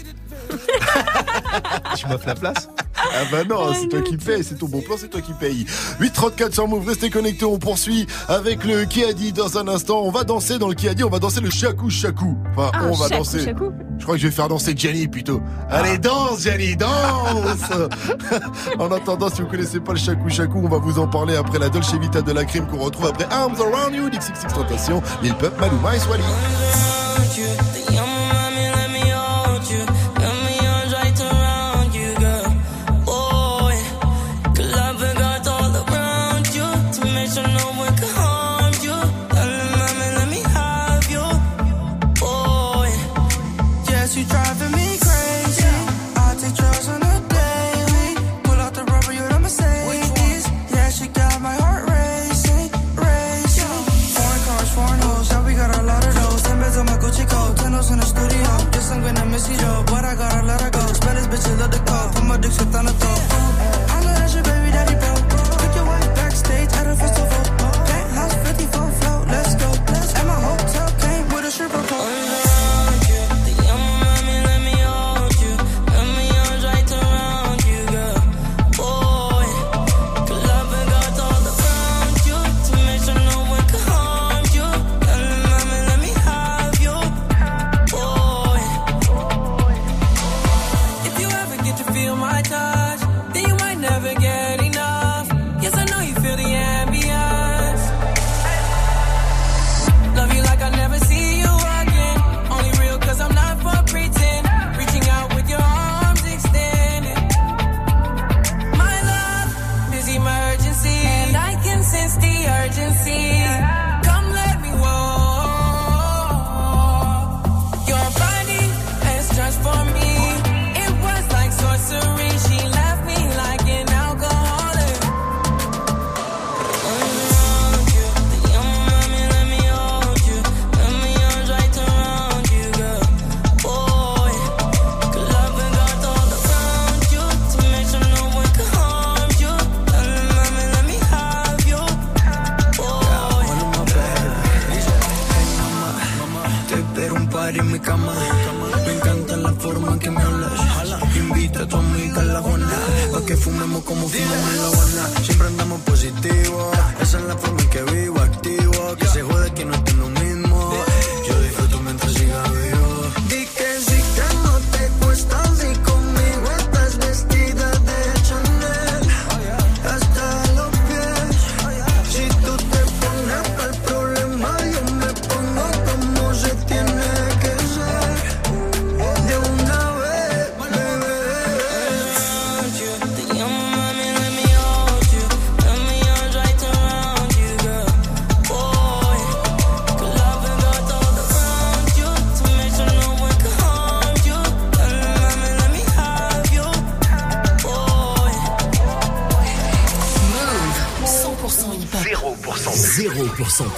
Tu m'offres la place Ah bah non, c'est toi qui paye, c'est ton bon plan, c'est toi qui paye. 834 sur Move, restez connectés, on poursuit avec le qui a dit dans un instant. On va danser dans le qui a dit, on va danser le shaku shaku. Enfin, Ah, on va shaku, danser. shaku. Je crois que je vais faire danser Gianni plutôt. Allez, danse Gianni, danse En attendant, si vous connaissez pas le shaku shaku, on va vous en parler après la Dolce Vita de la crime qu'on retrouve après Arms Around You, d'XXX Tentation, Lil Pump, Maluma et Swally. Every single day, call. I'm addicted the top.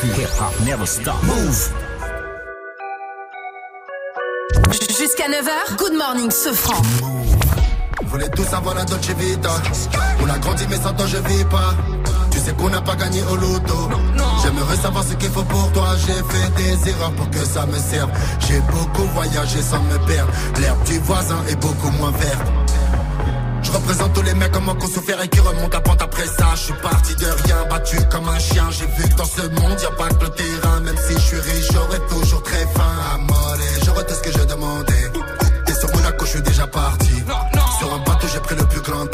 Move. Jusqu'à 9h, good morning, ce franc. Voulez tous avoir la Dolce Vita? On a grandi, mais sans toi, je vis pas. Tu sais qu'on n'a pas gagné au loto. J'aimerais savoir ce qu'il faut pour toi. J'ai fait des erreurs pour que ça me serve. J'ai beaucoup voyagé sans me perdre. L'herbe du voisin est beaucoup moins verte représente tous les mecs comme qu'on consouffert et qui remonte la pente après ça. Je suis parti de rien, battu comme un chien. J'ai vu que dans ce monde, y a pas que le terrain. Même si je suis riche, j'aurais toujours très faim à moller. J'aurais tout ce que je demandais. Et sur mon acco, je suis déjà parti. Sur un bateau, j'ai pris le plus grand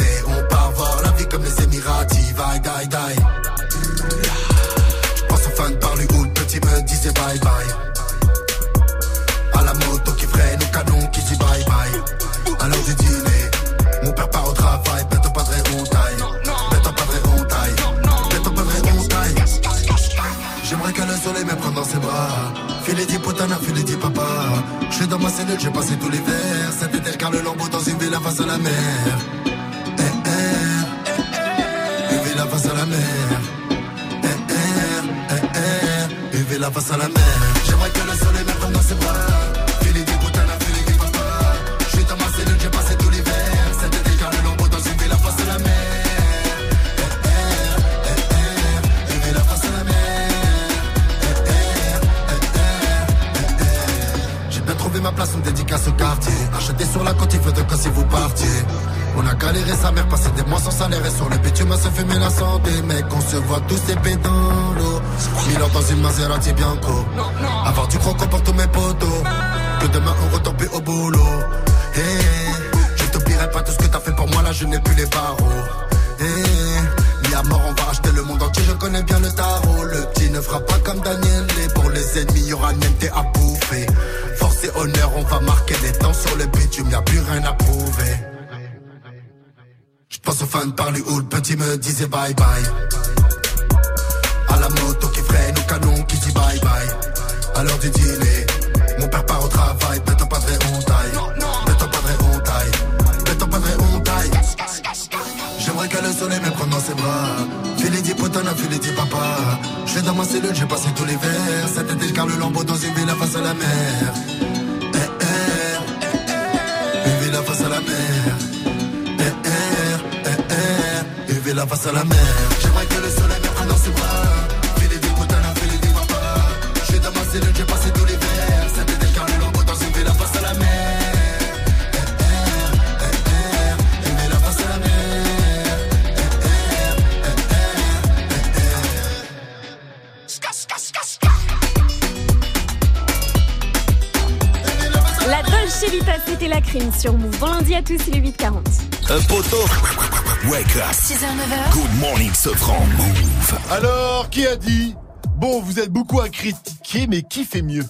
qui a dit Bon, vous êtes beaucoup à critiquer, mais qui fait mieux?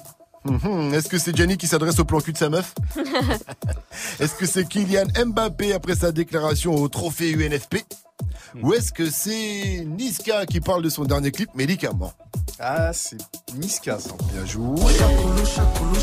Hum, hum, est-ce que c'est Gianni qui s'adresse au plan cul de sa meuf? Est-ce que c'est Kylian Mbappé après sa déclaration au trophée UNFP. Ou est-ce que c'est Niska qui parle de son dernier clip Médicament? Ah, c'est Niska ça. Bien joué. Chacolo,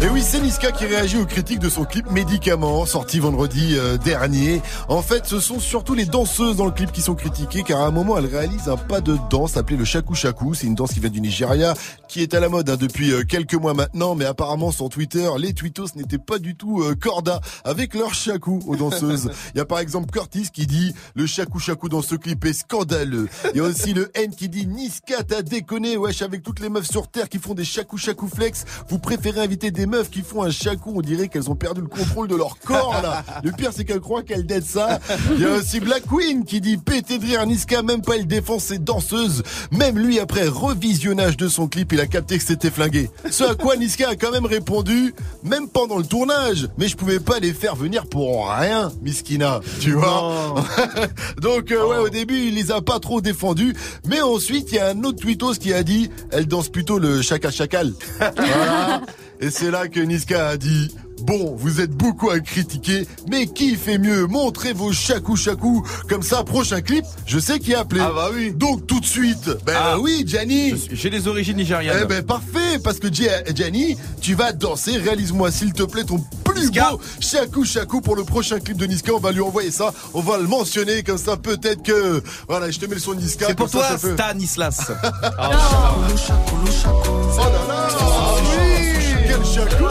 et oui, c'est Niska qui réagit aux critiques de son clip Médicament, sorti vendredi euh, dernier. En fait, ce sont surtout les danseuses dans le clip qui sont critiquées, car à un moment, elle réalise un pas de danse appelé le shaku shaku. C'est une danse qui vient du Nigeria, qui est à la mode hein, depuis euh, quelques mois maintenant, mais apparemment, sur Twitter, les twittos n'étaient pas du tout euh, corda avec leur shaku aux danseuses. Il y a par exemple Curtis qui dit le shaku shaku dans ce clip est scandaleux. Il y a aussi le N qui dit Niska, t'as déconné, wesh, avec toutes les meufs sur Terre qui font des shaku shaku flex préférez inviter des meufs qui font un shaku, on dirait qu'elles ont perdu le contrôle de leur corps là. Le pire c'est qu'elles croient qu'elles dead ça. Il y a aussi Black Queen qui dit pété de rire Niska, même pas il défend ses danseuses. Même lui après revisionnage de son clip, il a capté que c'était flingué. Ce à quoi Niska a quand même répondu, même pendant le tournage, mais je pouvais pas les faire venir pour rien, Miskina, tu vois. Donc euh, ouais, au début, il les a pas trop défendus, mais ensuite, il y a un autre tweetos qui a dit elle danse plutôt le chaka. Voilà. Et c'est là que Niska a dit Bon, vous êtes beaucoup à critiquer, mais qui fait mieux Montrez vos chakou chakou. Comme ça, prochain clip, je sais qui a appelé. Ah bah oui. Donc tout de suite, ben oui, Gianni. J'ai les origines nigérianes. Eh ben parfait, parce que Gia- Gianni, tu vas danser. Réalise-moi s'il te plaît ton plus beau chakou chakou pour le prochain clip de Niska. On va lui envoyer ça. On va le mentionner comme ça. Peut-être que voilà, je te mets le son de Niska. C'est pour ça, toi, ça peut- Stanislas. Oh là là, ah oui, quel chakou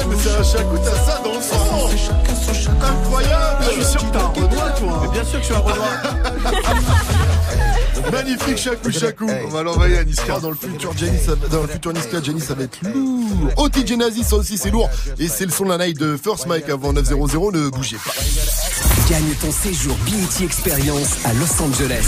Eh mais c'est un chakou, t'as ça dans le sang Incroyable Je suis sûr que t'as un Renoir, toi. Mais bien sûr que je suis un Renoir. Magnifique chakou chakou On va l'envoyer à Niska. Dans le futur Jenny, dans le futur Niska, Jenny, ça va être lourd. OT Genesis, ça aussi c'est lourd. Et c'est le son de la night de First Mike avant 900, ne bougez pas. Gagne ton séjour BET Experience à Los Angeles.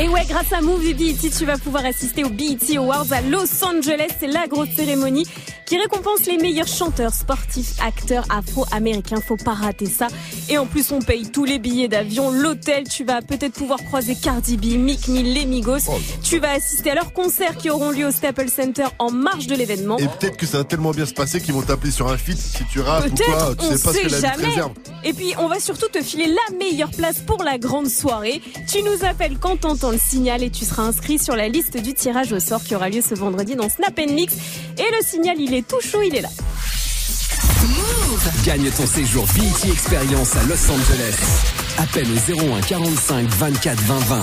Et ouais, grâce à Move et BET, tu vas pouvoir assister aux BET Awards à Los Angeles. C'est la grosse cérémonie qui récompense les meilleurs chanteurs, sportifs, acteurs afro-américains. Faut pas rater ça. Et en plus, on paye tous les billets d'avion, l'hôtel. Tu vas peut-être pouvoir croiser Cardi B, Mick Mill, les Migos. Tu vas assister à leurs concerts qui auront lieu au Staples Center en marge de l'événement. Et peut-être que ça va tellement bien se passer qu'ils vont t'appeler sur un feat si tu rates ou Peut-être, quoi. Tu on sais pas ce sait que la jamais. réserve. Et puis, on va surtout te filer la meilleure place pour la grande soirée. Tu nous appelles quand t'entends le signal et tu seras inscrit sur la liste du tirage au sort qui aura lieu ce vendredi dans Snap Mix. Et le signal, il est tout chaud, il est là. Gagne ton séjour BET Experience à Los Angeles. Appelle au 01 45 24 20 20.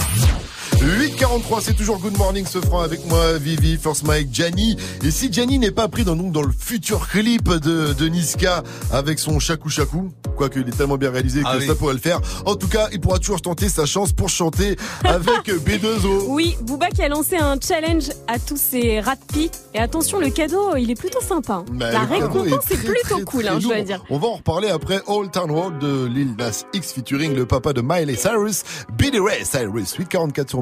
843, c'est toujours Good Morning ce franc avec moi, Vivi, First Mike, Gianni. Et si Gianni n'est pas pris dans, donc, dans le futur clip de, de Niska avec son chakou chakou, quoique il est tellement bien réalisé que Ah oui. ça pourrait le faire. En tout cas, il pourra toujours tenter sa chance pour chanter avec B2O. Oui, Booba qui a lancé un challenge à tous ses ratpis. Et attention, le cadeau, il est plutôt sympa. Bah, la récompense est plutôt très, cool, très hein, je dois dire. On va en reparler après Old Town Road de Lil Nas X featuring le papa de Miley Cyrus, Billy Ray Cyrus. 844 sur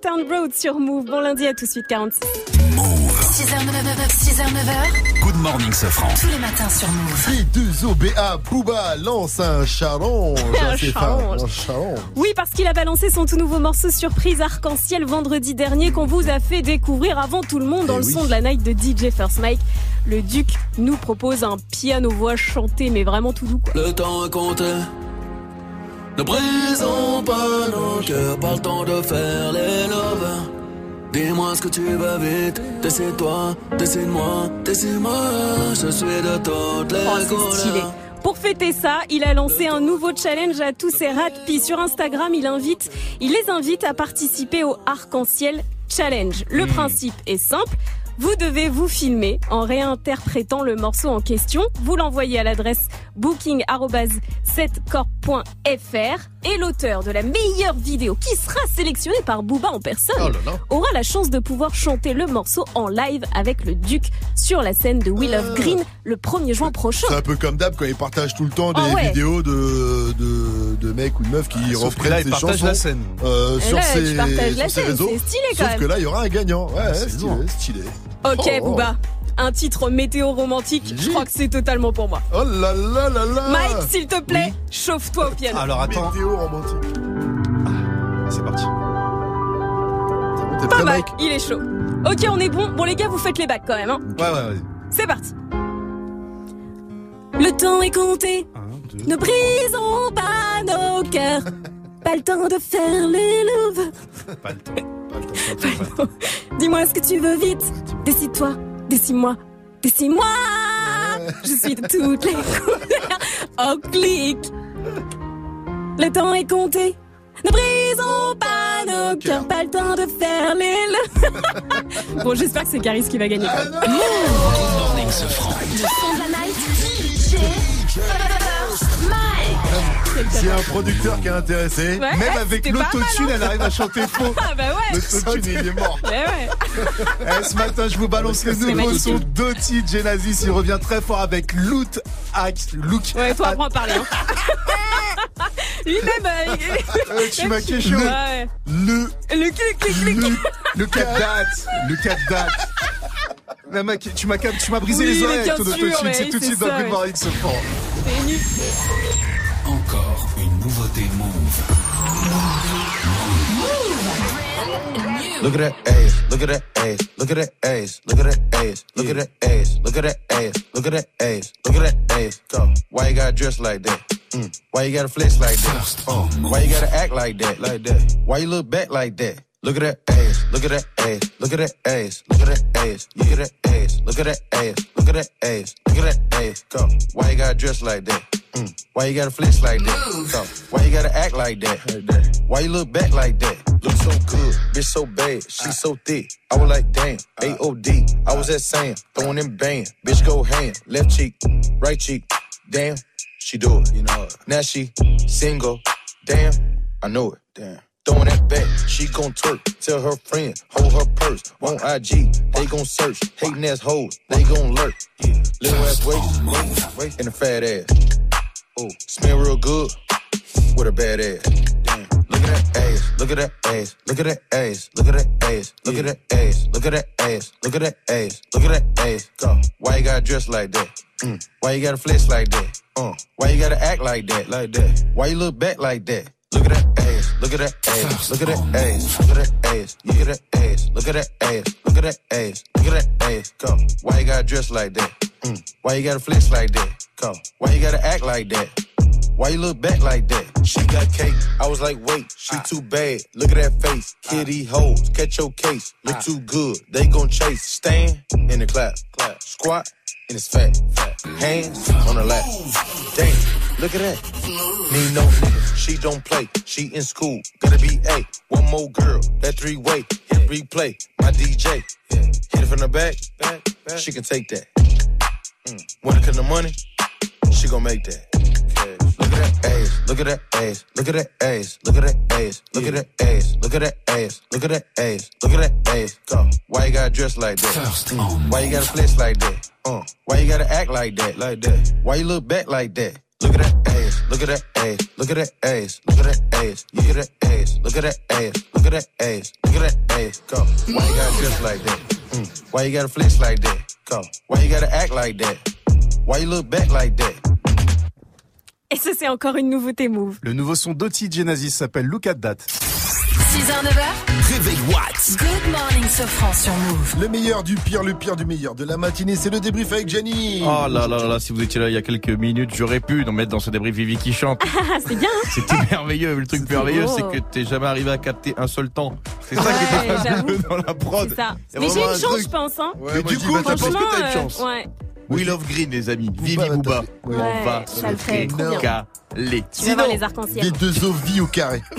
Town Road sur Move. Bon lundi à tout de suite, 46. 6h, 6h, 9h. Good morning, Sofran. Tous les matins sur Move. I2OBA, Booba lance un challenge. Un challenge. Un challenge. Oui, parce qu'il a balancé son tout nouveau morceau surprise arc-en-ciel vendredi dernier qu'on vous a fait découvrir avant tout le monde dans Eh le oui. son de la night de DJ First Mike. Le Duc nous propose un piano-voix chanté, mais vraiment tout doux. Quoi. Le temps est compté. Ne brisons pas nos cœurs, pas le temps de faire les lovers. Dis-moi ce que tu veux vite, décide-toi, décide-moi, décide-moi. Je suis de toutes les Oh. Pour fêter ça, il a lancé un nouveau challenge à tous ses rats. Puis sur Instagram, il invite, il les invite à participer au Arc-en-Ciel Challenge. Le principe est simple. Vous devez vous filmer en réinterprétant le morceau en question. Vous l'envoyez à l'adresse booking@7corp.fr et l'auteur de la meilleure vidéo qui sera sélectionnée par Booba en personne Oh là là. aura la chance de pouvoir chanter le morceau en live avec le Duc sur la scène de Will of Green le 1er juin prochain. C'est un peu comme d'hab quand ils partagent tout le temps des Ah ouais. vidéos de, de, de mecs ou de meufs qui Ah, reprennent là, partagent chansons la scène. euh, sur là, partages sur la scène, réseaux. c'est stylé, quand Sauf même. que là, il y aura un gagnant. Ouais, c'est stylé. Ok, Oh, oh. Un titre météo romantique, je crois que c'est totalement pour moi. Oh là là là là Mike, s'il te plaît, chauffe-toi au piano. Alors attends, Météo romantique. c'est parti. Pas mal, il est chaud. Ok, on est bon. Bon, les gars, vous faites les bacs quand même. Hein. Ouais, ouais, ouais. C'est parti. Le temps est compté. Ne brisons pas nos cœurs. Pas le temps de faire les louves. Pas le temps. Pas le temps, pas le temps, pas le temps. Dis-moi ce que tu veux vite. Décide-toi, décide-moi, décide-moi. Je suis de toutes les couleurs. Oh, clic. Le temps est compté. Ne brisons pas nos cœurs. Pas le temps de faire les bon, j'espère que c'est Caris qui va gagner. Good morning, S'il y a un producteur qui est intéressé, Ouais, Même avec l'autotune, elle arrive à chanter faux. Ah bah ouais. l'autotune, il est mort. Ouais, ouais. Eh, ce matin, je vous balance le nouveau son d'Oti Genesis. Il revient très fort avec Loot Hack. Look. Ouais, toi, apprends à parler. Hein. Lui-même, euh, il- Euh, tu m'as chaud. chaud. Ouais. Le, Le clic, clic, clic. le, le. Le mec, tu m'as tu m'as brisé Oui, les oreilles bien avec ton sûr, autotune. mais C'est tout de suite dans Good. Morning ce fort. Encore une nouveauté Move. Look at that ass, look at that ass, look at that ass, look at that ass, look at that ass, look at that ass, look at that ass, look at that ass. Go. Why you gotta dress like that? Mm. Why you gotta flex like that? Uh, why you gotta act like that? Like that? Why you look back like that? Look at that ass, look at that ass, look at that ass, look at that ass, look at that ass, look at that ass, look at that ass, look at that ass. Go. Why you gotta dress like that? Mm. Why you gotta flex like that? Go. Why you gotta act like that? Why you look back like that? Look so good, bitch so bad, she so thick. I was like, damn, A-O-D. I was at Sam, throwing them band. Bitch go hand, left cheek, right cheek. Damn, she do it, you know it. Now she single, damn, I know it, damn. Throwing that back, she gon' twerk. Tell her friend, hold her purse. On IG, they gon' search. Hating ass hoes, they gon' lurk. Yeah. Little ass waist, waist, and a fat ass. Oh, smell real good with a bad ass. Damn. Look at that ass, look at that ass, look at that ass, look at that ass, look at that ass, look at that ass, look at that ass, look at that ass. Go. Why you gotta dress like that? Mm. Why you gotta flex like that? Uh. Why you gotta act like that? Like that? Why you look back like that? Look at that ass, look at that ass, look at that ass, look at that ass, look at that ass, look at that ass, look at that ass, look at that ass. Go. Why you gotta dress like that? Mm. Why you gotta flex like that? Go. Why you gotta act like that? Why you look back like that? She got cake. I was like, wait, she ah. too bad. Look at that face. Ah. Kitty hoes, catch your case. Look ah. too good, they gon' chase. Stand in the clap, clap. Squat in his fat, fat. Hands on her lap. Damn, look at that. Need no nigga, she don't play. She in school, gotta be A. One more girl, that three way. Hit replay, my DJ. Hit it from the back. She can take that. Mm. When it come to money, she gon' make that. Look at that ass, look at that ass, look at that ass, look at that ass, look at that ass, look at that ass, look at that ass, look at that ass. Go. Why you gotta dress like that? Mm. Why you gotta flex like that? Uh. Why you gotta act like that? Like that? Why you look back like that? Look at that ass, Look at that ass. Look at that ass. Look at that ass. Look at that ass. Look at that ass. Look at that ass. Look at that ass. Go. Why you gotta dress like that? Mm. Why you gotta flex like that? Go. Why you gotta act like that? Why you look back like that? Et ça, c'est encore une nouveauté Move. Le nouveau son d'Oti Genesis s'appelle Look at That. 6h, 9h. Réveil Watts. Good morning, Sofran sur Move. Le meilleur du pire, le pire du meilleur de la matinée, c'est le débrief avec Jenny. Oh là là là là, si vous étiez là il y a quelques minutes, j'aurais pu nous mettre dans ce débrief Vivi qui chante. Ah, c'est bien. hein C'était merveilleux. Le truc merveilleux, c'est que t'es jamais arrivé à capter un seul temps. C'est ça qui Ouais, est j'avoue. dans la prod. C'est ça. Mais j'ai une un chance, je pense. Hein. Mais du coup, je pense que t'as une euh, chance. ouais. We love green, les amis. Vivi Booba. On Ouais, va ça le fait trop bien. caler. Tu vas voir les arcs-en-ciel. Des deux ovies au carré.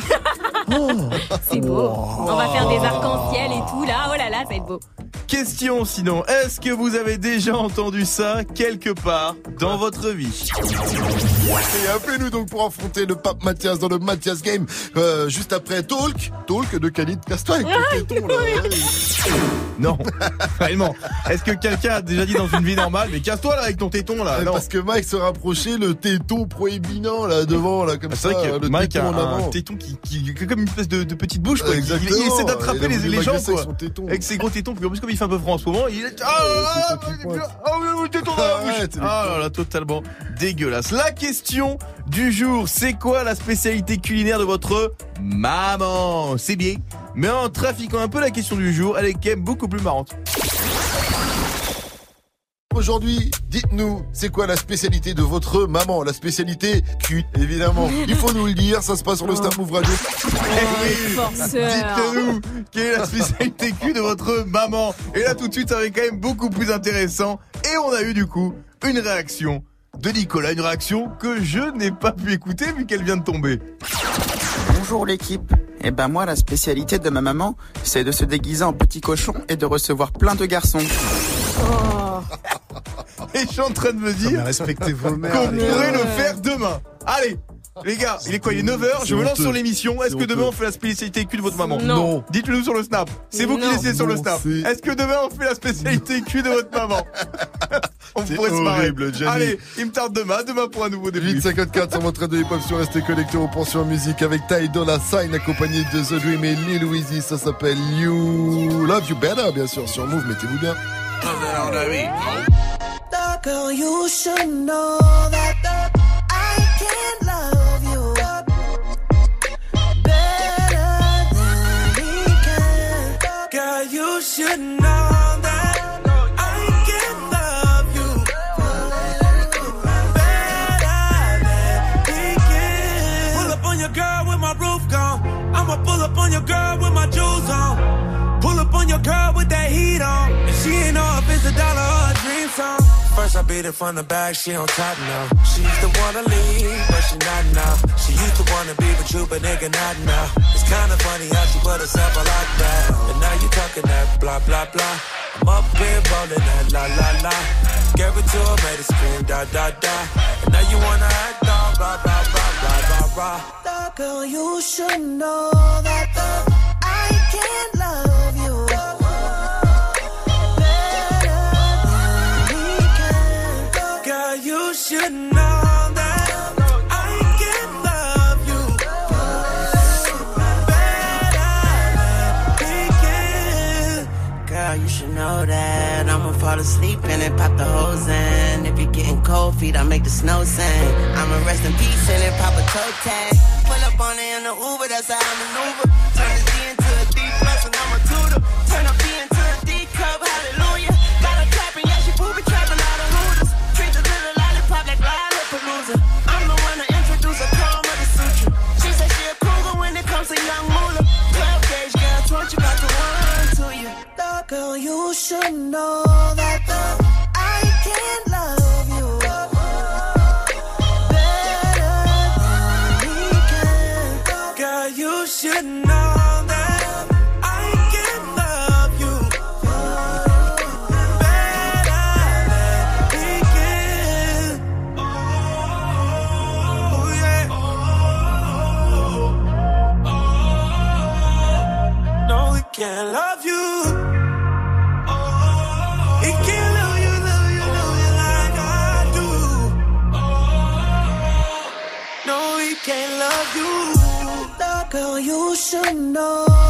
C'est beau. On va faire des arcs-en-ciel et tout là. Oh là là, ça va être beau. Question sinon, est-ce que vous avez déjà entendu ça quelque part dans votre vie? Et appelez-nous donc pour affronter le pape Mathias dans le Mathias Game. Euh, juste après Talk. Talk de Khalid téton, là. Non, réellement. Est-ce que quelqu'un a déjà dit dans une vie normale, mais casse-toi là avec ton téton là non. Parce que Mike se rapprochait le téton prohibinant là devant là comme Ah, ça. C'est vrai que le Mike a téton un avant. téton qui, qui, comme une espèce de, de petite bouche quoi. Il, Exactement. il essaie d'attraper les, les gens quoi. avec son téton. Avec ses gros tétons. Puis en plus comme il fait un peu froid en ce moment, il est Ah là là, totalement dégueulasse. La question du jour, c'est quoi la spécialité culinaire de votre maman? C'est bien. Mais en trafiquant un peu la question du jour, elle est quand même beaucoup plus marrante. Aujourd'hui, dites-nous, c'est quoi la spécialité de votre maman? La spécialité cuite, évidemment. Il faut nous le dire, ça se passe sur le Star Move Radio. Forceur. Dites-nous quelle est la spécialité cul de votre maman? Et là tout de suite ça va être quand même beaucoup plus intéressant. Et on a eu du coup une réaction de Nicolas, une réaction que je n'ai pas pu écouter vu qu'elle vient de tomber. Bonjour l'équipe. Eh ben moi la spécialité de ma maman, c'est de se déguiser en petit cochon et de recevoir plein de garçons. Et je suis en train de me dire respectez vos mères. qu'on pourrait le faire demain. Allez les gars, il est quoi Il est 9h, je me lance sur l'émission. Est-ce que demain on fait la spécialité cul de votre maman? Non. Dites-le nous sur le snap. C'est vous qui décidez sur le snap. Est-ce que demain on fait la spécialité cul de votre maman? On C'est pourrait se marrer. Allez, il me tarde demain, demain pour un nouveau début. 854 sur votre radio hip-hop sur Restez connectés aux pensions musique avec Ty Dolla Sign accompagné de The Dream et Lil Weezy. Ça s'appelle You Love You Better, bien sûr, sur Move. Mettez-vous bien. Girl, you should know that I can love you better than we can. Girl, you should know First I beat it from the back, she on top now. She used to wanna leave, but she not now. She used to wanna be with you, but nigga not now. It's kinda funny how she put herself a lockdown. And now you talking that blah blah blah. I'm up here rolling that la la la. Gave it to her, made her scream da da da. And now you wanna act all blah blah blah blah blah blah. Girl, you should know that I can fall asleep and then pop the hose in. If you're getting cold feet, I make the snow sing. I'ma rest in peace and then pop a toe tag. Pull up on it in the Uber, that's how I maneuver. Girl, you should know that I can love you better than we can. Girl, you should know that I can love you better than can. Oh, yeah. Oh, oh, oh. No, we can't love girl, you should know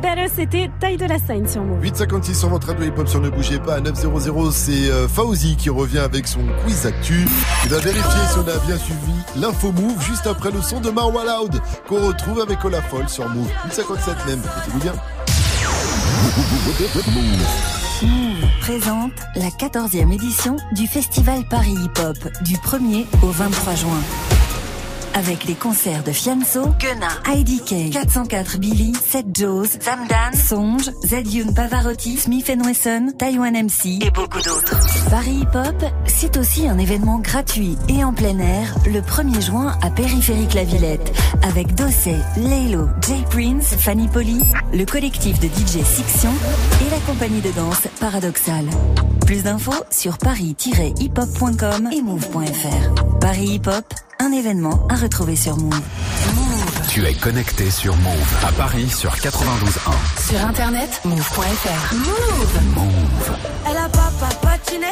Better, c'était Taille de la Sign sur Move. 856 sur votre radio hip-hop sur Ne bougez pas à 900, c'est euh, Fauzi qui revient avec son quiz actu. Il va vérifier si on a bien suivi l'info Move juste après le son de Marwa Loud qu'on retrouve avec Olafol sur Move. 857 même, écoutez-vous bien. Move présente la 14e édition du Festival Paris Hip Hop du 1er au 23 juin. Avec les concerts de Fianso, Gunna, IDK, 404 Billy, Seth Joes, Zamdan, Songe, Pavarotti, Smith Wesson, Taiwan MC et beaucoup d'autres. Paris Hip Hop, c'est aussi un événement gratuit et en plein air le 1er juin à Périphérique La Villette avec Dossé, Laylo, Jay Prince, Fanny Poli, le collectif de DJ Sixion et la compagnie de danse Paradoxal. Plus d'infos sur paris-hiphop.com et move.fr. Paris Hip Hop, un événement à retrouver sur Move. Tu es connecté sur Move à Paris sur 92.1. Sur internet, move.fr. Move. Elle a papa patiné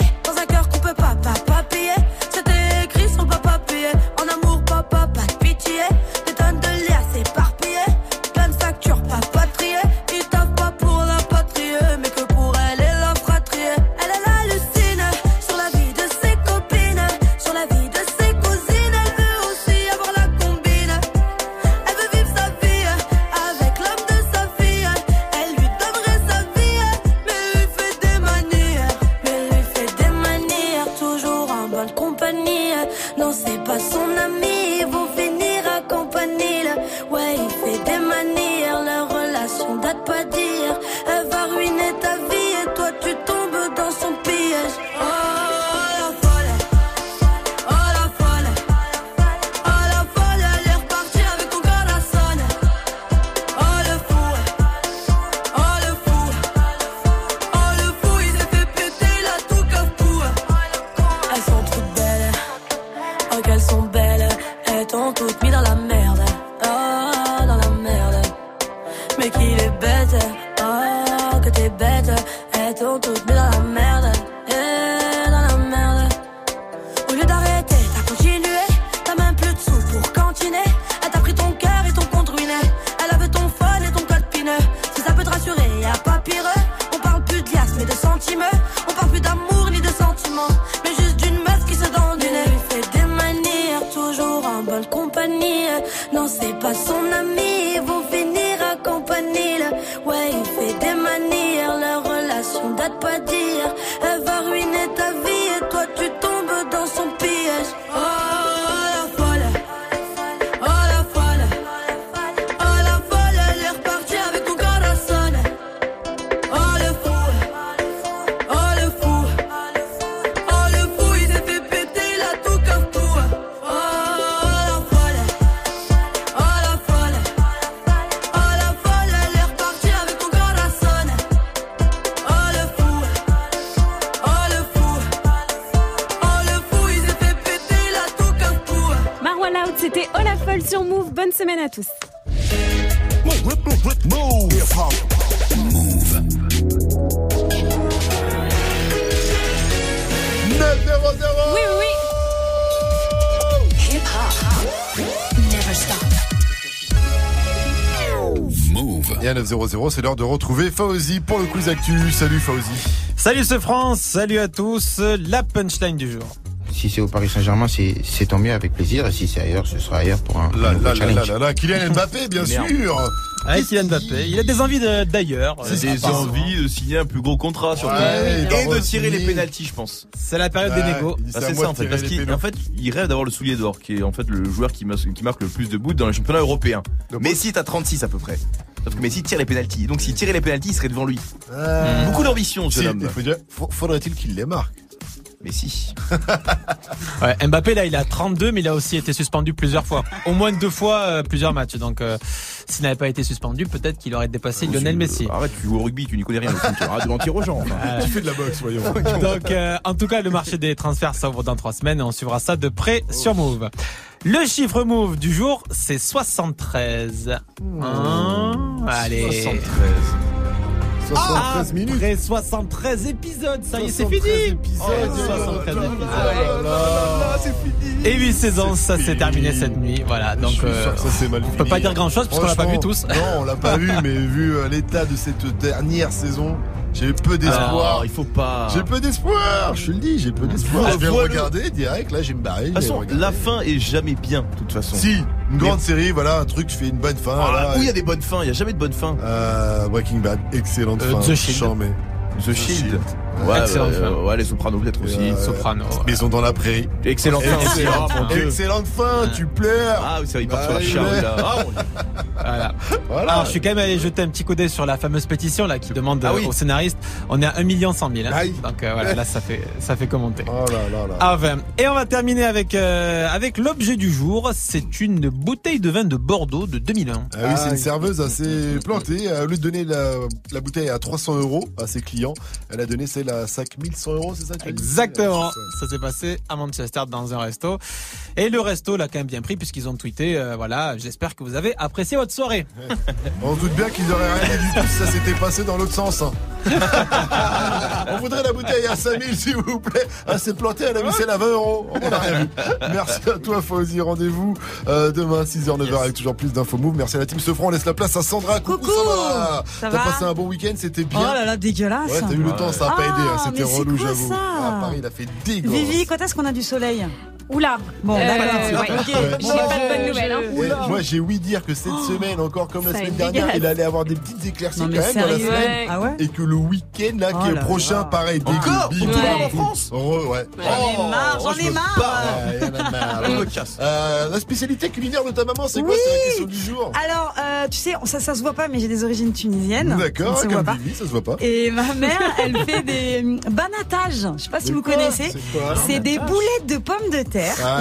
C'est l'heure de retrouver Fauzi pour le quiz actu. Salut Fauzi. Salut ce France, salut à tous. La punchline du jour. Si c'est au Paris Saint-Germain, c'est tant mieux avec plaisir. Et si c'est ailleurs, ce sera ailleurs pour un. Là, là, là, là, là, Kylian Mbappé, bien sûr. Ouais, Kylian Mbappé. Il a des envies d'ailleurs. De, c'est euh, des envies de signer un plus gros contrat surtout. Et de tirer les pénalties, je pense. C'est la période des négos. Ah, c'est ça en fait. Parce qu'en fait, il rêve d'avoir le soulier d'or, qui est en fait le joueur qui marque, le plus de buts dans les championnats européens. Messi, t'as 36 à peu près. Sauf que Messi tire les pénalties. Donc s'il tirait les pénalties, il serait devant lui. Euh, Beaucoup d'ambition, ce si, jeune homme. faudrait-il qu'il les marque Mais si. Ouais, Mbappé là il a 32 mais il a aussi été suspendu plusieurs fois. Au moins deux fois euh, plusieurs matchs. Donc euh, s'il n'avait pas été suspendu, peut-être qu'il aurait dépassé Lionel Messi. Arrête, tu joues au rugby, tu n'y connais rien au foot. Arrête de mentir aux gens. enfin. Tu fais de la boxe, voyons. Donc, euh, en tout cas, le marché des transferts s'ouvre dans trois semaines et on suivra ça de près sur Move. Le chiffre Move du jour, c'est 73. Hein Allez. 73. 73 minutes. Après 73 épisodes, ça y est, c'est 73 fini. épisodes. Oh, 73 Oh là épisodes. c'est fini. Et 8 saisons, ça s'est terminé cette nuit. Voilà, donc euh, ça on fini. peut pas dire grand chose parce qu'on l'a pas vu tous. Non, on l'a pas vu, mais vu euh, l'état de cette dernière saison, j'ai peu d'espoir. Ah, il faut pas. J'ai peu d'espoir, je te le dis, j'ai peu d'espoir. Voilà, Je vais voilà. regarder direct, là, j'ai me barrer. De toute façon, la fin est jamais bien, de toute façon. Si, une grande série, voilà, un truc, je fais une bonne fin. Ah, où il y a des bonnes fins, il y a jamais de bonne fin. Euh, Breaking Bad, excellente Euh, fin. The Shield. charmé. The Shield. Ouais, Excellente euh, fin. ouais, les Sopranos peut-être aussi. Euh, Soprano. Mais ils sont dans la prairie. Excellente fin aussi. Excellente, fin, tu pleures. Ah oui, ça, il part Bah, sur la il charrue là. Ah. Voilà. Voilà. Alors, je suis quand même allé jeter un petit coup d'œil sur la fameuse pétition là qui demande Ah euh, oui. aux scénaristes. On est à 1 million 100 000. hein. Donc euh, voilà, là ça fait ça fait commenter. Oh là là là. Ah, enfin. Et on va terminer avec euh, avec l'objet du jour. C'est une bouteille de vin de Bordeaux de 2001. Ah oui, c'est une serveuse assez plantée. Au lieu de donner la, la bouteille à 300 euros à ses clients, elle a donné celle à 5100 euros, c'est ça dit Exactement. Ça. S'est passé à Manchester dans un resto. Et le resto l'a quand même bien pris puisqu'ils ont tweeté. euh, voilà, j'espère que vous avez apprécié votre soirée. On se doute bien qu'ils auraient rien dit du tout si ça s'était passé dans l'autre sens. hein. On voudrait la bouteille à 5000 s'il vous plaît. Elle s'est plantée, elle a mis celle à 20 euros. On n'a rien vu. Merci à toi Fauzi. Rendez-vous euh, demain 6h 9h avec toujours plus d'infos move. Merci à la team Sefran. On laisse la place à Sandra. Coucou, Coucou. Sandra. Ça T'as passé un bon week-end, c'était bien. Oh là là, dégueulasse. Ouais, t'as eu le temps, ça a pas Ah, aidé. Hein. C'était relou, j'avoue. ça Ah, Paris, il a fait dégueu. Vivi, quand est-ce qu'on a du soleil Oula. Bon, Euh, d'accord. ouais. Ok. J'ai Bon, pas de bonnes nouvelles. hein. Ouais, moi j'ai ouï dire que cette semaine, encore comme la semaine dernière, il allait avoir des petites éclaircies Non, quand même dans la semaine. Ah ouais Et que le week-end là Oh qui est là prochain, là. pareil, Encore Tout le en. France ouais. J'en ai marre, j'en je ai marre. barre. Ouais, y en a marre. Je me casse. Euh, la spécialité culinaire de ta maman, c'est quoi. C'est la question du jour. Alors, euh, tu sais, ça, ça se voit pas, mais j'ai des origines tunisiennes. D'accord, Ça se voit comme pas. Vivi, ça se voit pas. Et ma mère, elle fait des banatages. Je sais pas si vous connaissez. C'est quoi C'est des boulettes de pommes de terre Ah,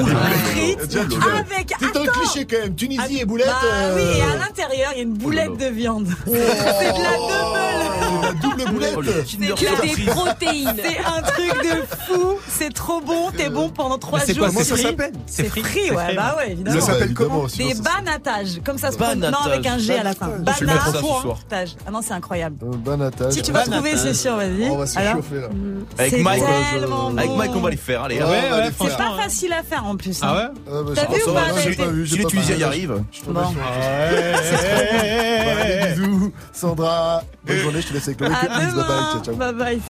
frites tu l'as- avec. Le Attends. cliché quand même. Tunisie et boulettes. Bah euh, oui, et à l'intérieur, il y a une boulette Oh de viande. Oh, C'est de la double. la double boulette. Oh, le Kinder C'est Que des protéines. C'est un truc de fou. C'est trop bon. T'es bon pendant trois c'est jours. quoi, Comment c'est ça s'appelle C'est c'est ouais, bah ouais. évidemment. Ça s'appelle comment Des banatages, comme ça se prononce. Non, avec un G à la fin. Banatage. Ah non, c'est incroyable. Un banatage. Si tu vas trouver, c'est sûr, vas-y. On va se Alors chauffer là. Avec C'est Mike, tellement avec. Mike, on va les faire. Allez, Ouais, hop. ouais, ouais, C'est pas hein. Facile à faire en plus. Ah hein. ouais Ah, bah, T'as je- vu ça ou pas, j'ai j'ai- pas vu, j'ai Si les Tunisiens y arrivent. Je t'en Bon. prie. Allez, bisous. Sandra, bonne journée, je te laisse avec le À Bye bye, demain. ciao ciao. Bye bye.